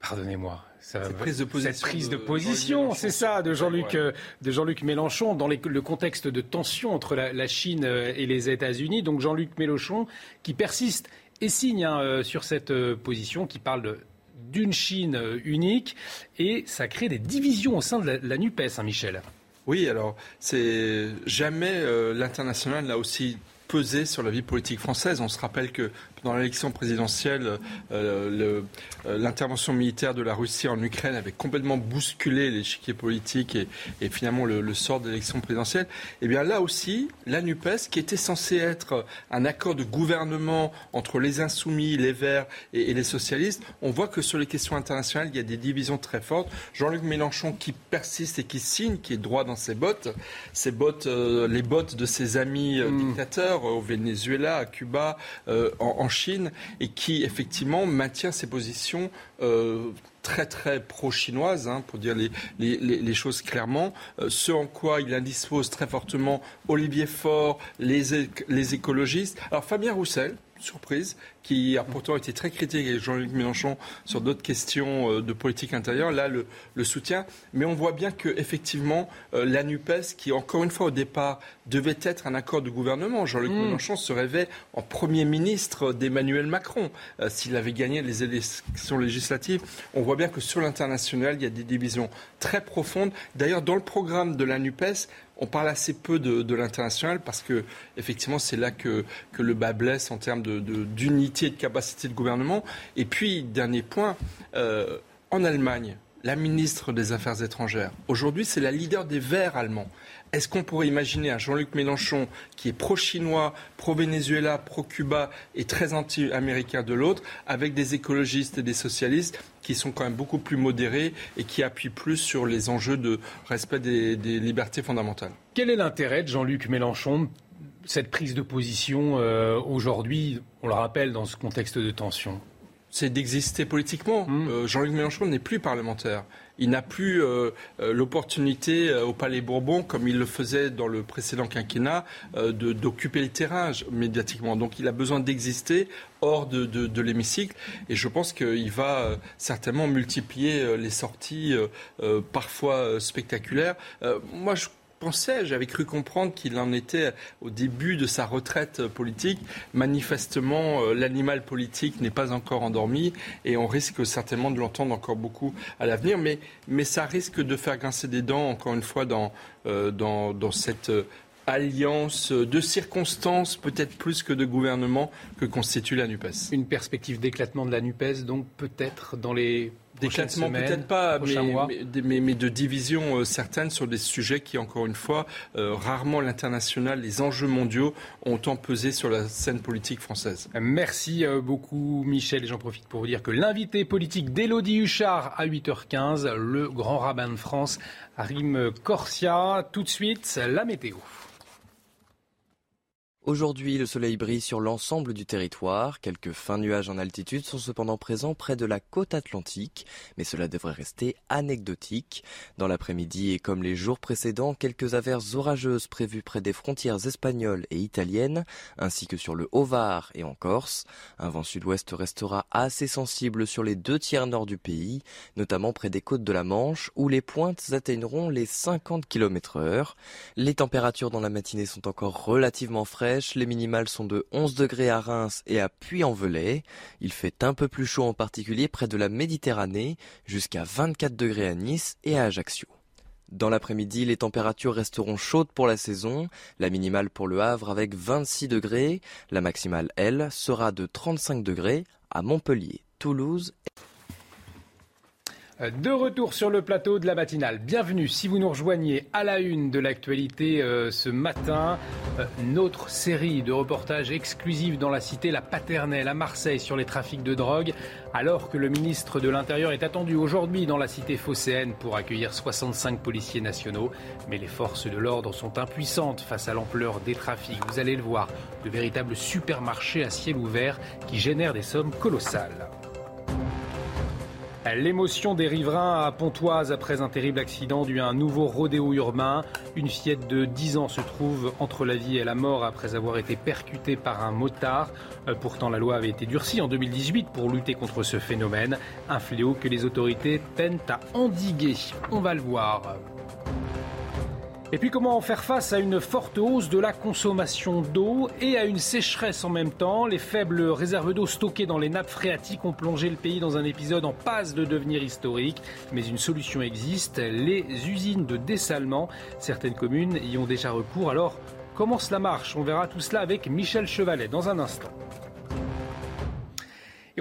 Pardonnez-moi, cette prise de position, cette prise de, position c'est ça, de Jean-Luc de Jean-Luc Mélenchon dans le contexte de tension entre la, Chine et les États-Unis. Donc Jean-Luc Mélenchon qui persiste et signe hein, sur cette position, qui parle d'une Chine unique et ça crée des divisions au sein de la, NUPES, hein, Michel. Oui, alors c'est jamais euh, l'international là aussi pesé sur la vie politique française. On se rappelle que pendant l'élection présidentielle, euh, l'intervention militaire de la Russie en Ukraine avait complètement bousculé l'échiquier politique et, finalement le, sort de l'élection présidentielle. Et eh bien là aussi, la NUPES, qui était censée être un accord de gouvernement entre les insoumis, les Verts et, et les socialistes, on voit que sur les questions internationales, il y a des divisions très fortes. Jean-Luc Mélenchon qui persiste et qui signe, qui est droit dans ses bottes, ses bottes, euh, les bottes de ses amis euh, mm. dictateurs au Venezuela, à Cuba, en, en Chine et qui effectivement maintient ses positions euh, très très pro-chinoises, hein, pour dire les choses clairement, euh, ce en quoi il indispose très fortement Olivier Faure, les, les écologistes. Alors Fabien Roussel, surprise, qui a pourtant été très critique avec Jean-Luc Mélenchon sur d'autres questions euh, de politique intérieure, là le, le soutien. Mais on voit bien que effectivement euh, la Nupes, qui encore une fois au départ devait être un accord de gouvernement, Jean-Luc mm. Mélenchon se rêvait en premier ministre d'Emmanuel Macron euh, s'il avait gagné les élections législatives. On voit bien que sur l'international, il y a des divisions très profondes. D'ailleurs, dans le programme de la Nupes, on parle assez peu de, l'international parce que effectivement c'est là que, que le bas blesse en termes d'unité de, et de capacité de gouvernement. Et puis dernier point, euh, en Allemagne, la ministre des Affaires étrangères, aujourd'hui c'est la leader des Verts allemands. Est-ce qu'on pourrait imaginer un Jean-Luc Mélenchon qui est pro-chinois, pro-Venezuela, pro-Cuba et très anti-américain de l'autre, avec des écologistes et des socialistes qui sont quand même beaucoup plus modérés et qui appuient plus sur les enjeux de respect des, libertés fondamentales? Quel est l'intérêt de Jean-Luc Mélenchon cette prise de position euh, aujourd'hui, on le rappelle, dans ce contexte de tension c'est d'exister politiquement. Mmh. Euh, Jean-Luc Mélenchon n'est plus parlementaire il n'a plus euh, l'opportunité euh, au Palais Bourbon, comme il le faisait dans le précédent quinquennat, d'occuper le terrain médiatiquement. Donc il a besoin d'exister hors de, l'hémicycle. Et je pense qu'il va certainement multiplier les sorties parfois spectaculaires. moi, je pensais, j'avais cru comprendre qu'il en était au début de sa retraite politique. Manifestement, euh, l'animal politique n'est pas encore endormi et on risque certainement de l'entendre encore beaucoup à l'avenir. Mais, mais ça risque de faire grincer des dents, encore une fois, dans, euh, dans, dans cette alliance de circonstances, peut-être plus que de gouvernement, que constitue la NUPES. Une perspective d'éclatement de la NUPES, donc peut-être dans les D'éclatement peut-être pas, mais, mais, de division euh, certaines sur des sujets qui, encore une fois, euh, rarement l'international, les enjeux mondiaux ont tant pesé sur la scène politique française. Merci euh, beaucoup Michel et j'en profite pour vous dire que l'invité politique d'Élodie Huchard à 8h15, le grand rabbin de France, Arim Corsia. Tout de suite, la météo. Aujourd'hui, le soleil brille sur l'ensemble du territoire. Quelques fins nuages en altitude sont cependant présents près de la côte atlantique, mais cela devrait rester anecdotique. Dans l'après-midi et comme les jours précédents, quelques averses orageuses prévues près des frontières espagnoles et italiennes, ainsi que sur le Haut-Var et en Corse. Un vent sud-ouest restera assez sensible sur les deux tiers nord du pays, notamment près des côtes de la Manche, où les pointes atteindront les 50 km heure. Les températures dans la matinée sont encore relativement fraîches les minimales sont de 11 degrés à Reims et à Puy-en-Velay. Il fait un peu plus chaud en particulier près de la Méditerranée, jusqu'à 24 degrés à Nice et à Ajaccio. Dans l'après-midi, les températures resteront chaudes pour la saison. La minimale pour le Havre avec 26 degrés. La maximale, elle, sera de 35 degrés à Montpellier, Toulouse. De retour sur le plateau de la matinale. Bienvenue si vous nous rejoignez à la une de l'actualité euh, ce matin. Euh, notre série de reportages exclusifs dans la cité La Paternelle à Marseille sur les trafics de drogue. Alors que le ministre de l'Intérieur est attendu aujourd'hui dans la cité phocéenne pour accueillir 65 policiers nationaux. Mais les forces de l'ordre sont impuissantes face à l'ampleur des trafics. Vous allez le voir, de véritables supermarchés à ciel ouvert qui génèrent des sommes colossales. L'émotion des riverains à Pontoise après un terrible accident dû à un nouveau rodéo urbain. Une fillette de 10 ans se trouve entre la vie et la mort après avoir été percutée par un motard. Euh, pourtant, la loi avait été durcie en 2018 pour lutter contre ce phénomène. Un fléau que les autorités peinent à endiguer. On va le voir. Et puis comment faire face à une forte hausse de la consommation d'eau et à une sécheresse en même temps? Les faibles réserves d'eau stockées dans les nappes phréatiques ont plongé le pays dans un épisode en passe de devenir historique. Mais une solution existe, les usines de dessalement. Certaines communes y ont déjà recours. Alors comment cela marche? On verra tout cela avec Michel Chevalet dans un instant.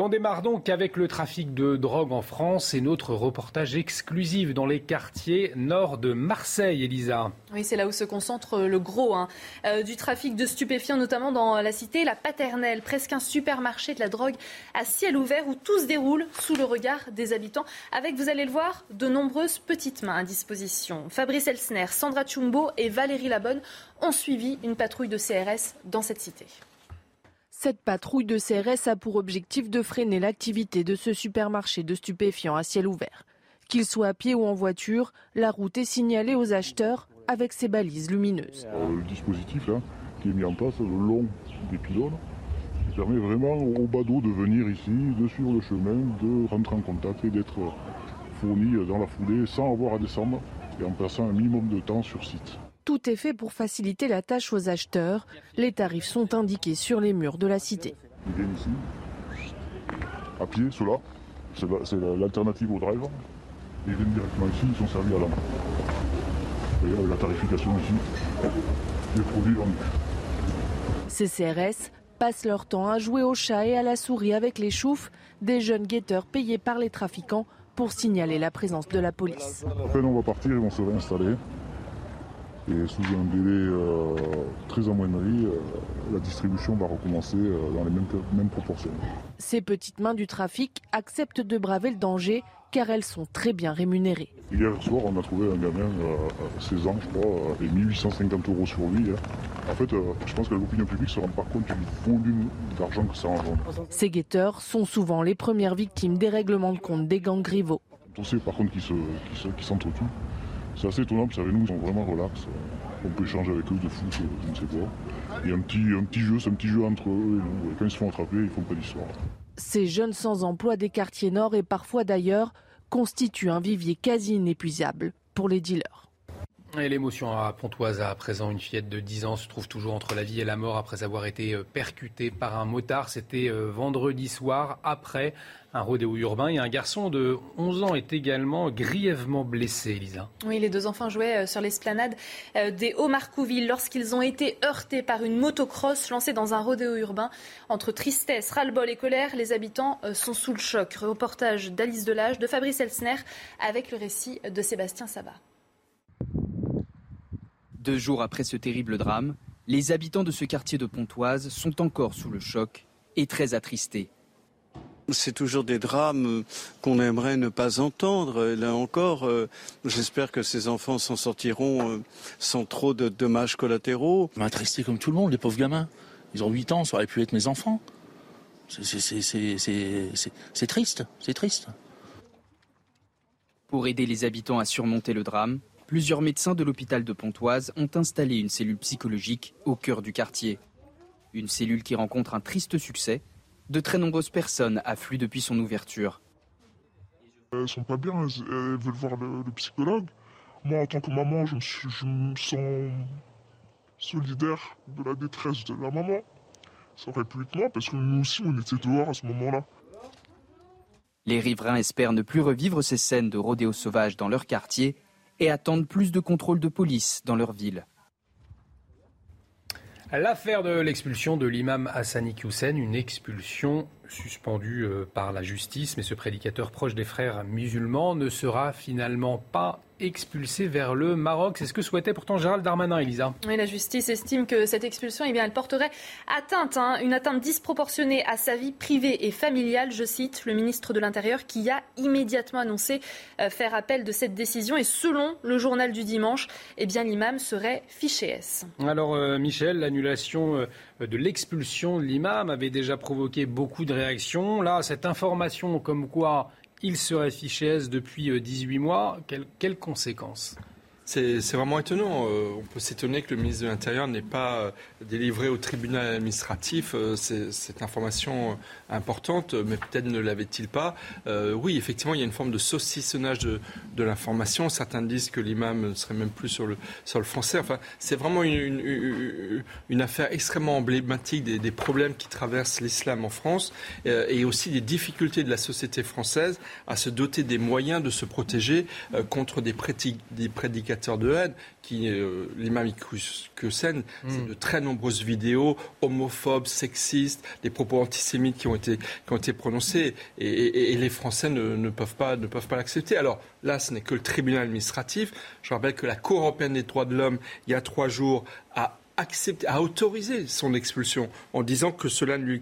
On démarre donc avec le trafic de drogue en France et notre reportage exclusif dans les quartiers nord de Marseille, Elisa. Oui, c'est là où se concentre le gros hein. euh, du trafic de stupéfiants, notamment dans la cité La Paternelle, presque un supermarché de la drogue à ciel ouvert où tout se déroule sous le regard des habitants, avec, vous allez le voir, de nombreuses petites mains à disposition. Fabrice Elsner, Sandra Chumbo et Valérie Labonne ont suivi une patrouille de CRS dans cette cité. Cette patrouille de CRS a pour objectif de freiner l'activité de ce supermarché de stupéfiants à ciel ouvert. Qu'il soit à pied ou en voiture, la route est signalée aux acheteurs avec ses balises lumineuses. Euh, le dispositif qui est mis en place le long des pylônes qui permet vraiment aux badauds de venir ici, de suivre le chemin, de rentrer en contact et d'être fournis dans la foulée sans avoir à descendre et en passant un minimum de temps sur site. Tout est fait pour faciliter la tâche aux acheteurs. Les tarifs sont indiqués sur les murs de la cité. Ils viennent ici, à pied, ceux-là. C'est l'alternative au drive. Ils viennent directement ici, ils sont servis à la main. Et la tarification ici, les produits en Ces CRS passent leur temps à jouer au chat et à la souris avec les choufs, des jeunes guetteurs payés par les trafiquants pour signaler la présence de la police. Après, on va partir, ils vont se réinstaller. Et sous un délai euh, très amoindri, euh, la distribution va recommencer euh, dans les mêmes, mêmes proportions. Ces petites mains du trafic acceptent de braver le danger car elles sont très bien rémunérées. Hier soir, on a trouvé un gamin à 16 ans, je crois, et 1850 euros sur lui. Hein. En fait, je pense que l'opinion publique se rend pas compte du volume d'argent que ça engendre. Ces guetteurs sont souvent les premières victimes des règlements de compte des gangs rivaux. On sait par contre qu'ils s'entretuent. C'est assez étonnant, parce que nous, ils sont vraiment relax. On peut échanger avec eux de foot, je ne sais quoi. Il y a un petit, un petit jeu, c'est un petit jeu entre eux et nous. Quand ils se font attraper, ils font pas d'histoire. Ces jeunes sans emploi des quartiers nord et parfois d'ailleurs constituent un vivier quasi inépuisable pour les dealers. L'émotion à Pontoise à présent, une fillette de 10 ans se trouve toujours entre la vie et la mort après avoir été euh, percutée par un motard. C'était euh, vendredi soir après un rodéo urbain et un garçon de 11 ans est également grièvement blessé, Elisa. Oui, les deux enfants jouaient euh, sur l'esplanade des Hauts-Marcouville lorsqu'ils ont été heurtés par une motocross lancée dans un rodéo urbain. Entre tristesse, ras-le-bol et colère, les habitants sont sous le choc. Reportage d'Alice Delage, de Fabrice Elsner avec le récit de Sébastien Sabat. Deux jours après ce terrible drame, les habitants de ce quartier de Pontoise sont encore sous le choc et très attristés. C'est toujours des drames qu'on aimerait ne pas entendre. là encore, euh, j'espère que ces enfants s'en sortiront euh, sans trop de dommages collatéraux. Attristé comme tout le monde, les pauvres gamins. Ils ont 8 ans, ça aurait pu être mes enfants. C'est triste, c'est triste. Pour aider les habitants à surmonter le drame, plusieurs médecins de l'hôpital de Pontoise ont installé une cellule psychologique au cœur du quartier. Une cellule qui rencontre un triste succès. De très nombreuses personnes affluent depuis son ouverture. Elles sont pas bien, elles, veulent voir le, psychologue. Moi, en tant que maman, je me, sens solidaire de la détresse de la maman. Ça aurait pu être moi, parce que nous aussi, on était dehors à ce moment-là. Les riverains espèrent ne plus revivre ces scènes de rodéo sauvage dans leur quartier et attendent plus de contrôle de police dans leur ville. L'affaire de l'expulsion de l'imam Hassani Hussein, une expulsion suspendue euh, par la justice, mais ce prédicateur proche des frères musulmans ne sera finalement pas expulsé vers le Maroc. C'est ce que souhaitait pourtant Gérald Darmanin, Elisa. Oui, la justice estime que cette expulsion, eh bien, elle porterait atteinte, hein, une atteinte disproportionnée à sa vie privée et familiale. Je cite le ministre de l'Intérieur qui a immédiatement annoncé euh, faire appel de cette décision. Et selon le journal du dimanche, eh bien, l'imam serait fiché S. Alors, euh, Michel, l'annulation euh, de l'expulsion de l'imam avait déjà provoqué beaucoup de réactions. Là, cette information comme quoi il serait fiché S depuis 18 euh, mois. quelles conséquences? C'est vraiment étonnant. Euh, on peut s'étonner que le ministre de l'Intérieur n'ait pas euh, délivré au tribunal administratif cette information importante, mais peut-être ne l'avait-il pas. oui, effectivement, il y a une forme de saucissonnage de, l'information. Certains disent que l'imam ne serait même plus sur le sol français. Enfin, c'est vraiment une, une, affaire extrêmement emblématique des, problèmes qui traversent l'islam en France et aussi des difficultés de la société française à se doter des moyens de se protéger contre des, des prédicateurs prédicateur de haine, qui euh, l'imam Hussein, c'est hmm. de très nombreuses vidéos homophobes, sexistes, des propos antisémites qui ont été, qui ont été prononcés, et, les Français ne, ne, peuvent pas, ne peuvent pas l'accepter. Alors là, ce n'est que le tribunal administratif. Je rappelle que la Cour européenne des droits de l'homme, il y a trois jours, a accepté, a autorisé son expulsion en disant que cela ne lui,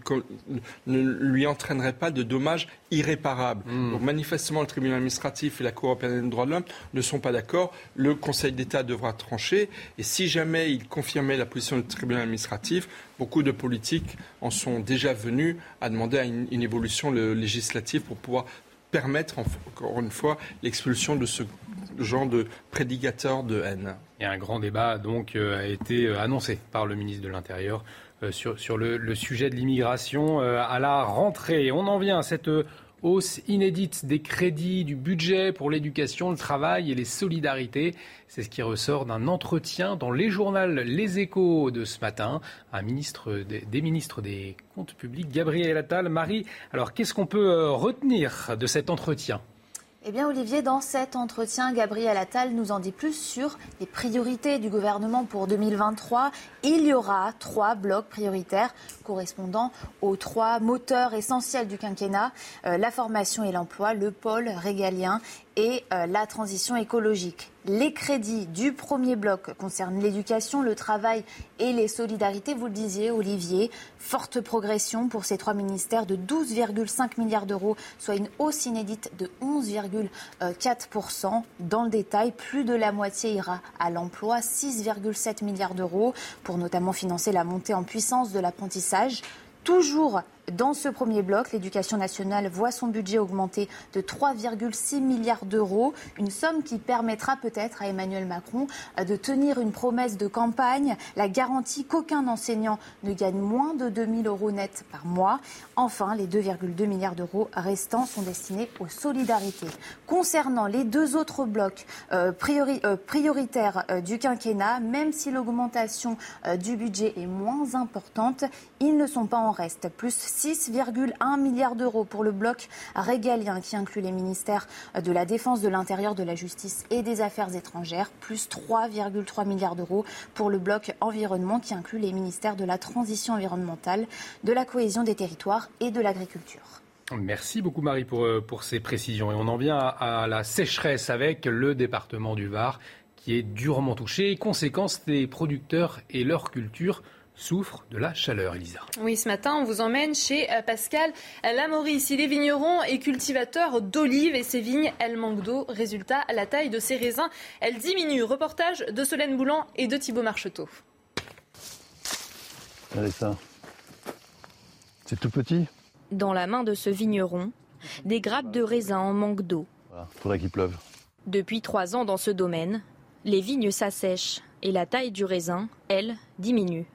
ne lui entraînerait pas de dommages irréparables. Hmm. Donc manifestement, le tribunal administratif et la Cour européenne des droits de l'homme ne sont pas d'accord. Le Conseil d'État devra trancher. Et si jamais il confirmait la position du tribunal administratif, beaucoup de politiques en sont déjà venus à demander à une, une évolution législative pour pouvoir permettre, encore une fois, l'expulsion de ce genre de prédicateur de haine. Et un grand débat donc euh, a été euh, annoncé par le ministre de l'Intérieur euh, sur, sur le, sujet de l'immigration à la rentrée. On en vient à cette hausse inédite des crédits du budget pour l'éducation, le travail et les solidarités. C'est ce qui ressort d'un entretien dans les journaux Les Échos de ce matin. Un ministre des, ministres des Comptes publics, Gabriel Attal. Marie, alors qu'est-ce qu'on peut retenir de cet entretien? Eh bien, Olivier, dans cet entretien, Gabriel Attal nous en dit plus sur les priorités du gouvernement pour 2023. Il y aura trois blocs prioritaires correspondant aux trois moteurs essentiels du quinquennat euh, la formation et l'emploi, le pôle régalien et euh, la transition écologique. Les crédits du premier bloc concernent l'éducation, le travail et les solidarités. Vous le disiez, Olivier, forte progression pour ces trois ministères de 12,5 milliards d'euros, soit une hausse inédite de 11,4%. Dans le détail, plus de la moitié ira à l'emploi, 6,7 milliards d'euros, pour notamment financer la montée en puissance de l'apprentissage. Toujours dans ce premier bloc, l'éducation nationale voit son budget augmenter de 3,6 milliards d'euros, une somme qui permettra peut-être à Emmanuel Macron euh, de tenir une promesse de campagne, la garantie qu'aucun enseignant ne gagne moins de 2 000 euros net par mois. Enfin, les 2,2 milliards d'euros restants sont destinés aux solidarités. Concernant les deux autres blocs euh, euh, prioritaires du quinquennat, même si l'augmentation du budget est moins importante, ils ne sont pas en reste. Plus 6,1 milliards d'euros pour le bloc régalien qui inclut les ministères de la Défense, de l'Intérieur, de la Justice et des Affaires étrangères, plus 3,3 milliards d'euros pour le bloc environnement qui inclut les ministères de la Transition environnementale, de la cohésion des territoires et de l'agriculture. Merci beaucoup Marie pour, euh, ces précisions. Et on en vient à, la sécheresse avec le département du Var qui est durement touché. Conséquence des producteurs et leur culture souffrent de la chaleur, Elisa. Oui, ce matin, on vous emmène chez euh, Pascal Lamoris. Il est vigneron et cultivateur d'olives et ses vignes, elles manquent d'eau. Résultat, la taille de ses raisins, elle diminue. Reportage de Solène Boulan et de Thibault Marcheteau. Allez, ça. C'est tout petit? Dans la main de ce vigneron, des grappes de raisins en manque d'eau. Voilà, faudrait qu'il pleuve. Depuis trois ans dans ce domaine, les vignes s'assèchent et la taille du raisin, elle, diminue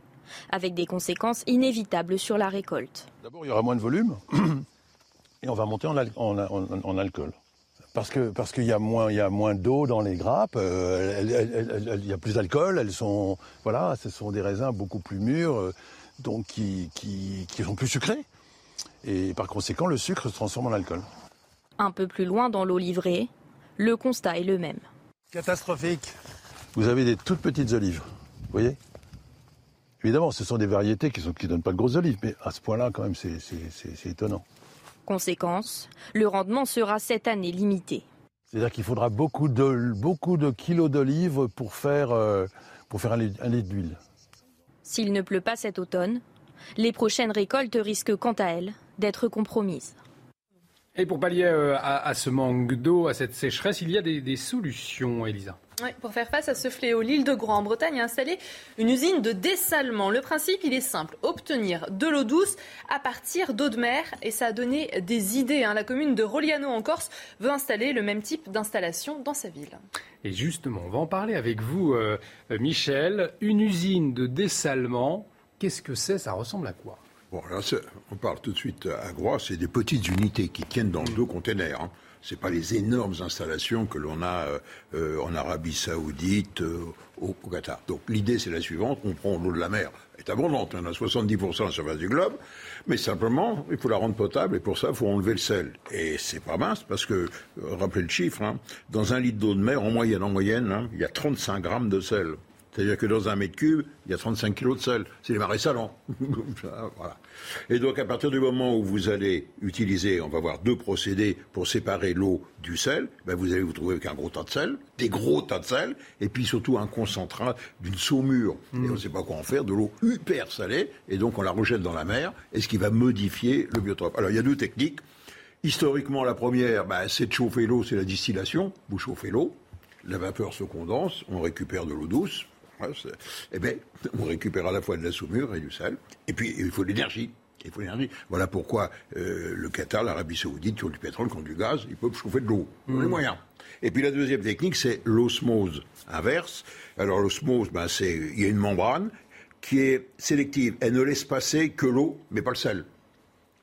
avec des conséquences inévitables sur la récolte. D'abord, il y aura moins de volume et on va monter en, alcool. Parce que parce qu'il y a moins il y a moins d'eau dans les grappes, euh, il y a plus d'alcool, elles sont voilà, ce sont des raisins beaucoup plus mûrs, euh, donc qui, qui, qui sont plus sucrés. Et par conséquent, le sucre se transforme en alcool. Un peu plus loin dans l'eau livrée, le constat est le même. Catastrophique. Vous avez des toutes petites olives, vous voyez? Évidemment, ce sont des variétés qui ne qui donnent pas de grosses olives, mais à ce point-là, quand même, c'est étonnant. Conséquence, le rendement sera cette année limité. C'est-à-dire qu'il faudra beaucoup de, beaucoup de kilos d'olives pour faire, euh, pour faire un, litre d'huile. S'il ne pleut pas cet automne, les prochaines récoltes risquent quant à elles d'être compromises. Et pour pallier euh, à, ce manque d'eau, à cette sécheresse, il y a des, des solutions, Elisa pour faire face à ce fléau, l'île de Grand en Bretagne a installé une usine de dessalement. Le principe, il est simple obtenir de l'eau douce à partir d'eau de mer. Et ça a donné des idées. Hein. La commune de Roliano en Corse veut installer le même type d'installation dans sa ville. Et justement, on va en parler avec vous, euh, Michel. Une usine de dessalement, qu'est-ce que c'est? Ça ressemble à quoi? Bon, on parle tout de suite à Groix, c'est des petites unités qui tiennent dans deux containers. Hein. C'est pas les énormes installations que l'on a euh, en Arabie Saoudite, au, Qatar. Donc l'idée c'est la suivante on prend l'eau de la mer, elle est abondante, on a 70% à la surface du globe, mais simplement il faut la rendre potable et pour ça il faut enlever le sel. Et c'est pas mince parce que rappelez le chiffre, hein, dans un litre d'eau de mer en moyenne, en moyenne, hein, il y a 35 grammes de sel. C'est-à-dire que dans un mètre cube, il y a 35 kilos de sel. C'est les marais salants. voilà. Et donc, à partir du moment où vous allez utiliser, on va voir deux procédés pour séparer l'eau du sel, ben vous allez vous trouver avec un gros tas de sel, des gros tas de sel, et puis surtout un concentrat d'une saumure. Et on ne sait pas quoi en faire, de l'eau hyper salée, et donc on la rejette dans la mer, et ce qui va modifier le biotope. Alors, il y a deux techniques. Historiquement, la première, ben, c'est de chauffer l'eau, c'est la distillation. Vous chauffez l'eau, la vapeur se condense, on récupère de l'eau douce, eh bien, on récupère à la fois de la saumure et du sel. Et puis, il faut l'énergie. Il faut l'énergie. Voilà pourquoi euh, le Qatar, l'Arabie Saoudite, qui ont du pétrole, qui ont du gaz, ils peuvent chauffer de l'eau. Ont les mmh. moyens. Et puis la deuxième technique, c'est l'osmose inverse. Alors l'osmose, ben, c'est il y a une membrane qui est sélective. Elle ne laisse passer que l'eau, mais pas le sel.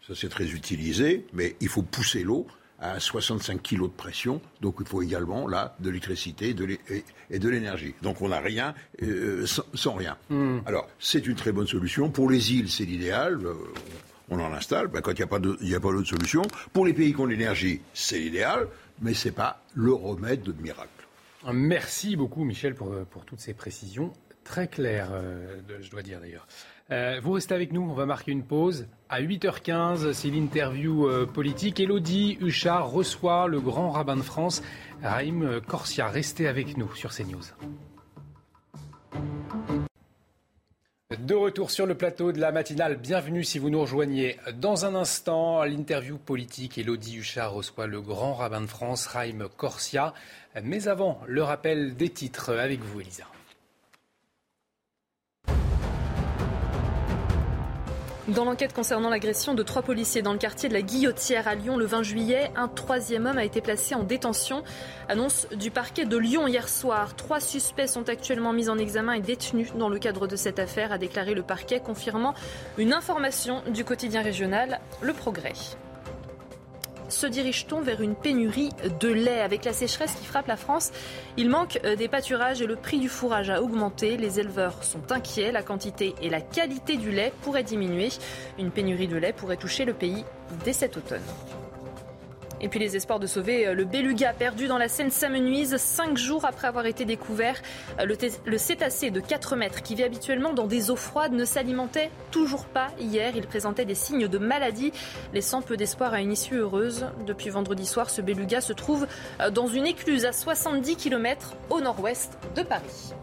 Ça c'est très utilisé, mais il faut pousser l'eau à 65 kg de pression. Donc il faut également là de l'électricité et de l'énergie. Donc on n'a rien euh, sans, rien. Hmm. Alors c'est une très bonne solution. Pour les îles, c'est l'idéal. Euh, on en installe ben, quand il n'y a pas d'autre solution. Pour les pays qui ont l'énergie, c'est l'idéal, mais ce n'est pas le remède de miracle. Merci beaucoup Michel pour, pour toutes ces précisions. Très claires, euh, je dois dire d'ailleurs. Euh, vous restez avec nous, on va marquer une pause. À 8h15, c'est l'interview euh, politique. Elodie Huchard reçoit le grand rabbin de France, Raïm Corsia. Restez avec nous sur CNews. De retour sur le plateau de la matinale, bienvenue si vous nous rejoignez. Dans un instant, l'interview politique, Elodie Huchard reçoit le grand rabbin de France, Raïm Corsia. Mais avant, le rappel des titres avec vous, Elisa. Dans l'enquête concernant l'agression de trois policiers dans le quartier de la Guillotière à Lyon le 20 juillet, un troisième homme a été placé en détention. Annonce du parquet de Lyon hier soir. Trois suspects sont actuellement mis en examen et détenus dans le cadre de cette affaire, a déclaré le parquet, confirmant une information du quotidien régional Le Progrès se dirige-t-on vers une pénurie de lait Avec la sécheresse qui frappe la France, il manque euh, des pâturages et le prix du fourrage a augmenté. Les éleveurs sont inquiets. La quantité et la qualité du lait pourraient diminuer. Une pénurie de lait pourrait toucher le pays dès cet automne. Et puis les espoirs de sauver euh, le beluga perdu dans la Seine s'amenuisent cinq jours après avoir été découvert. Euh, le, cétacé de 4 mètres qui vit habituellement dans des eaux froides ne s'alimentait toujours pas hier. Il présentait des signes de maladie, laissant peu d'espoir à une issue heureuse. Depuis vendredi soir, ce beluga se trouve euh, dans une écluse à 70 km au nord-ouest de Paris.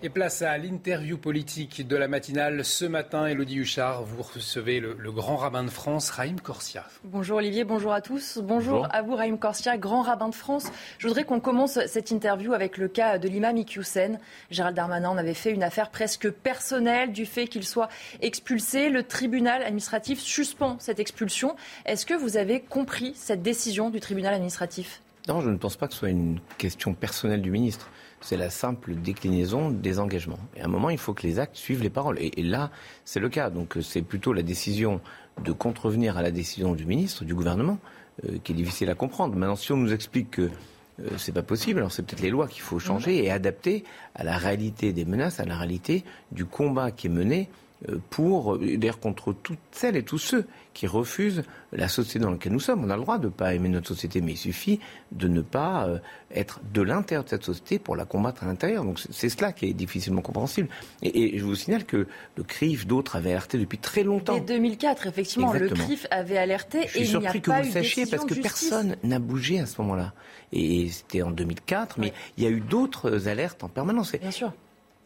Et place à l'interview politique de la matinale. Ce matin, Elodie Huchard, vous recevez le, grand rabbin de France, Raïm Corsia. Bonjour Olivier, bonjour à tous. Bonjour, à vous Raïm Corsia, grand rabbin de France. Je voudrais qu'on commence cette interview avec le cas de l'imam Iqiyoussen. Gérald Darmanin en avait fait une affaire presque personnelle du fait qu'il soit expulsé. Le tribunal administratif suspend cette expulsion. Est-ce que vous avez compris cette décision du tribunal administratif? Non, je ne pense pas que ce soit une question personnelle du ministre c'est la simple déclinaison des engagements. Et à un moment, il faut que les actes suivent les paroles. Et, là, c'est le cas. Donc c'est plutôt la décision de contrevenir à la décision du ministre, du gouvernement, euh, qui est difficile à comprendre. Maintenant, si on nous explique que euh, c'est pas possible. Alors c'est peut-être les lois qu'il faut changer et adapter à la réalité des menaces, à la réalité du combat qui est mené euh, pour, euh, d'ailleurs contre toutes celles et tous ceux qui refusent la société dans laquelle nous sommes. On a le droit de ne pas aimer notre société, mais il suffit de ne pas euh, être de l'intérieur de cette société pour la combattre à l'intérieur. Donc c'est cela qui est difficilement compréhensible. Et, je vous signale que le CRIF, d'autres avaient alerté depuis très longtemps. Dès 2004, effectivement, le CRIF avait alerté je suis et surpris il n'y a que pas vous le sachiez parce que personne n'a bougé à ce moment-là. Et c'était en 2004, mais il y a eu d'autres alertes en permanence. Bien sûr.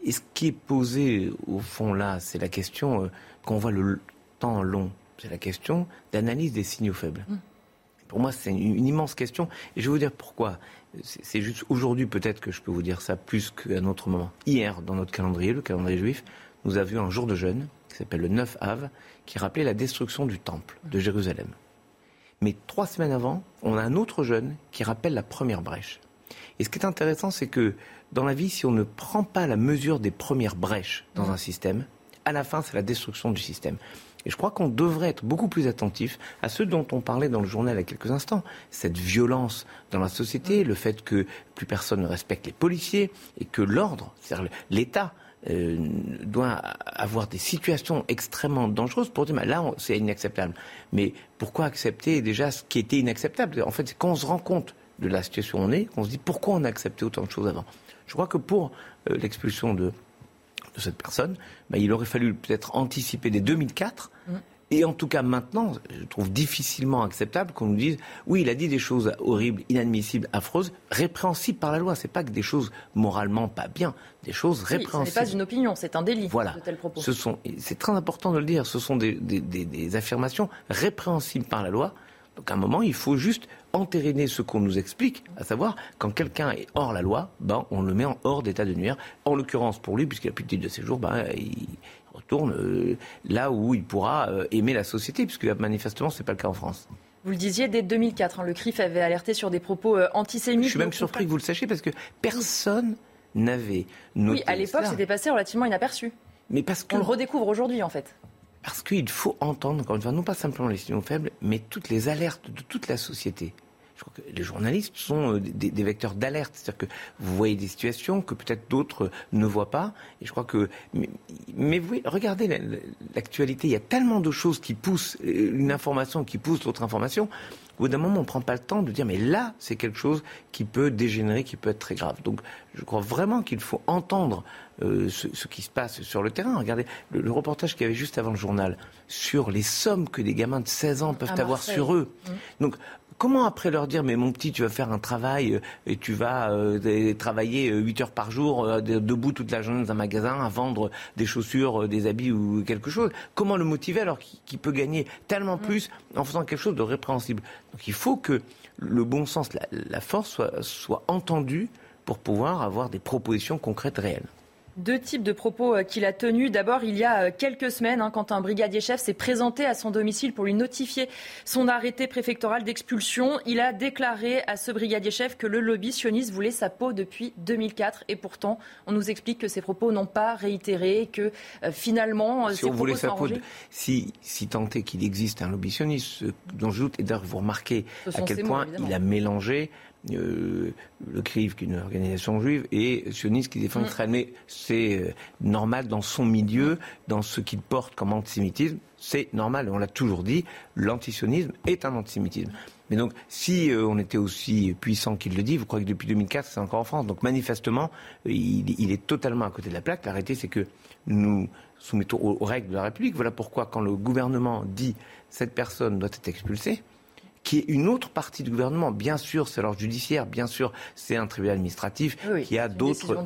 Et ce qui est posé au fond là, c'est la question, euh, qu'on voit le temps long, c'est la question d'analyse des signaux faibles. Mm. Pour moi, c'est une, immense question. Et je vais vous dire pourquoi. C'est juste aujourd'hui peut-être que je peux vous dire ça plus qu'à un autre moment. Hier, dans notre calendrier, le calendrier juif, nous avions un jour de jeûne qui s'appelle le 9 Av, qui rappelait la destruction du temple de Jérusalem. Mais trois semaines avant, on a un autre jeûne qui rappelle la première brèche. Et ce qui est intéressant, c'est que dans la vie, si on ne prend pas la mesure des premières brèches dans un système, à la fin, c'est la destruction du système. Et je crois qu'on devrait être beaucoup plus attentif à ce dont on parlait dans le journal il y a quelques instants, cette violence dans la société, le fait que plus personne ne respecte les policiers et que l'ordre, c'est-à-dire l'État, euh, doit avoir des situations extrêmement dangereuses pour dire là c'est inacceptable. Mais pourquoi accepter déjà ce qui était inacceptable? En fait, c'est quand on se rend compte de la situation où on est qu'on se dit pourquoi on a accepté autant de choses avant? Je crois que pour euh, l'expulsion de de cette personne, bah, il aurait fallu peut-être anticiper dès 2004. Mm. Et en tout cas, maintenant, je trouve difficilement acceptable qu'on nous dise oui, il a dit des choses horribles, inadmissibles, affreuses, répréhensibles par la loi. C'est pas que des choses moralement pas bien, des choses répréhensibles. ce n'est pas une opinion, c'est un délit voilà. de tels propos. Ce sont, c'est très important de le dire, ce sont des, des affirmations répréhensibles par la loi. Donc à un moment, il faut juste entériner ce qu'on nous explique, à savoir quand quelqu'un est hors la loi, ben, on le met en hors d'état de nuire. En l'occurrence, pour lui, puisqu'il a plus de titre de séjour, ben, il retourne euh, là où il pourra euh, aimer la société, puisque manifestement, ce n'est pas le cas en France. Vous le disiez, dès 2004, hein, le CRIF avait alerté sur des propos euh, antisémites. Je suis même surpris que vous le sachiez, parce que personne n'avait noté Oui, à l'époque, c'était passé relativement inaperçu. Mais parce qu'on le redécouvre aujourd'hui, en fait. Parce qu'il faut entendre, encore une fois, non pas simplement les signaux faibles, mais toutes les alertes de toute la société. Je crois que les journalistes sont euh, des, vecteurs d'alerte, c'est-à-dire que vous voyez des situations que peut-être d'autres ne voient pas. Et je crois que, mais, vous regardez l'actualité, il y a tellement de choses qui poussent euh, une information, qui pousse l'autre information. Au bout d'un moment, on ne prend pas le temps de dire, mais là, c'est quelque chose qui peut dégénérer, qui peut être très grave. Donc, je crois vraiment qu'il faut entendre euh, ce, qui se passe sur le terrain. Regardez le, reportage qu'il y avait juste avant le journal sur les sommes que des gamins de 16 ans peuvent avoir sur eux. Mmh. Donc, Comment après leur dire, mais mon petit, tu vas faire un travail euh, et tu vas euh, travailler 8 heures par jour, debout toute la journée dans un magasin à vendre des chaussures, des habits ou quelque chose? Comment le motiver alors qu'il peut gagner tellement mmh. plus en faisant quelque chose de répréhensible? Donc il faut que le bon sens, la, force soit, soit entendue pour pouvoir avoir des propositions concrètes réelles. Deux types de propos euh, qu'il a tenus. D'abord, il y a euh, quelques semaines, hein, quand un brigadier chef s'est présenté à son domicile pour lui notifier son arrêté préfectoral d'expulsion, il a déclaré à ce brigadier chef que le lobby sioniste voulait sa peau depuis 2004. Et pourtant, on nous explique que ces propos n'ont pas réitéré, que euh, finalement, si on voulait sa peau, si, si tant est qu'il existe un lobby sioniste, dont je doute, et d'ailleurs vous remarquez à quel point il a mélangé euh, le CRIF, qui est une organisation juive, et sioniste qui défend mm. Israël. Mais c'est euh, normal dans son milieu, dans ce qu'il porte comme antisémitisme. C'est normal, on l'a toujours dit, l'antisionisme est un antisémitisme. Mais donc, si euh, on était aussi puissant qu'il le dit, vous croyez que depuis 2004, c'est encore en France. Donc, manifestement, il, il, est totalement à côté de la plaque. La réalité, c'est que nous soumettons aux règles de la République. Voilà pourquoi, quand le gouvernement dit cette personne doit être expulsée, qui est une autre partie du gouvernement. Bien sûr, c'est l'ordre judiciaire, bien sûr, c'est un tribunal administratif qui a d'autres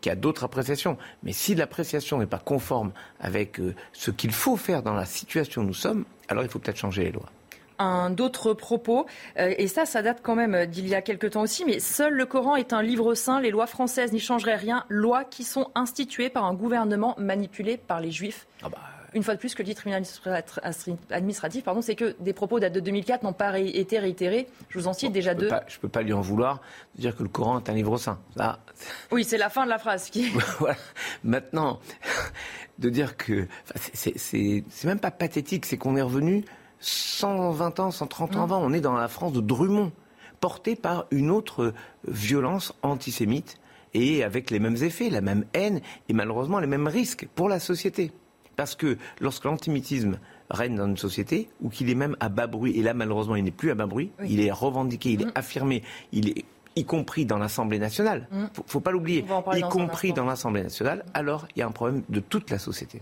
qui a d'autres appréciations. Mais si l'appréciation n'est pas conforme avec euh, ce qu'il faut faire dans la situation où nous sommes, alors il faut peut-être changer les lois un d'autres propos, euh, et ça, ça date quand même d'il y a quelque temps aussi, mais seul le Coran est un livre saint, les lois françaises n'y changeraient rien, lois qui sont instituées par un gouvernement manipulé par les juifs. Ah bah, une fois de plus, que le dit tribunal administratif, pardon, c'est que des propos datent de 2004 n'ont pas été réitérés. Je vous en cite déjà deux. je ne peux pas lui en vouloir de dire que le Coran est un livre saint. Oui, c'est la fin de la phrase. Qui... Maintenant, de dire que. C'est même pas pathétique, c'est qu'on est revenu 120 ans, 130 ans avant. On est dans la France de Drummond, portée par une autre violence antisémite et avec les mêmes effets, la même haine et malheureusement les mêmes risques pour la société. Parce que lorsque l'antisémitisme règne dans une société, ou qu'il est même à bas bruit, et là malheureusement il n'est plus à bas bruit, il est revendiqué, il est mm. affirmé, il est y compris dans l'Assemblée nationale, il mm. faut, faut pas l'oublier, y compris dans l'Assemblée nationale, alors il y a un problème de toute la société.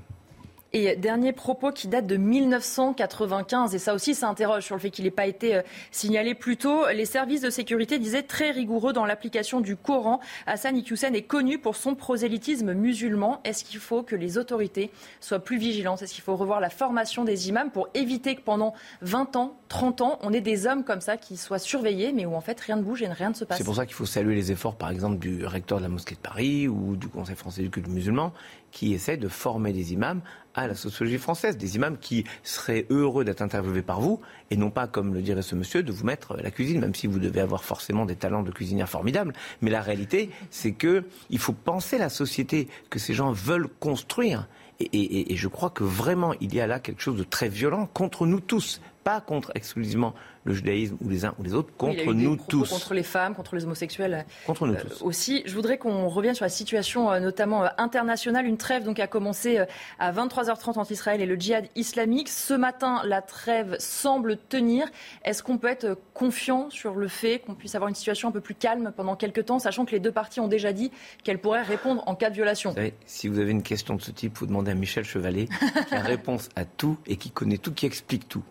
Et dernier propos qui date de 1995, et ça aussi ça interroge sur le fait qu'il n'ait pas été euh, signalé plus tôt. Les services de sécurité disaient très rigoureux dans l'application du Coran. Hassan Iqiyoussen est connu pour son prosélytisme musulman. Est-ce qu'il faut que les autorités soient plus vigilantes? Est-ce qu'il faut revoir la formation des imams pour éviter que pendant 20 ans, 30 ans, on ait des hommes comme ça qui soient surveillés, mais où en fait rien ne bouge et rien ne se passe? C'est pour ça qu'il faut saluer les efforts, par exemple, du recteur de la mosquée de Paris ou du Conseil français du culte musulman qui essaie de former des imams à la sociologie française, des imams qui seraient heureux d'être interviewés par vous, et non pas, comme le dirait ce monsieur, de vous mettre la cuisine, même si vous devez avoir forcément des talents de cuisinière formidables. Mais la réalité, c'est que il faut penser la société que ces gens veulent construire. Et, et, je crois que vraiment, il y a là quelque chose de très violent contre nous tous, pas contre exclusivement le judaïsme ou les uns ou les autres contre nous tous. Contre les femmes, contre les homosexuels. Contre nous euh, tous. Aussi, je voudrais qu'on revienne sur la situation euh, notamment euh, internationale. Une trêve donc a commencé à 23h30 entre Israël et le djihad islamique. Ce matin, la trêve semble tenir. Est-ce qu'on peut être confiant sur le fait qu'on puisse avoir une situation un peu plus calme pendant quelques temps, sachant que les deux parties ont déjà dit qu'elles pourraient répondre en cas de violation? Si vous avez une question de ce type, vous demandez à Michel Chevalet, qui a réponse à tout et qui connaît tout, qui explique tout.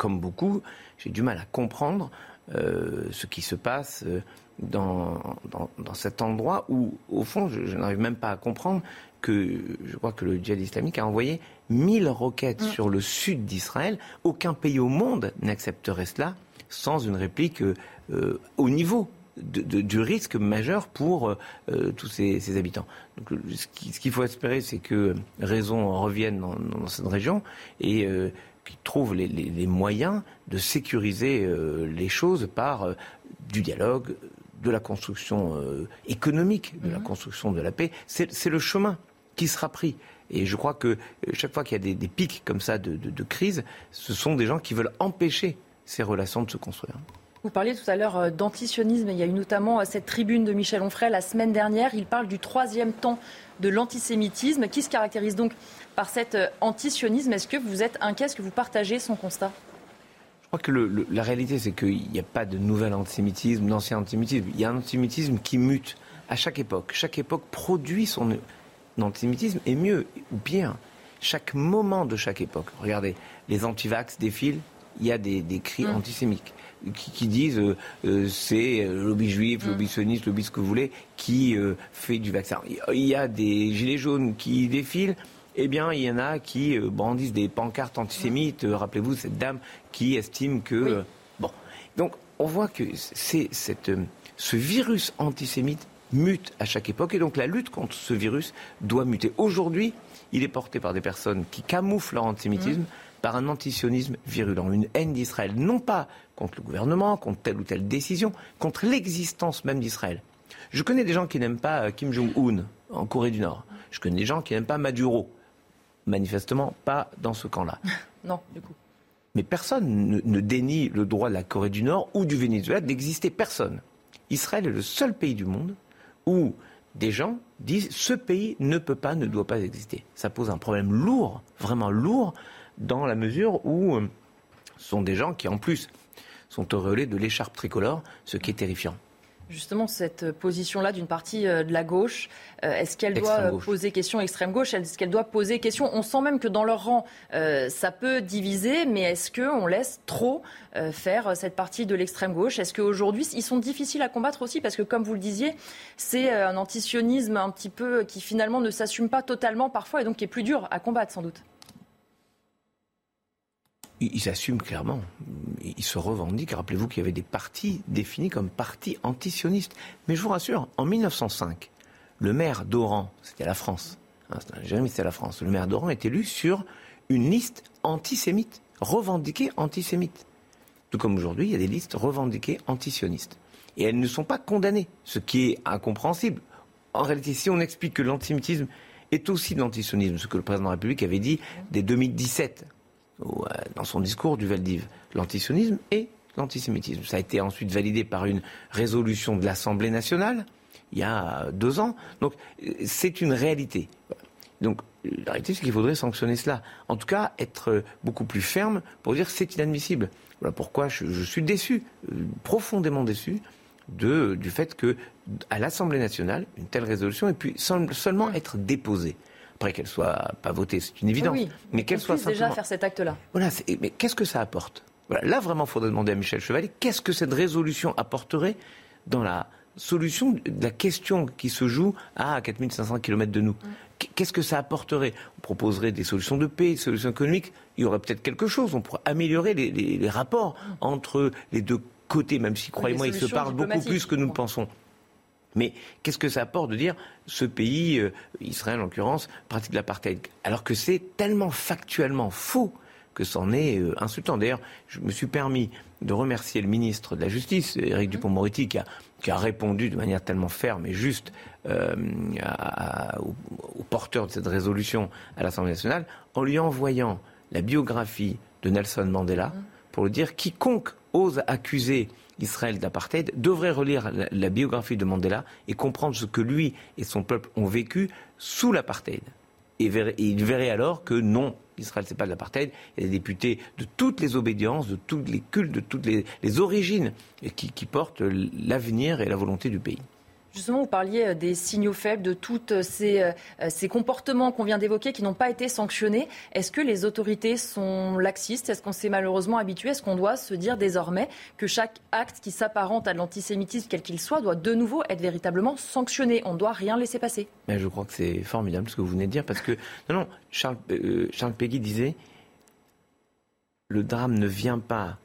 Comme beaucoup, j'ai du mal à comprendre euh, ce qui se passe euh, dans, dans, cet endroit où, au fond, je, n'arrive même pas à comprendre que je crois que le djihad islamique a envoyé 1000 roquettes mm. sur le sud d'Israël. Aucun pays au monde n'accepterait cela sans une réplique euh, au niveau du risque majeur pour tous ces, habitants. Donc, ce qu'il faut espérer, c'est que raison revienne dans, cette région et qui trouvent les, moyens de sécuriser euh, les choses par euh, du dialogue, de la construction euh, économique, de la mhm. construction de la paix. C'est le chemin qui sera pris. Et je crois que chaque fois qu'il y a des, pics comme ça de, de, crise, ce sont des gens qui veulent empêcher ces relations de se construire. Vous parliez tout à l'heure d'antisionisme. Il y a eu notamment cette tribune de Michel Onfray la semaine dernière. Il parle du troisième temps de l'antisémitisme, qui se caractérise donc par cet euh, antisionisme? Est-ce que vous êtes inquiet? Est-ce que vous partagez son constat? Je crois que la réalité, c'est qu'il n'y a pas de nouvel antisémitisme, d'ancien antisémitisme. Il y a un antisémitisme qui mute à chaque époque. Chaque époque produit son antisémitisme, et mieux ou pire, chaque moment de chaque époque. Regardez, les antivax défilent, il y a des, cris mm. antisémites qui, disent euh, euh, c'est le lobby juif, le lobby mm. sioniste, le lobby ce que vous voulez, qui fait du vaccin. Il y a des gilets jaunes qui défilent eh bien, il y en a qui euh, brandissent des pancartes antisémites. Euh, rappelez-vous cette dame qui estime que. Euh, bon. Donc, on voit que c'est cette, ce virus antisémite mute à chaque époque. Et donc, la lutte contre ce virus doit muter. Aujourd'hui, il est porté par des personnes qui camouflent leur antisémitisme. Par un antisionisme virulent, une haine d'Israël, non pas contre le gouvernement, contre telle ou telle décision, contre l'existence même d'Israël. Je connais des gens qui n'aiment pas Kim Jong-un en Corée du Nord. Je connais des gens qui n'aiment pas Maduro manifestement pas dans ce camp-là. non, du coup. Mais personne ne, dénie le droit de la Corée du Nord ou du Venezuela d'exister. Personne. Israël est le seul pays du monde où des gens disent ce pays ne peut pas, ne doit pas exister. Ça pose un problème lourd, vraiment lourd, dans la mesure où euh, ce sont des gens qui, en plus, sont auréolés de l'écharpe tricolore, ce qui est terrifiant. Justement, cette position-là d'une partie euh, de la gauche, euh, est-ce qu'elle doit poser question extrême gauche? Est-ce qu'elle doit poser question? On sent même que dans leur rang, euh, ça peut diviser, mais est-ce qu'on laisse trop faire cette partie de l'extrême gauche? Est-ce qu'aujourd'hui, ils sont difficiles à combattre aussi? Parce que, comme vous le disiez, c'est un antisionisme un petit peu qui finalement ne s'assume pas totalement parfois et donc qui est plus dur à combattre sans doute ils s'assument clairement. Ils se revendiquent. Rappelez-vous qu'il y avait des partis définis comme partis antisionistes. Mais je vous rassure, en 1905, le maire d'Oran, c'était la France, hein, c'était la France, le maire d'Oran est élu sur une liste antisémite, revendiquée antisémite. Tout comme aujourd'hui, il y a des listes revendiquées antisionistes. Et elles ne sont pas condamnées, ce qui est incompréhensible. En réalité, si on explique que l'antisémitisme est aussi de l'antisionisme, ce que le président de la République avait dit dès 2017, euh, dans son discours du Valdiv, l'antisionisme et l'antisémitisme. Ça a été ensuite validé par une résolution de l'Assemblée nationale il y a deux ans. Donc c'est une réalité. Donc la réalité, c'est qu'il faudrait sanctionner cela. En tout cas, être beaucoup plus ferme pour dire que c'est inadmissible. Voilà pourquoi je, suis déçu, euh, profondément déçu, de, du fait que à l'Assemblée nationale, une telle résolution ait pu seulement être déposée. Après qu'elle soit pas votée, c'est une évidence. mais qu'elle soit simplement... déjà faire cet acte-là. Voilà. Mais qu'est-ce que ça apporte? Voilà. Là, vraiment, il faudrait demander à Michel Chevalier qu'est-ce que cette résolution apporterait dans la solution de la question qui se joue à 4500 km de nous? Qu'est-ce que ça apporterait? On proposerait des solutions de paix, des solutions économiques. Il y aurait peut-être quelque chose. On pourrait améliorer les, rapports mm. entre les deux côtés, même si, croyez-moi, ils se parlent beaucoup plus que nous le pensons. Mais qu'est-ce que ça apporte de dire ce pays, euh, Israël en l'occurrence, pratique l'apartheid Alors que c'est tellement factuellement faux que c'en est euh, insultant. D'ailleurs, je me suis permis de remercier le ministre de la Justice, Éric mmh. Dupont-Moretti, qui a, répondu de manière tellement ferme et juste euh, aux, porteurs de cette résolution à l'Assemblée nationale, en lui envoyant la biographie de Nelson Mandela, mmh. pour le dire quiconque ose accuser Israël d'apartheid devrait relire la, biographie de Mandela et comprendre ce que lui et son peuple ont vécu sous l'apartheid. Et, il verrait alors que non, Israël, c'est pas de l'apartheid. Il y a des députés de toutes les obédiences, de tous les cultes, de toutes les, origines qui portent l'avenir et la volonté du pays. Justement, vous parliez euh, des signaux faibles, de tous euh, euh, ces, comportements qu'on vient d'évoquer qui n'ont pas été sanctionnés. Est-ce que les autorités sont laxistes? Est-ce qu'on s'est malheureusement habitué? Est-ce qu'on doit se dire désormais que chaque acte qui s'apparente à l'antisémitisme, quel qu'il soit, doit de nouveau être véritablement sanctionné? On ne doit rien laisser passer Mais Je crois que c'est formidable ce que vous venez de dire parce que, non, non, Charles, Charles Péguy disait le drame ne vient pas.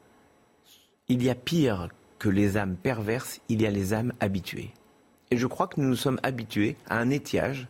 Il y a pire que les âmes perverses, il y a les âmes habituées. Et je crois que nous nous sommes habitués à un étiage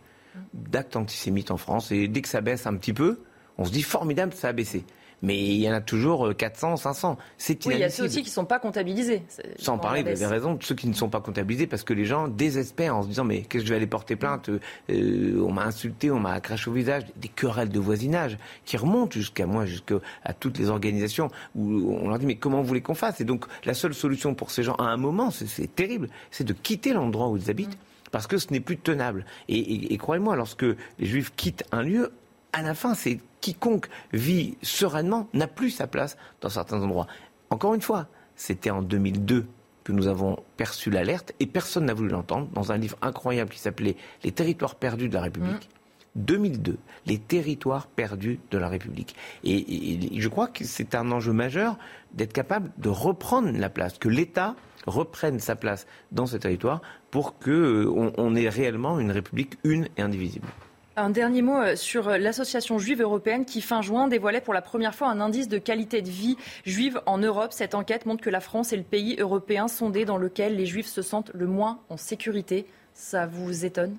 d'actes antisémites en France. Et dès que ça baisse un petit peu, on se dit formidable, ça a baissé mais il y en a toujours 400, euh, 500. C'est oui, il y a ceux aussi qui ne sont pas comptabilisés. Sans parler, vous avez raison, de ceux qui ne sont pas comptabilisés parce que les gens désespèrent en se disant mais qu'est-ce que je vais aller porter plainte euh, On m'a insulté, on m'a craché au visage, des querelles de voisinage qui remontent jusqu'à moi, jusqu'à toutes les organisations où on leur dit mais comment vous voulez qu'on fasse? Et donc la seule solution pour ces gens à un moment, c'est terrible, c'est de quitter l'endroit où ils habitent. Mm. parce que ce n'est plus tenable. et croyez-moi, lorsque les Juifs quittent un lieu, à la fin, c'est quiconque vit sereinement n'a plus sa place dans certains endroits. Encore une fois, c'était en 2002 que nous avons perçu l'alerte et personne n'a voulu l'entendre dans un livre incroyable qui s'appelait Les territoires perdus de la République. 2002, mmh. les territoires perdus de la République. Et, je crois que c'est un enjeu majeur d'être capable de reprendre la place, que l'État reprenne sa place dans ce territoire pour qu'on euh, on ait réellement une République une et indivisible. Un dernier mot euh, sur euh, l'association juive européenne qui, fin juin, dévoilait pour la première fois un indice de qualité de vie juive en Europe. Cette enquête montre que la France est le pays européen sondé dans lequel les juifs se sentent le moins en sécurité. Ça vous étonne?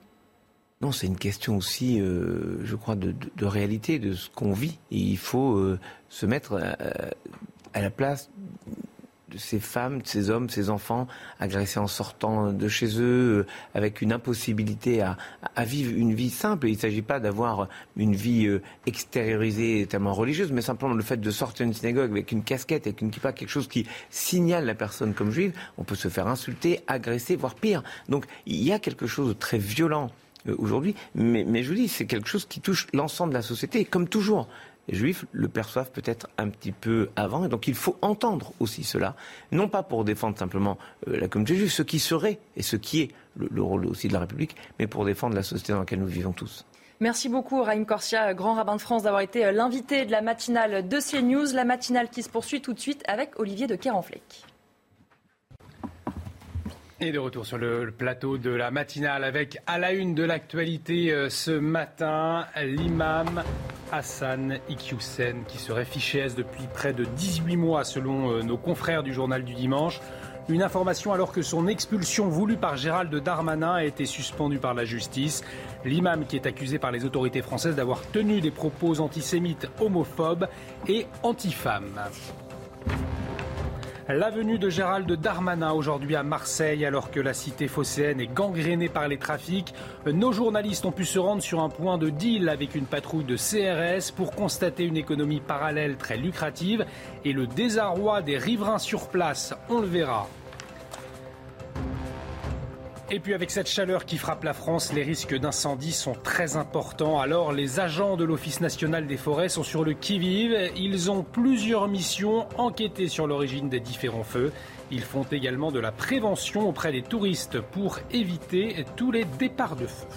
Non, c'est une question aussi, euh, je crois, de, réalité, de ce qu'on vit. Il faut se mettre à la place de ces femmes, de ces hommes, ces enfants agressés en sortant de chez eux, euh, avec une impossibilité à, vivre une vie simple. Il ne s'agit pas d'avoir une vie euh, extériorisée tellement religieuse, mais simplement le fait de sortir d'une synagogue avec une casquette, avec une kippa, quelque chose qui signale la personne comme juive, on peut se faire insulter, agresser, voire pire. Donc il y a quelque chose de très violent euh, aujourd'hui, mais, je vous dis, c'est quelque chose qui touche l'ensemble de la société, comme toujours juifs le perçoivent peut-être un petit peu avant. Et donc il faut entendre aussi cela, non pas pour défendre simplement euh, la communauté juive, ce qui serait et ce qui est le, rôle aussi de la République, mais pour défendre la société dans laquelle nous vivons tous. Merci beaucoup, Raïm Corsia, grand rabbin de France, d'avoir été euh, l'invité de la matinale de CNews. La matinale qui se poursuit tout de suite avec Olivier de Kerenfleck. Et de retour sur le plateau de la matinale avec à la une de l'actualité euh, ce matin, l'imam Hassan Iqiyoussen qui serait fiché S depuis près de 18 mois selon euh, nos confrères du journal du dimanche. Une information alors que son expulsion voulue par Gérald Darmanin a été suspendue par la justice. L'imam qui est accusé par les autorités françaises d'avoir tenu des propos antisémites, homophobes et antifemmes. La venue de Gérald Darmanin aujourd'hui à Marseille alors que la cité phocéenne est gangrénée par les trafics. Nos journalistes ont pu se rendre sur un point de deal avec une patrouille de CRS pour constater une économie parallèle très lucrative et le désarroi des riverains sur place, on le verra. Et puis avec cette chaleur qui frappe la France, les risques d'incendie sont très importants. Alors les agents de l'Office national des forêts sont sur le qui-vive. Ils ont plusieurs missions, enquêter sur l'origine des différents feux. Ils font également de la prévention auprès des touristes pour éviter tous les départs de feu.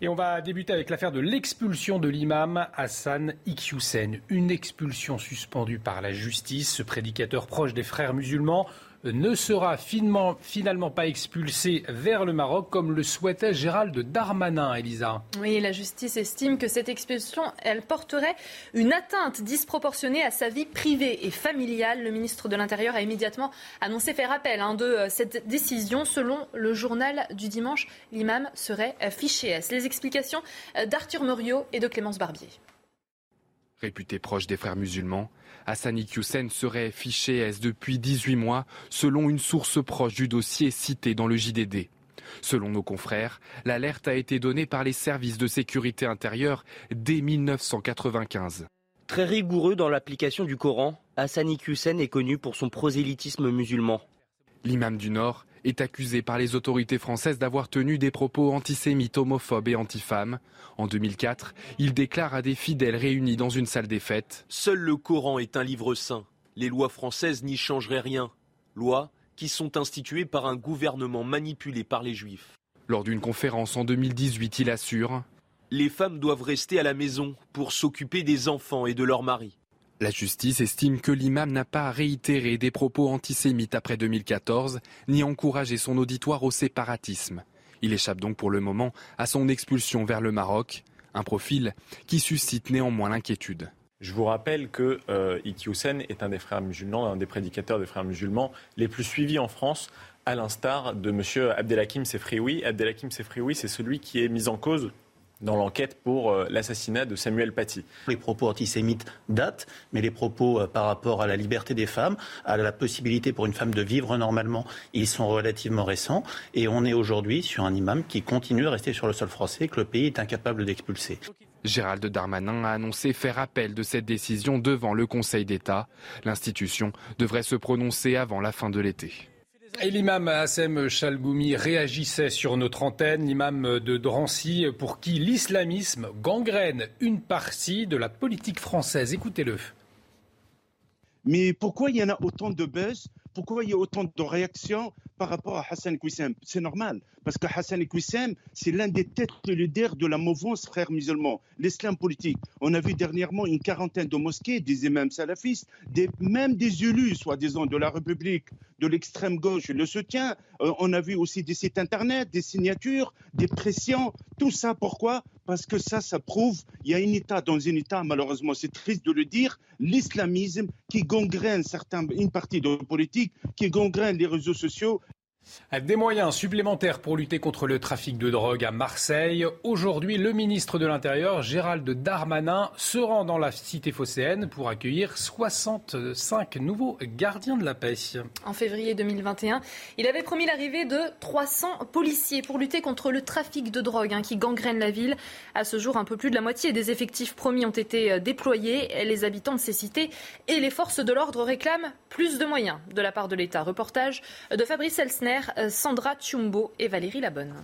Et on va débuter avec l'affaire de l'expulsion de l'imam Hassan Iqiyoussen. Une expulsion suspendue par la justice. Ce prédicateur proche des frères musulmans ne sera finalement, pas expulsé vers le Maroc comme le souhaitait Gérald Darmanin, Elisa. Oui, la justice estime que cette expulsion, elle porterait une atteinte disproportionnée à sa vie privée et familiale. Le ministre de l'Intérieur a immédiatement annoncé faire appel hein, de euh, cette décision. Selon le journal du dimanche, l'imam serait fiché S. Les explications euh, d'Arthur Muriot et de Clémence Barbier? Réputé proche des frères musulmans, Hassani Hussein serait fiché S depuis 18 mois, selon une source proche du dossier cité dans le JDD. Selon nos confrères, l'alerte a été donnée par les services de sécurité intérieure dès 1995. Très rigoureux dans l'application du Coran, Hassani Hussein est connu pour son prosélytisme musulman. L'imam du Nord est accusé par les autorités françaises d'avoir tenu des propos antisémites, homophobes et antifemmes. En 2004, il déclare à des fidèles réunis dans une salle des fêtes Seul le Coran est un livre saint. Les lois françaises n'y changeraient rien. Lois qui sont instituées par un gouvernement manipulé par les juifs. Lors d'une conférence en 2018, il assure Les femmes doivent rester à la maison pour s'occuper des enfants et de leurs maris. La justice estime que l'imam n'a pas réitéré des propos antisémites après 2014, ni encouragé son auditoire au séparatisme. Il échappe donc pour le moment à son expulsion vers le Maroc, un profil qui suscite néanmoins l'inquiétude. Je vous rappelle que euh, Iki est un des frères musulmans, un des prédicateurs des frères musulmans les plus suivis en France, à l'instar de M. Abdelhakim Sefrioui. Abdelhakim Sefrioui, c'est celui qui est mis en cause dans l'enquête pour euh, l'assassinat de Samuel Paty. Les propos antisémites datent, mais les propos euh, par rapport à la liberté des femmes, à la possibilité pour une femme de vivre normalement, ils sont relativement récents. Et on est aujourd'hui sur un imam qui continue à rester sur le sol français, que le pays est incapable d'expulser. Gérald Darmanin a annoncé faire appel de cette décision devant le Conseil d'État. L'institution devrait se prononcer avant la fin de l'été. Et l'imam Hassem Chalgoumi réagissait sur notre antenne, l'imam de Drancy, pour qui l'islamisme gangrène une partie de la politique française. Écoutez-le. Mais pourquoi il y en a autant de buzz pourquoi il y a autant de réactions par rapport à Hassan Kouissem? C'est normal, parce que Hassan Kouissem, c'est l'un des têtes de leaders de la mouvance frères musulmans, l'islam politique. On a vu dernièrement une quarantaine de mosquées, des imams salafistes, même des élus, soi-disant, de la République, de l'extrême gauche, le soutien. Euh, on a vu aussi des sites internet, des signatures, des pressions. Tout ça, pourquoi? Parce que ça, ça prouve, il y a un État dans un État, malheureusement, c'est triste de le dire, l'islamisme qui gangrène certains, une partie de la politique qui gangrène les réseaux sociaux des moyens supplémentaires pour lutter contre le trafic de drogue à Marseille. Aujourd'hui, le ministre de l'Intérieur, Gérald Darmanin, se rend dans la cité phocéenne pour accueillir 65 nouveaux gardiens de la paix. En février 2021, il avait promis l'arrivée de 300 policiers pour lutter contre le trafic de drogue hein, qui gangrène la ville. À ce jour, un peu plus de la moitié des effectifs promis ont été euh, déployés. Les habitants de ces cités et les forces de l'ordre réclament plus de moyens de la part de l'État. Reportage de Fabrice Elsner euh, Sandra Tchumbo et Valérie Labonne.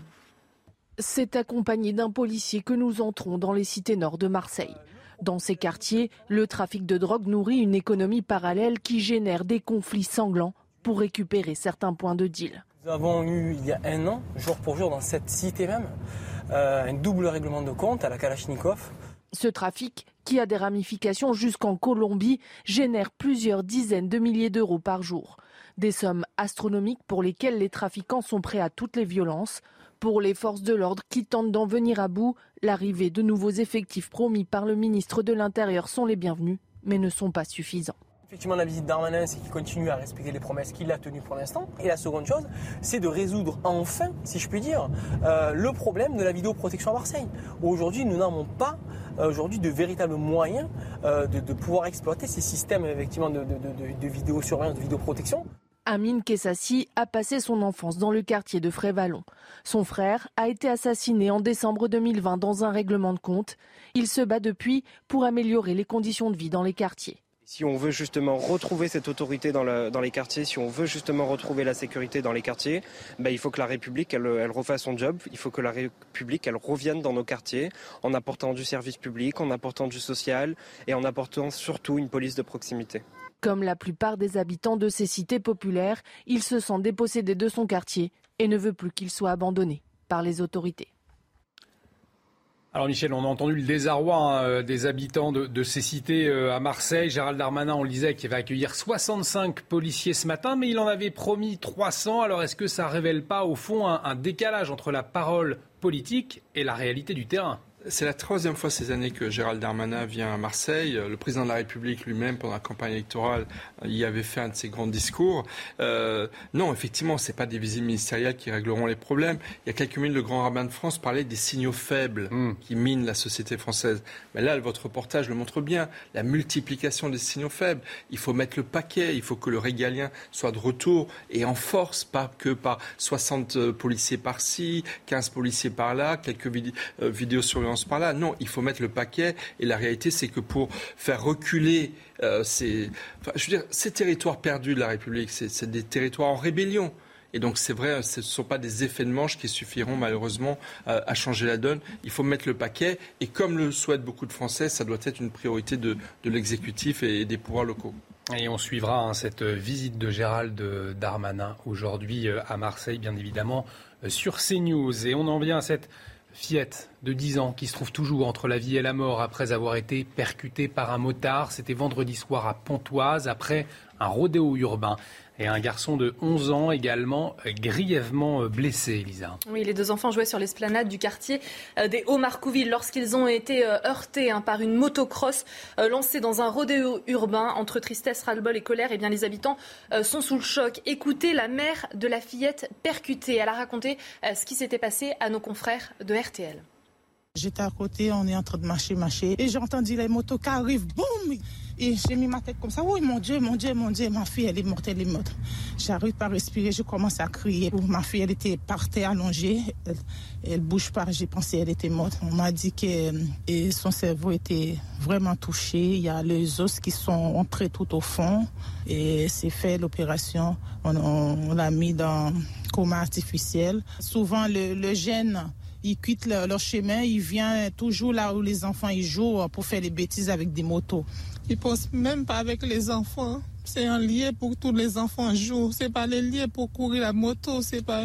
C'est accompagné d'un policier que nous entrons dans les cités nord de Marseille. Dans ces quartiers, le trafic de drogue nourrit une économie parallèle qui génère des conflits sanglants pour récupérer certains points de deal. Nous avons eu il y a un an, jour pour jour dans cette cité même, euh, un double règlement de compte à la Kalachnikov. Ce trafic, qui a des ramifications jusqu'en Colombie, génère plusieurs dizaines de milliers d'euros par jour. Des sommes astronomiques pour lesquelles les trafiquants sont prêts à toutes les violences. Pour les forces de l'ordre qui tentent d'en venir à bout, l'arrivée de nouveaux effectifs promis par le ministre de l'Intérieur sont les bienvenus, mais ne sont pas suffisants. Effectivement, la visite d'Armanin, c'est qu'il continue à respecter les promesses qu'il a tenues pour l'instant. Et la seconde chose, c'est de résoudre enfin, si je puis dire, euh, le problème de la vidéoprotection à Marseille. Aujourd'hui, nous n'avons pas euh, aujourd'hui de véritables moyens euh, de, pouvoir exploiter ces systèmes effectivement de, de, de vidéosurveillance, de vidéoprotection. Amine Kessassi a passé son enfance dans le quartier de Frévalon. Son frère a été assassiné en décembre 2020 dans un règlement de compte. Il se bat depuis pour améliorer les conditions de vie dans les quartiers. Si on veut justement retrouver cette autorité dans, les quartiers, si on veut justement retrouver la sécurité dans les quartiers, ben, il faut que la République elle, elle, refasse son job. Il faut que la République elle revienne dans nos quartiers en apportant du service public, en apportant du social et en apportant surtout une police de proximité. Comme la plupart des habitants de ces cités populaires, il se sent dépossédé de son quartier et ne veut plus qu'il soit abandonné par les autorités. Alors Michel, on a entendu le désarroi hein, euh, des habitants de, ces cités euh, à Marseille. Gérald Darmanin, on le disait, qu'il va accueillir 65 policiers ce matin, mais il en avait promis 300. Alors est-ce que ça révèle pas au fond un décalage entre la parole politique et la réalité du terrain? C'est la troisième fois ces années que Gérald Darmanin vient à Marseille. Le président de la République lui-même, pendant la campagne électorale, y avait fait un de ses grands discours. Euh, non, effectivement, ce n'est pas des visites ministérielles qui régleront les problèmes. Il y a quelques minutes, le grand rabbin de France parlait des signaux faibles hmm. qui minent la société française. Mais là, votre reportage le montre bien. La multiplication des signaux faibles. Il faut mettre le paquet. Il faut que le régalien soit de retour et en force, pas que par 60 policiers par-ci, 15 policiers par-là, quelques euh, vidéos sur par là. Non, il faut mettre le paquet. Et la réalité, c'est que pour faire reculer euh, ces, je veux dire, ces territoires perdus de la République, c'est des territoires en rébellion. Et donc c'est vrai, ce ne sont pas des effets de manche qui suffiront malheureusement à, changer la donne. Il faut mettre le paquet. Et comme le souhaitent beaucoup de Français, ça doit être une priorité de, l'exécutif et des pouvoirs locaux. Et on suivra hein, cette visite de Gérald Darmanin aujourd'hui euh, à Marseille, bien évidemment, euh, sur CNews. Et on en vient à cette fillette de 10 ans qui se trouve toujours entre la vie et la mort après avoir été percutée par un motard. C'était vendredi soir à Pontoise après un rodéo urbain et un garçon de 11 ans également grièvement blessé, Elisa. Oui, les deux enfants jouaient sur l'esplanade du quartier euh, des Hauts-Marcouville lorsqu'ils ont été euh, heurtés hein, par une motocross euh, lancée dans un rodéo urbain. Entre tristesse, ras-le-bol et colère, et eh bien, les habitants sont sous le choc. Écoutez la mère de la fillette percutée. Elle a raconté ce qui s'était passé à nos confrères de RTL. J'étais à côté, on est en train de marcher, marcher, et j'ai entendu les motos qui arrivent, boum Et j'ai mis ma tête comme ça, oui, mon Dieu, mon Dieu, mon Dieu, ma fille, elle est morte, elle est morte. J'arrive pas à respirer, je commence à crier. Ma fille, elle était par terre allongée, elle, ne bouge pas, j'ai pensé qu'elle était morte. On m'a dit que et son cerveau était vraiment touché, il y a les os qui sont entrés tout au fond, et c'est fait l'opération. On, l'a mis dans coma artificiel. Souvent, le, le gène ils quittent leur, chemin, ils viennent toujours là où les enfants ils jouent pour faire des bêtises avec des motos. Ils pensent même pas avec les enfants. C'est un lien pour tous les enfants jouent. C'est pas les liens pour courir la moto. C'est pas.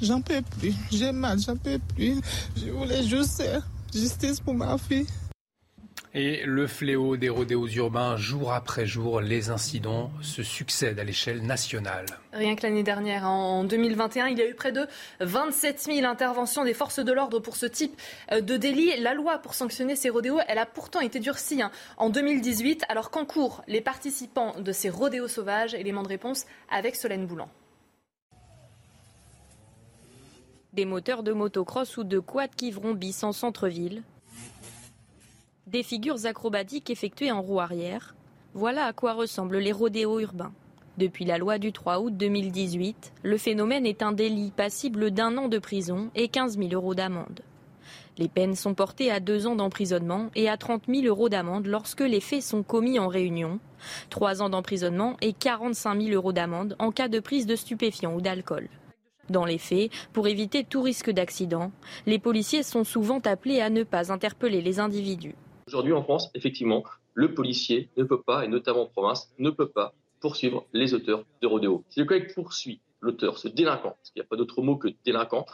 J'en peux plus. J'ai mal. J'en peux plus. Je voulais juste justice pour ma fille. Et le fléau des rodéos urbains, jour après jour, les incidents se succèdent à l'échelle nationale. Rien que l'année dernière, en 2021, il y a eu près de 27 000 interventions des forces de l'ordre pour ce type euh, de délit. La loi pour sanctionner ces rodéos, elle a pourtant été durcie hein, en 2018, alors qu'en cours, les participants de ces rodéos sauvages, élément de réponse avec Solène Boulan. Des moteurs de motocross ou de quad qui vrombissent en centre-ville, des figures acrobatiques effectuées en roue arrière. Voilà à quoi ressemblent les rodéos urbains. Depuis la loi du 3 août 2018, le phénomène est un délit passible d'un an de prison et 15 000 euros d'amende. Les peines sont portées à deux ans d'emprisonnement et à 30 000 euros d'amende lorsque les faits sont commis en réunion, trois ans d'emprisonnement et 45 000 euros d'amende en cas de prise de stupéfiants ou d'alcool. Dans les faits, pour éviter tout risque d'accident, les policiers sont souvent appelés à ne pas interpeller les individus. Aujourd'hui en France, effectivement, le policier ne peut pas, et notamment en province, ne peut pas poursuivre les auteurs de rodéo. Si le collègue poursuit l'auteur, ce délinquant, parce qu'il n'y a pas d'autre mot que délinquant,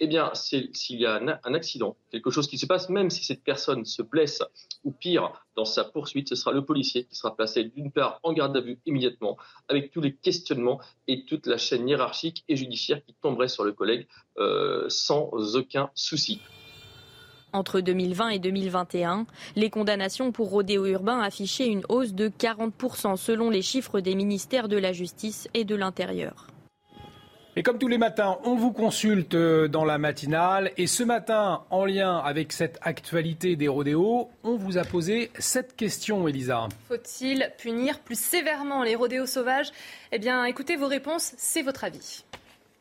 eh bien, s'il y a un, accident, quelque chose qui se passe, même si cette personne se blesse ou pire dans sa poursuite, ce sera le policier qui sera placé d'une part en garde à vue immédiatement, avec tous les questionnements et toute la chaîne hiérarchique et judiciaire qui tomberait sur le collègue euh, sans aucun souci. Entre 2020 et 2021, les condamnations pour rodéo urbain affichaient une hausse de 40% selon les chiffres des ministères de la Justice et de l'Intérieur. Et comme tous les matins, on vous consulte euh, dans la matinale. Et ce matin, en lien avec cette actualité des rodéos, on vous a posé cette question, Elisa. Faut-il punir plus sévèrement les rodéos sauvages? Eh bien, écoutez vos réponses, c'est votre avis.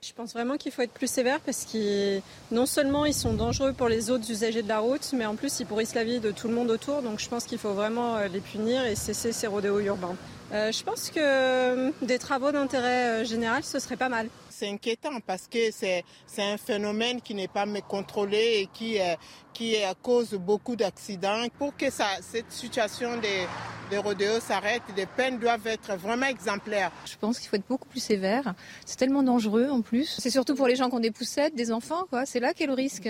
Je pense vraiment qu'il faut être plus sévère parce que non seulement ils sont dangereux pour les autres usagers de la route, mais en plus ils pourrissent la vie de tout le monde autour. Donc je pense qu'il faut vraiment euh, les punir et cesser ces rodéos urbains. Euh, je pense que euh, des travaux d'intérêt général, ce serait pas mal c'est inquiétant parce que c'est un phénomène qui n'est pas contrôlé et qui, qui cause beaucoup d'accidents. Pour que cette situation des, des rodéos s'arrête, les peines doivent être vraiment exemplaires. Je pense qu'il faut être beaucoup plus sévère. C'est tellement dangereux en plus. C'est surtout pour les gens qui ont des poussettes, des enfants, quoi. C'est là qu'est le risque.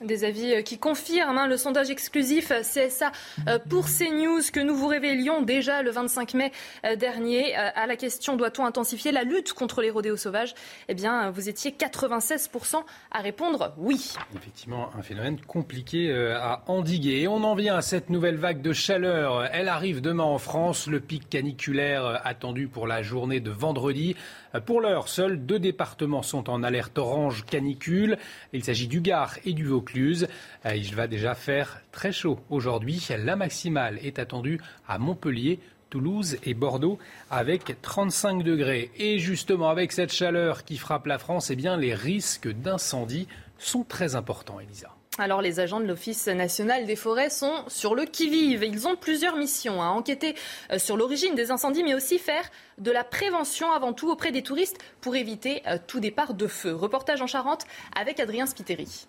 Des avis euh, qui confirment hein, le sondage exclusif euh, CSA euh, pour CNews que nous vous révélions déjà le 25 mai dernier. À la question doit-on intensifier la lutte contre les rodéos sauvages? Eh bien, vous étiez 96% à répondre oui. Effectivement, un phénomène compliqué à endiguer. Et on en vient à cette nouvelle vague de chaleur. Elle arrive demain en France. Le pic caniculaire attendu pour la journée de vendredi. Pour l'heure, seuls deux départements sont en alerte orange canicule. Il s'agit du Gard et du Vaucluse. Euh, il va déjà faire très chaud aujourd'hui. La maximale est attendue à Montpellier. Toulouse et Bordeaux avec 35 degrés. Et justement, avec cette chaleur qui frappe la France, eh bien, les risques d'incendie sont très importants, Elisa. Alors les agents de l'Office national des forêts sont sur le qui-vive. Ils ont plusieurs missions, à enquêter euh, sur l'origine des incendies, mais aussi faire de la prévention avant tout auprès des touristes pour éviter euh, tout départ de feu. Reportage en Charente avec Adrien Spiteri.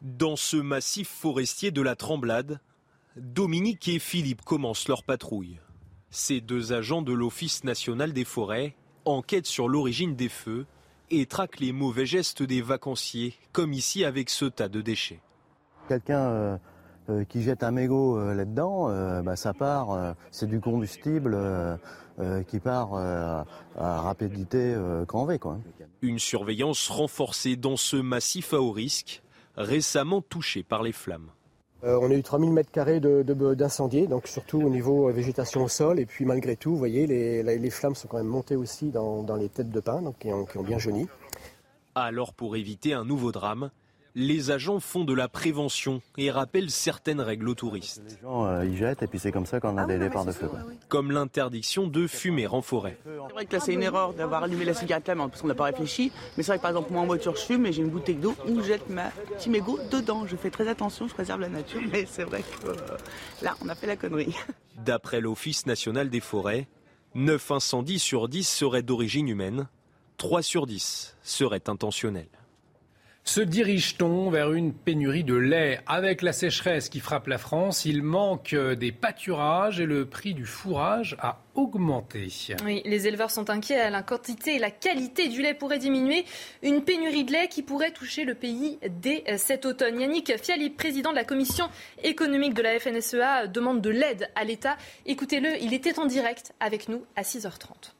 Dans ce massif forestier de la Tremblade, Dominique et Philippe commencent leur patrouille. Ces deux agents de l'Office national des forêts enquêtent sur l'origine des feux et traquent les mauvais gestes des vacanciers, comme ici avec ce tas de déchets. Quelqu'un euh, euh, qui jette un mégot euh, là-dedans, bah, ça part, c'est du combustible qui part à rapidité grand V. Quoi. Une surveillance renforcée dans ce massif à haut risque récemment touchés par les flammes. Euh, on a eu 3000 mètres carrés d'incendiés, donc surtout au niveau euh, végétation au sol. Et puis malgré tout, vous voyez, les, flammes sont quand même montées aussi dans, les têtes de pin, donc qui ont bien jauni. Alors pour éviter un nouveau drame, les agents font de la prévention et rappellent certaines règles aux touristes. Les gens euh, ils jettent et puis c'est comme ça qu'on a ah des départs de feu. Comme l'interdiction de fumer en forêt. C'est vrai que là c'est une erreur d'avoir allumé la cigarette là parce qu'on n'a pas réfléchi. Mais c'est vrai que par exemple moi en voiture je fume et j'ai une bouteille d'eau où je jette ma petit mégot dedans. Je fais très attention, je préserve la nature. Mais c'est vrai que euh, là on a fait la connerie. D'après l'Office national des forêts, 9 incendies sur 10 seraient d'origine humaine, 3 sur 10 seraient intentionnels. Se dirige-t-on vers une pénurie de lait Avec la sécheresse qui frappe la France, il manque des pâturages et le prix du fourrage a augmenté. Oui, les éleveurs sont inquiets. La quantité et la qualité du lait pourraient diminuer. Une pénurie de lait qui pourrait toucher le pays dès cet automne. Yannick Fiali, président de la commission économique de la FNSEA, demande de l'aide à l'État. Écoutez-le, il était en direct avec nous à 6h30.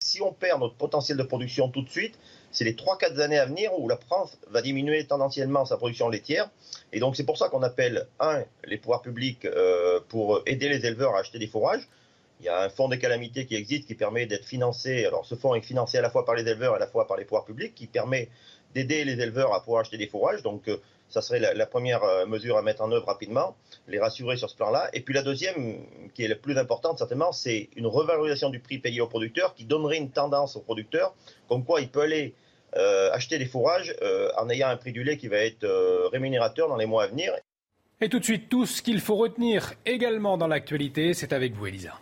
Si on perd notre potentiel de production tout de suite, c'est les 3-4 années à venir où la France va diminuer tendanciellement sa production laitière. Et donc c'est pour ça qu'on appelle, un, les pouvoirs publics euh, pour aider les éleveurs à acheter des fourrages. Il y a un fonds de calamité qui existe qui permet d'être financé. Alors ce fonds est financé à la fois par les éleveurs et à la fois par les pouvoirs publics qui permet d'aider les éleveurs à pouvoir acheter des fourrages. Donc euh, ça serait la, première euh, mesure à mettre en œuvre rapidement, les rassurer sur ce plan-là. Et puis la deuxième, qui est la plus importante certainement, c'est une revalorisation du prix payé aux producteurs qui donnerait une tendance aux producteurs, comme quoi il peut aller acheter des fourrages euh, en ayant un prix du lait qui va être rémunérateur dans les mois à venir. Et tout de suite, tout ce qu'il faut retenir également dans l'actualité, c'est avec vous, Elisa.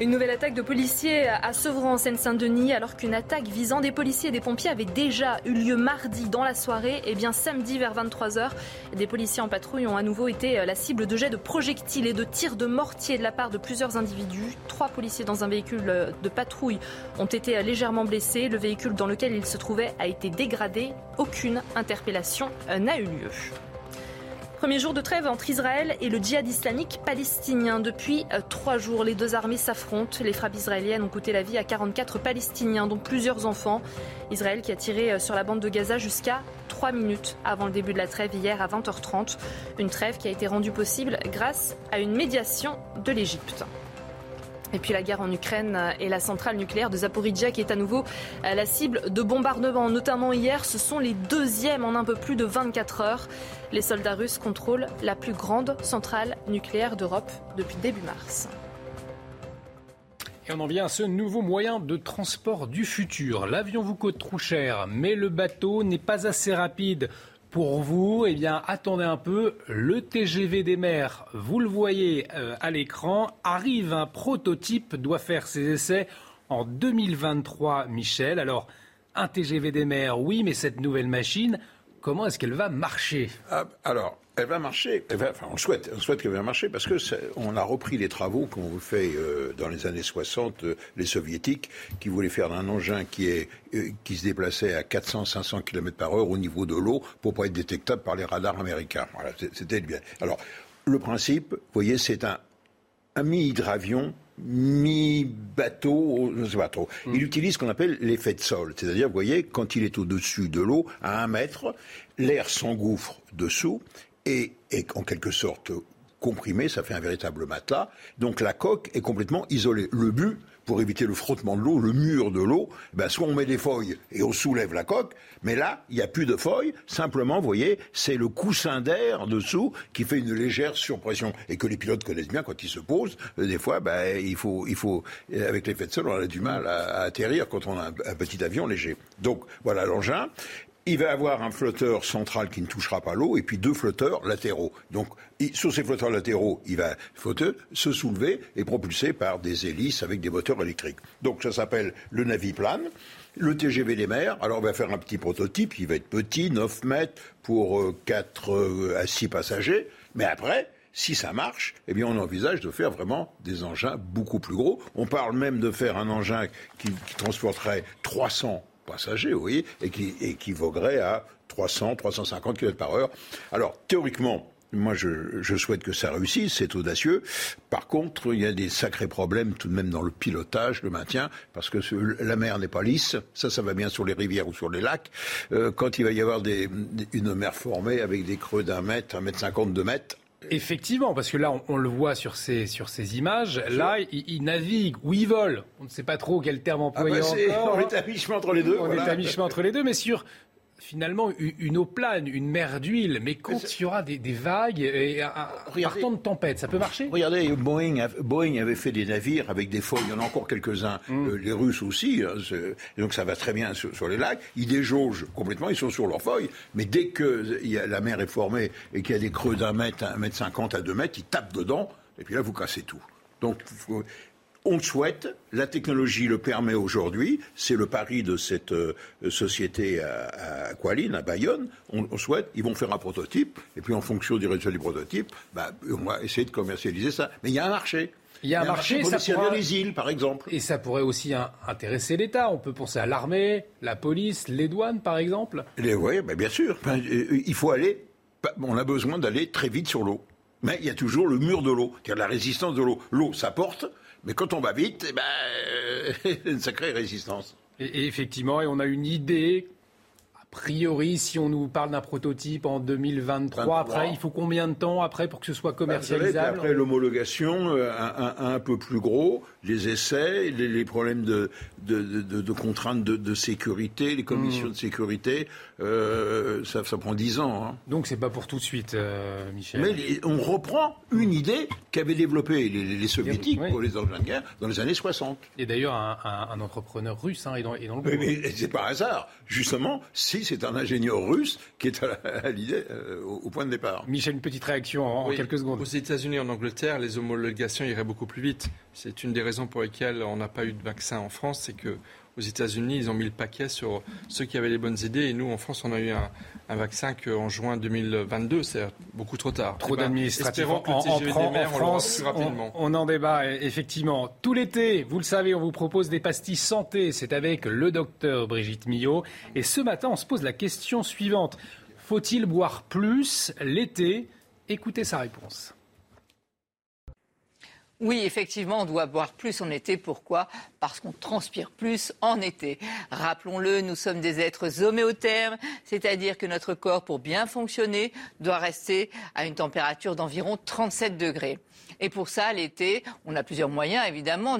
Une nouvelle attaque de policiers à Sevran en Seine-Saint-Denis, alors qu'une attaque visant des policiers et des pompiers avait déjà eu lieu mardi dans la soirée. Et eh bien samedi vers 23h, des policiers en patrouille ont à nouveau été la cible de jets de projectiles et de tirs de mortier de la part de plusieurs individus. Trois policiers dans un véhicule de patrouille ont été légèrement blessés. Le véhicule dans lequel ils se trouvaient a été dégradé. Aucune interpellation n'a eu lieu. Premier jour de trêve entre Israël et le djihad islamique palestinien. Depuis euh, trois jours, les deux armées s'affrontent. Les frappes israéliennes ont coûté la vie à 44 Palestiniens, dont plusieurs enfants. Israël qui a tiré euh, sur la bande de Gaza jusqu'à trois minutes avant le début de la trêve hier à 20h30. Une trêve qui a été rendue possible grâce à une médiation de l'Égypte. Et puis la guerre en Ukraine et la centrale nucléaire de Zaporizhia qui est à nouveau la cible de bombardements, notamment hier. Ce sont les deuxièmes en un peu plus de 24 heures. Les soldats russes contrôlent la plus grande centrale nucléaire d'Europe depuis début mars. Et on en vient à ce nouveau moyen de transport du futur. L'avion vous coûte trop cher, mais le bateau n'est pas assez rapide pour vous, eh bien, attendez un peu. Le TGV des mers, vous le voyez euh, à l'écran, arrive un prototype, doit faire ses essais en 2023, Michel. Alors, un TGV des mers, oui, mais cette nouvelle machine, comment est-ce qu'elle va marcher ah, Alors, Elle va marcher. enfin, on souhaite, on souhaite qu'elle va marcher parce que on a repris les travaux qu'ont fait euh, dans les années 60 euh, les soviétiques qui voulaient faire un engin qui euh, se déplaçait à 400-500 km par heure au niveau de l'eau pour pas être détectable par les radars américains. C'était bien. Alors, le principe, vous voyez, c'est un, un mi-hydravion mi-bateau, je ne sais pas trop. Hmm. Il utilise ce qu'on appelle l'effet de sol. C'est-à-dire, vous voyez, quand il est au-dessus de l'eau, à un mètre, l'air s'engouffre dessous et est en quelque sorte comprimé, ça fait un véritable matelas. Donc la coque est complètement isolée. Le but, pour éviter le frottement de l'eau, le mur de l'eau, ben soit on met des feuilles et on soulève la coque, mais là, il n'y a plus de feuilles, simplement, vous voyez, c'est le coussin d'air dessous qui fait une légère surpression et que les pilotes connaissent bien quand ils se posent. Euh, des fois, ben, il faut, il faut, avec l'effet de sol, on a du mal à, atterrir quand on a un petit avion léger. Donc, voilà l'engin. Il va avoir un flotteur central qui ne touchera pas l'eau et puis deux flotteurs latéraux. Donc, sur ces flotteurs latéraux, il va se soulever et propulser par des hélices avec des moteurs électriques. Donc, ça s'appelle le naviplane. Le TGV des mers, alors on va faire un petit prototype, il va être petit, 9 mètres pour 4 euh, euh, à 6 passagers, mais après, si ça marche, eh bien on envisage de faire vraiment des engins beaucoup plus gros. On parle même de faire un engin qui, qui transporterait 300 passagers, vous voyez, et qui équivaudrait à 300, 350 km par heure. Alors, théoriquement, moi, je, souhaite que ça réussisse, c'est audacieux. Par contre, il y a des sacrés problèmes tout de même dans le pilotage, le maintien, parce que la mer n'est pas lisse. Ça, ça va bien sur les rivières ou sur les lacs. Euh, quand il va y avoir une mer formée avec des creux d'un mètre, un mètre cinquante, deux mètres, Effectivement, parce que là, on, le voit sur ces, sur ces images. Là, il, navigue ou il vole. On ne sait pas trop quel terme employer ah bah encore. On est à mi-chemin entre les deux. On est à mi-chemin entre les deux, mais sur finalement une eau plane, une mer d'huile, mais quand il y aura des, vagues et un, partant de tempête, ça peut marcher? Regardez, Boeing, Boeing, avait fait des navires avec des feuilles, il y en a encore quelques-uns, mm. euh, les Russes aussi, hein, donc ça va très bien sur, les lacs. Ils déjaugent complètement, ils sont sur leurs feuilles, mais dès que y a, la mer est formée et qu'il y a des creux d'un mètre, un mètre cinquante à deux mètres, ils tapent dedans, et puis là vous cassez tout. Donc on le souhaite, la technologie le permet aujourd'hui, c'est le pari de cette euh, société à, à à Bayonne. On, souhaite, ils vont faire un prototype, et puis en fonction du résultat du prototype, bah, on va essayer de commercialiser ça. Mais il y a un marché. Il y a un, marché, ça pourrait... les îles, par exemple. Et ça pourrait aussi intéresser l'État. On peut penser à l'armée, la police, les douanes, par exemple. oui, bien sûr. Euh, il faut aller. On a besoin d'aller très vite sur l'eau. Mais il y a toujours le mur de l'eau, c'est-à-dire la résistance de l'eau. L'eau, ça porte, mais quand on va vite, eh ben, euh, une sacrée résistance. Et, effectivement, et on a une idée priori, si on nous parle d'un prototype en 2023, après, il faut combien de temps après pour que ce soit bah, commercialisable Après l'homologation, euh, un, peu plus gros, les essais, les, problèmes de, de, contraintes de, sécurité, les commissions hmm. de sécurité, euh, ça, prend 10 ans. Hein. Donc c'est pas pour tout de suite, euh, Michel. Mais on reprend une idée qu'avaient développée les, soviétiques pour les engins de guerre dans les années 60. Et d'ailleurs, un, entrepreneur russe hein, est, dans, le groupe. Mais, c'est pas hasard. Justement, c'est un ingénieur russe qui est à, l'idée, euh, au, point de départ. Michel, une petite réaction en, quelques secondes. Aux États-Unis et en Angleterre, les homologations iraient beaucoup plus vite. C'est une des raisons pour lesquelles on n'a pas eu de vaccin en France, c'est que aux États-Unis, ils ont mis le paquet sur ceux qui avaient les bonnes idées. Et nous, en France, on a eu un, vaccin qu'en juin 2022, c'est beaucoup trop tard. Trop eh ben, d'administratifs. En, en, France, on, on, en débat, effectivement. Tout l'été, vous le savez, on vous propose des pastilles santé. C'est avec le docteur Brigitte Millot. Et ce matin, on se pose la question suivante. Faut-il boire plus l'été? Écoutez sa réponse. Oui, effectivement, on doit boire plus en été. Pourquoi? Parce qu'on transpire plus en été. Rappelons-le, nous sommes des êtres homéothermes, c'est-à-dire que notre corps, pour bien fonctionner, doit rester à une température d'environ 37 degrés. Et pour ça, l'été, on a plusieurs moyens, évidemment,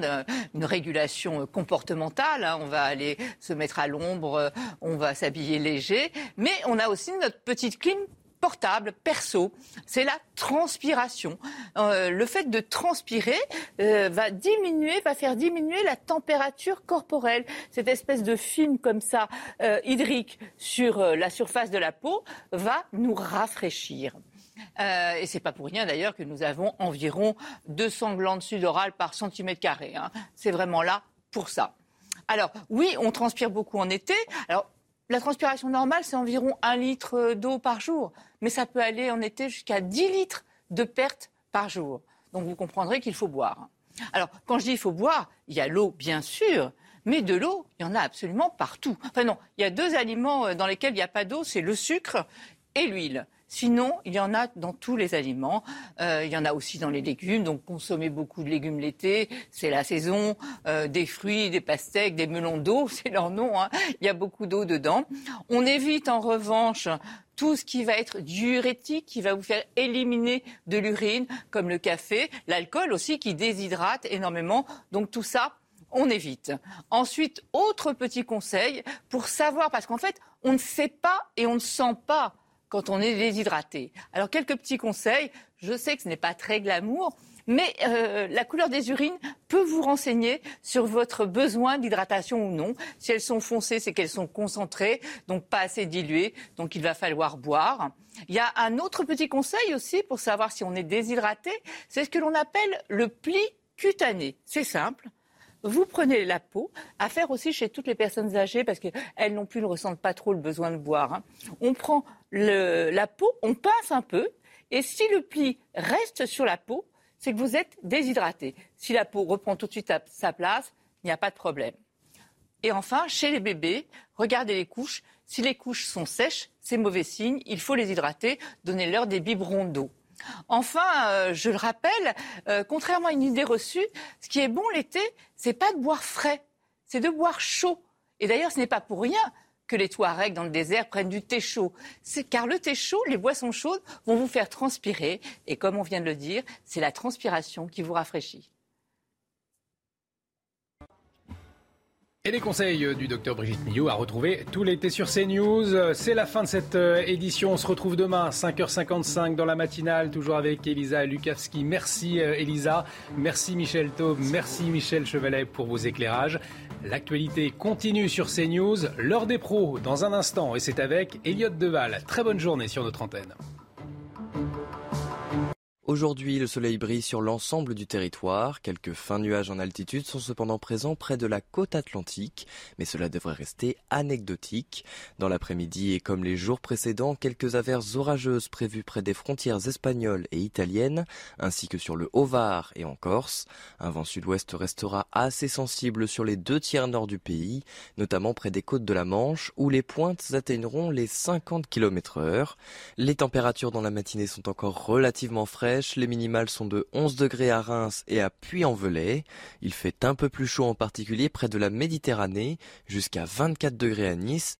une régulation comportementale. Hein. On va aller se mettre à l'ombre, on va s'habiller léger, mais on a aussi notre petite clim portable, perso, c'est la transpiration. Euh, le fait de transpirer euh, va diminuer, va faire diminuer la température corporelle. Cette espèce de film comme ça, euh, hydrique, sur la surface de la peau, va nous rafraîchir. et c'est pas pour rien d'ailleurs que nous avons environ 200 glandes sudorales par centimètre carré. Hein. C'est vraiment là pour ça. Alors oui, on transpire beaucoup en été. Alors la transpiration normale, c'est environ un litre d'eau par jour. Mais ça peut aller en été jusqu'à 10 litres de perte par jour. Donc vous comprendrez qu'il faut boire. Alors, quand je dis il faut boire, il y a l'eau, bien sûr, mais de l'eau, il y en a absolument partout. Enfin non, il y a deux aliments euh, dans lesquels il n'y a pas d'eau, c'est le sucre et l'huile. Sinon, il y en a dans tous les aliments. Euh, il y en a aussi dans les légumes. Donc, consommer beaucoup de légumes l'été, c'est la saison. Euh, des fruits, des pastèques, des melons d'eau, c'est leur nom. Hein. Il y a beaucoup d'eau dedans. On évite en revanche tout ce qui va être diurétique, qui va vous faire éliminer de l'urine, comme le café, l'alcool aussi, qui déshydrate énormément. Donc tout ça, on évite. Ensuite, autre petit conseil pour savoir, parce qu'en fait, on ne sait pas et on ne sent pas quand on est déshydraté. Alors, quelques petits conseils. Je sais que ce n'est pas très glamour, mais euh, la couleur des urines peut vous renseigner sur votre besoin d'hydratation ou non. Si elles sont foncées, c'est qu'elles sont concentrées, donc pas assez diluées, donc il va falloir boire. Il y a un autre petit conseil aussi pour savoir si on est déshydraté, c'est ce que l'on appelle le pli cutané. C'est simple vous prenez la peau, à faire aussi chez toutes les personnes âgées, parce qu'elles non plus ne ressentent pas trop le besoin de boire. Hein. On prend la peau, on pince un peu, et si le pli reste sur la peau, c'est que vous êtes déshydraté. Si la peau reprend tout de suite sa place, il n'y a pas de problème. Et enfin, chez les bébés, regardez les couches. Si les couches sont sèches, c'est mauvais signe. Il faut les hydrater. Donnez-leur des biberons d'eau. Enfin, euh, je le rappelle, euh, contrairement à une idée reçue, ce qui est bon l'été, c'est pas de boire frais, c'est de boire chaud. Et d'ailleurs, ce n'est pas pour rien que les Touaregs dans le désert prennent du thé chaud. Car le thé chaud, les boissons chaudes vont vous faire transpirer. Et comme on vient de le dire, c'est la transpiration qui vous rafraîchit. Et les conseils du docteur Brigitte Millot à retrouver tout l'été sur CNews. C'est la fin de cette euh, édition. On se retrouve demain, 5h55 dans la matinale, toujours avec Elisa Lukavski. Merci euh, Elisa, merci Michel Taube, merci Michel Chevalet pour vos éclairages. L'actualité continue sur CNews, l'heure des pros dans un instant et c'est avec Elliot Deval. Très bonne journée sur notre antenne. Aujourd'hui, le soleil brille sur l'ensemble du territoire. Quelques fins nuages en altitude sont cependant présents près de la côte atlantique, mais cela devrait rester anecdotique. Dans l'après-midi et comme les jours précédents, quelques averses orageuses prévues près des frontières espagnoles et italiennes, ainsi que sur le Haut-Var et en Corse. Un vent sud-ouest restera assez sensible sur les deux tiers nord du pays, notamment près des côtes de la Manche, où les pointes atteindront les 50 km heure. Les températures dans la matinée sont encore relativement fraîches les minimales sont de 11 degrés à Reims et à Puy-en-Velay. Il fait un peu plus chaud en particulier près de la Méditerranée, jusqu'à 24 degrés à Nice